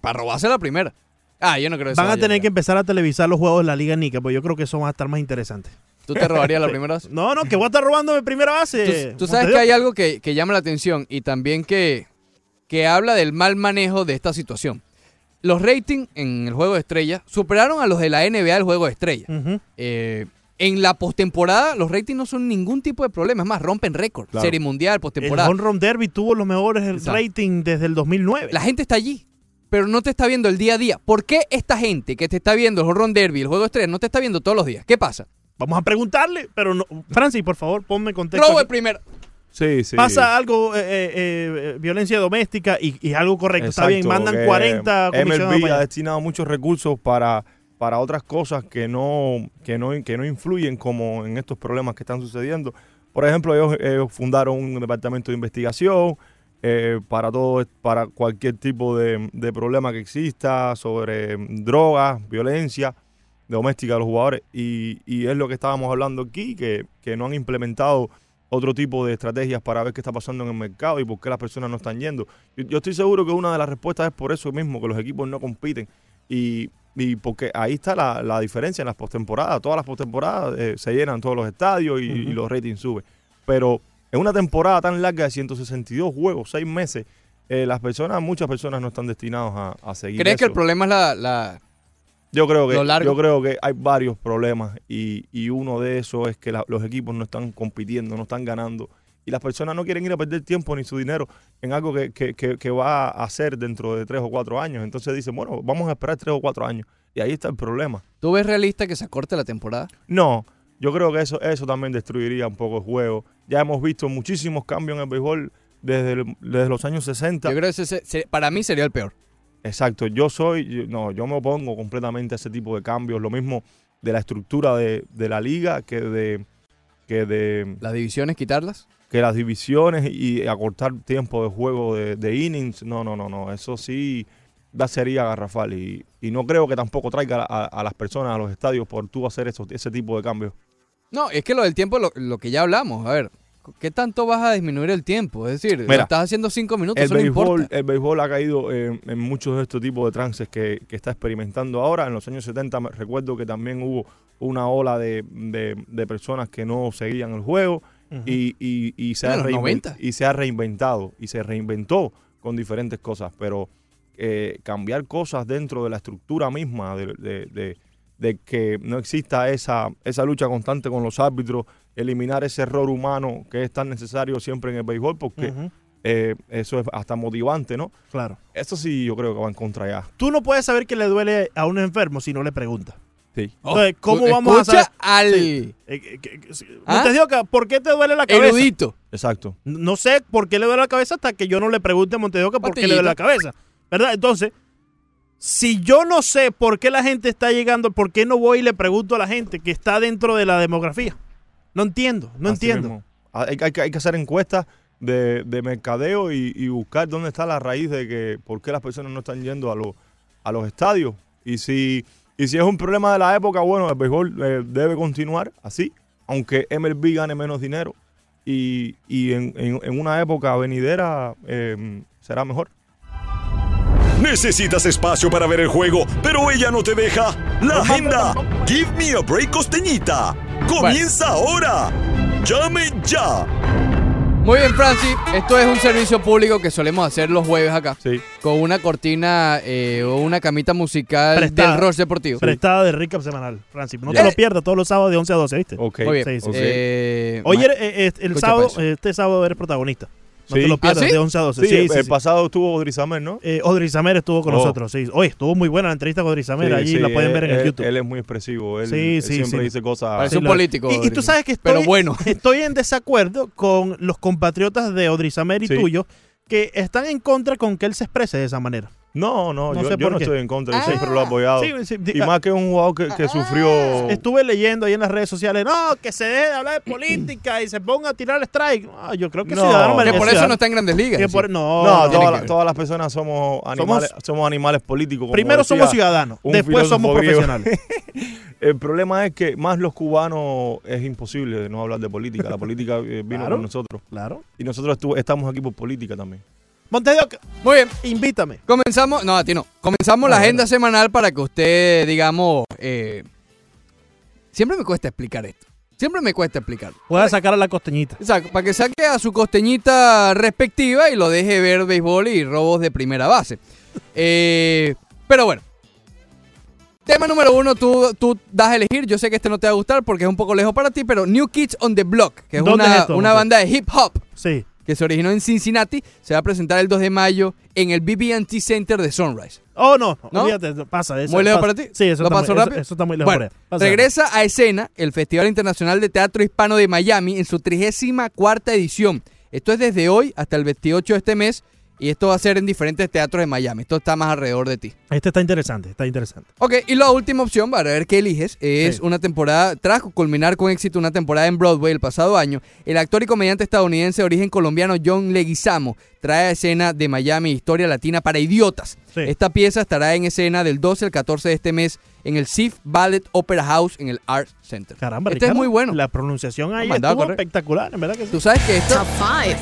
para robarse la primera. Ah, yo no creo que eso Van a tener llegar. que empezar a televisar los juegos de la Liga Nica, pues yo creo que eso va a estar más interesante. ¿Tú te robarías la primera base? No, no, que voy a estar robando mi primera base. Tú, tú sabes que hay algo que, que llama la atención y también que, que habla del mal manejo de esta situación. Los ratings en el juego de estrellas superaron a los de la NBA del juego de estrellas. Ujú. Eh, en la postemporada, los ratings no son ningún tipo de problema. Es más, rompen récord. Claro. Serie mundial, El postemporada. Home Run Derby tuvo los mejores Exacto. rating desde el 2009. La gente está allí, pero no te está viendo el día a día. ¿Por qué esta gente que te está viendo el Home Derby, el juego de estrellas, no te está viendo todos los días? ¿Qué pasa? Vamos a preguntarle, pero no. Francis, por favor, ponme en contexto. Robo el primero. Sí, sí. Pasa algo, eh, eh, eh, violencia doméstica y, algo correcto. Está bien, mandan que 40 comisionados MLB ha destinado muchos recursos para, para otras cosas que no, que, no, que no influyen como en estos problemas que están sucediendo. Por ejemplo, ellos, fundaron un departamento de investigación eh, para todo, para cualquier tipo de, problema que exista sobre drogas, violencia doméstica de los jugadores. Y, y es lo que estábamos hablando aquí, que, que no han implementado otro tipo de estrategias para ver qué está pasando en el mercado y por qué las personas no están yendo. Yo, yo estoy seguro que una de las respuestas es por eso mismo, que los equipos no compiten. Y, y porque ahí está la, la diferencia en las postemporadas. Todas las postemporadas eh, se llenan todos los estadios y, y los ratings suben. Pero en una temporada tan larga de 162 juegos, 6 meses, eh, las personas, muchas personas no están destinados a, a seguir. ¿Crees que el problema es la, la- Yo creo que yo creo que hay varios problemas y, y uno de esos es que la- los equipos no están compitiendo, no están ganando y las personas no quieren ir a perder tiempo ni su dinero en algo que, que- que- que va a hacer dentro de tres o cuatro años. Entonces dicen, bueno, vamos a esperar tres o cuatro años y ahí está el problema. ¿Tú ves realista que se acorte la temporada? No, yo creo que eso, eso también destruiría un poco el juego. Ya hemos visto muchísimos cambios en el béisbol desde, el- desde los años 60. Yo creo que ese, para mí sería el peor. Exacto, yo soy, no, yo me opongo completamente a ese tipo de cambios, lo mismo de la estructura de, de la liga que de, que de las divisiones, quitarlas, que las divisiones y acortar tiempo de juego de, de innings, no, no, no, no, eso sí da sería garrafal y, y no creo que tampoco traiga a, a las personas a los estadios por tú hacer eso, ese tipo de cambios. No, es que lo del tiempo, lo, lo que ya hablamos, a ver, ¿qué tanto vas a disminuir el tiempo? Es decir, Mira, estás haciendo cinco minutos, El eso no béisbol, importa. el béisbol ha caído en, en muchos de estos tipos de trances que, que está experimentando ahora. En los años 70 me recuerdo que también hubo una ola de, de- de personas que no seguían el juego Y, y- y se En ha los reinven- 90. y se ha reinventado y se reinventó con diferentes cosas. Pero eh, cambiar cosas dentro de la estructura misma de, de- de- de que no exista esa, esa lucha constante con los árbitros, eliminar ese error humano que es tan necesario siempre en el béisbol porque eh, eso es hasta motivante, ¿no? Claro. Eso sí yo creo que va en contra ya. Tú no puedes saber que le duele a un enfermo si no le preguntas. Sí. Entonces, ¿cómo Oh, vamos a saber? al- Sí. Eh, eh, que- que- sí. ¿Ah? Montes de Oca, ¿por qué te duele la cabeza? Erudito. Exacto. No sé por qué le duele la cabeza hasta que yo no le pregunte a Montes de Oca por qué le duele la cabeza. ¿Verdad? Entonces, si yo no sé por qué la gente está llegando, ¿por qué no voy y le pregunto a la gente que está dentro de la demografía? No entiendo, no Así entiendo. mismo. Hay, hay que- hay que hacer encuestas de, de mercadeo y, y buscar dónde está la raíz de que por qué las personas no están yendo a, los a los estadios. Y si, y si es un problema de la época, bueno, el béisbol eh, debe continuar así, aunque MLB gane menos dinero. Y, y en, en- en una época venidera eh, será mejor. Necesitas espacio para ver el juego, pero ella no te deja. La agenda. Give me a break costeñita. Comienza ahora. Llame ya. Muy bien, Francis. Esto es un servicio público que solemos hacer los jueves acá. Sí. Con una cortina eh, o una camita musical Prestada. del Rush Deportivo. Prestada de recap semanal, Francis. No Ya. te lo pierdas todos los sábados de 11 a 12, ¿viste? Ok. Muy bien. Sí, sí. Eh, Oye, ma- eh, eh, el Escucha sábado, pa' eso. este sábado eres protagonista. No Sí. te lo pierdas, ¿Ah, sí? de 11 a 12. Sí, Sí, el, sí, el sí. pasado estuvo Odrizamer, ¿no? Eh, Odri Samer estuvo con Oh. nosotros, sí. Oye, estuvo muy buena la entrevista con Odri Samer. Sí, Allí sí, la pueden ver en él, el YouTube. Él es muy expresivo. Él, Sí, él sí, siempre sí. dice cosas. Parece Sí, un político. Y, y tú Odri. sabes que estoy, Pero bueno. estoy en desacuerdo con los compatriotas de Odri Samer y Sí. tuyos que están en contra con que él se exprese de esa manera. No, no, No yo, sé yo por no qué. estoy en contra, yo Ah. siempre lo he apoyado. Sí, sí, di- y más que un jugador que, que sufrió. Estuve leyendo ahí en las redes sociales, no, que se deje de hablar de política y se ponga a tirar strike. No, yo creo que No. Ciudadano Que merece- por eso no está en grandes ligas. que sí. por- no, No, no, todas, las- que- todas las personas somos animales, somos, animales políticos. como Primero decía somos ciudadanos, un después somos filósofo griego. profesionales. El problema es que más los cubanos es imposible no hablar de política. La política eh, vino Claro. con nosotros. Claro. Y nosotros estu- estamos aquí por política también. Oca, Muy bien. invítame. Comenzamos, no, a ti no. Comenzamos la Ah, agenda semanal para que usted, digamos, eh, siempre me cuesta explicar esto. Siempre me cuesta explicarlo. Pueda sacar a la costeñita. Exacto, para que saque a su costeñita respectiva y lo deje ver béisbol y robos de primera base. Eh, pero bueno. Tema número uno, tú, tú das a elegir. Yo sé que este no te va a gustar porque es un poco lejos para ti, pero New Kids on the Block, que es ¿Dónde una, es esto, una banda de hip hop Sí. Que se originó en Cincinnati, se va a presentar el 2 de mayo en el BB&T Center de Sunrise. Oh, no, ¿No? olvídate, pasa eso. ¿Muy lejos pasa- para ti? Sí, eso, ¿Lo está, paso muy, eso- rápido? eso está muy lejos Bueno, para regresa a escena el Festival Internacional de Teatro Hispano de Miami en su 34 edición. Esto es desde hoy hasta el 28 de este mes y esto va a ser en diferentes teatros de Miami. Esto está más alrededor de ti. Este está interesante, está interesante. Ok, y la última opción, para ver qué eliges, es Sí. una temporada, tras culminar con éxito una temporada en Broadway el pasado año, el actor y comediante estadounidense de origen colombiano John Leguizamo trae a escena de Miami historia latina para idiotas. Sí. Esta pieza estará en escena del 12 al 14 de este mes en el Sif Ballet Opera House en el Arts Center. Caramba, este es muy bueno. La pronunciación ahí estuvo espectacular, en verdad que sí. Tú sabes que esto Top 5.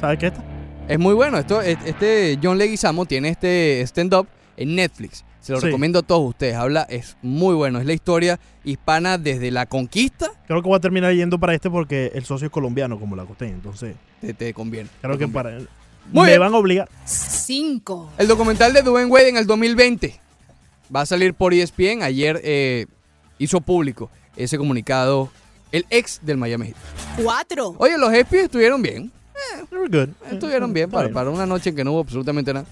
¿Sabes qué está? Es muy bueno. Esto, es- este John Leguizamo tiene este stand-up en Netflix. Se lo Sí. recomiendo a todos ustedes. Habla, es muy bueno. Es la historia hispana desde la conquista. Creo que voy a terminar yendo para este porque el socio es colombiano como la costeña, entonces Te, te conviene. creo Te que conviene. para Muy me bien. van a obligar. 5. El documental de Dwayne Wade en el 2020 va a salir por E ESPN. Ayer eh, hizo público ese comunicado el ex del Miami Heat. 4. Oye, los ESPN estuvieron bien. Very good. Estuvieron bien Está para, bien. para una noche en que no hubo absolutamente nada.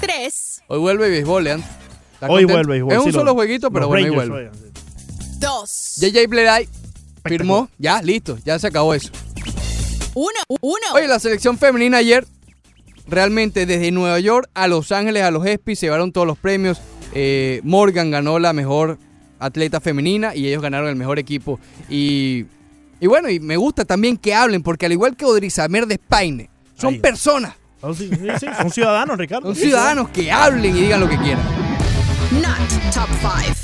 3. Hoy vuelve béisbol, Leandro. ¿Está Hoy contento? vuelve béisbol, Es un solo los- jueguito, pero bueno, hoy Rangers vuelve. juegan, sí. 2. JJ Bleday firmó. Ya, listo. Ya se acabó eso. 1. 1. Oye, la selección femenina ayer, realmente desde Nueva York a Los Ángeles, a los ESPY, se llevaron todos los premios. Eh, Morgan ganó la mejor atleta femenina y ellos ganaron el mejor equipo. Y, y bueno, y me gusta también que hablen, porque al igual que Odrizamer de Spaine, son Ahí. personas, Oh, sí, sí, sí, son ciudadanos, Ricardo. son ciudadanos que hablen y digan lo que quieran. Not top 5.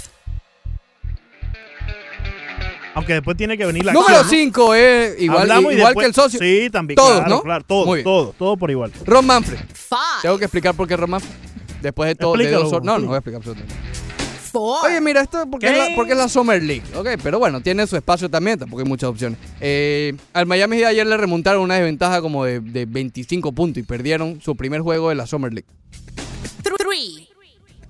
Aunque después tiene que venir la Número acción, ¿no? 5 es igual, igual después- que el socio. Sí, también. Todos, claro, ¿no? Claro, todo, Muy bien. todo, todo por igual. Ron Manfred. 5. Tengo que explicar por qué Ron Manfred. Después de todo, de dos No, no voy a explicar absolutamente. 4. Oye, mira, esto es porque, es la, porque es la Summer League, ¿ok? Pero bueno, tiene su espacio también, tampoco hay muchas opciones. Eh, al Miami Heat ayer le remontaron una desventaja como de, de 25 puntos y perdieron su primer juego de la Summer League. 3.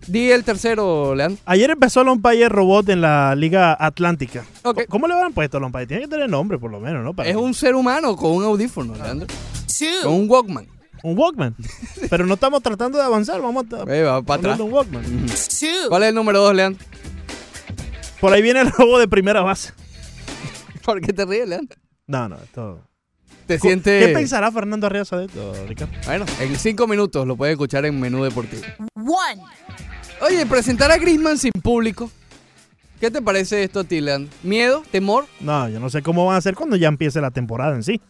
Di el tercero, Leandro. Ayer empezó el umpire robot en la Liga Atlántica. Ok. ¿Cómo le habrán puesto al umpire? Tiene que tener nombre, por lo menos, ¿no? Para- Es un ser humano con un audífono, Leandro. Con 2. un Walkman. Un Walkman. Pero no estamos tratando de avanzar, vamos a Eh, va para atrás. ponerle un Walkman. ¿Cuál es el número dos, Leandro? Por ahí viene el robo de primera base. ¿Por qué te ríes, Leandro? No, no, esto... ¿Te sientes...? ¿Qué pensará Fernando Arriaza de esto, Ricardo? Bueno, en cinco minutos lo puedes escuchar en Menú Deportivo. One. Oye, presentar a Griezmann sin público. ¿Qué te parece esto, Tilan? ¿Miedo? ¿Temor? No, yo no sé cómo van a hacer cuando ya empiece la temporada en sí.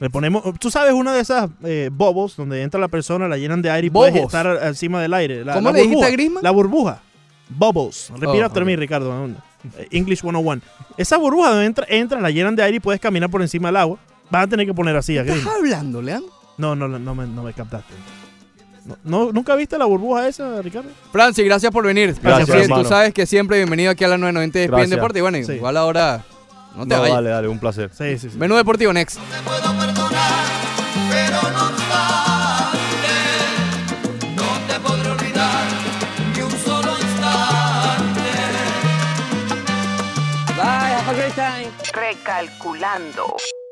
Le ponemos, tú sabes una de esas eh, bobos donde entra la persona, la llenan de aire y puedes estar encima del aire. La, ¿Cómo la le dijiste burbuja, a Griezmann? La burbuja. Bubbles. Repite Oh, after me, Ricardo. English 101. Esa burbuja donde entra, entran, la llenan de aire y puedes caminar por encima del agua. Vas a tener que poner así a ¿Estás hablando, Leandro? No, no, no, no me, no me captaste. No, no- ¿Nunca viste la burbuja esa, Ricardo? Francis, gracias por venir. Gracias, Sí. Tú sabes que siempre bienvenido aquí a la 990 de Gracias. Deporte. Y bueno, Sí. igual ahora no te No, vayas. dale, dale, un placer. Sí, sí, sí. Menú Deportivo Next. Hablando.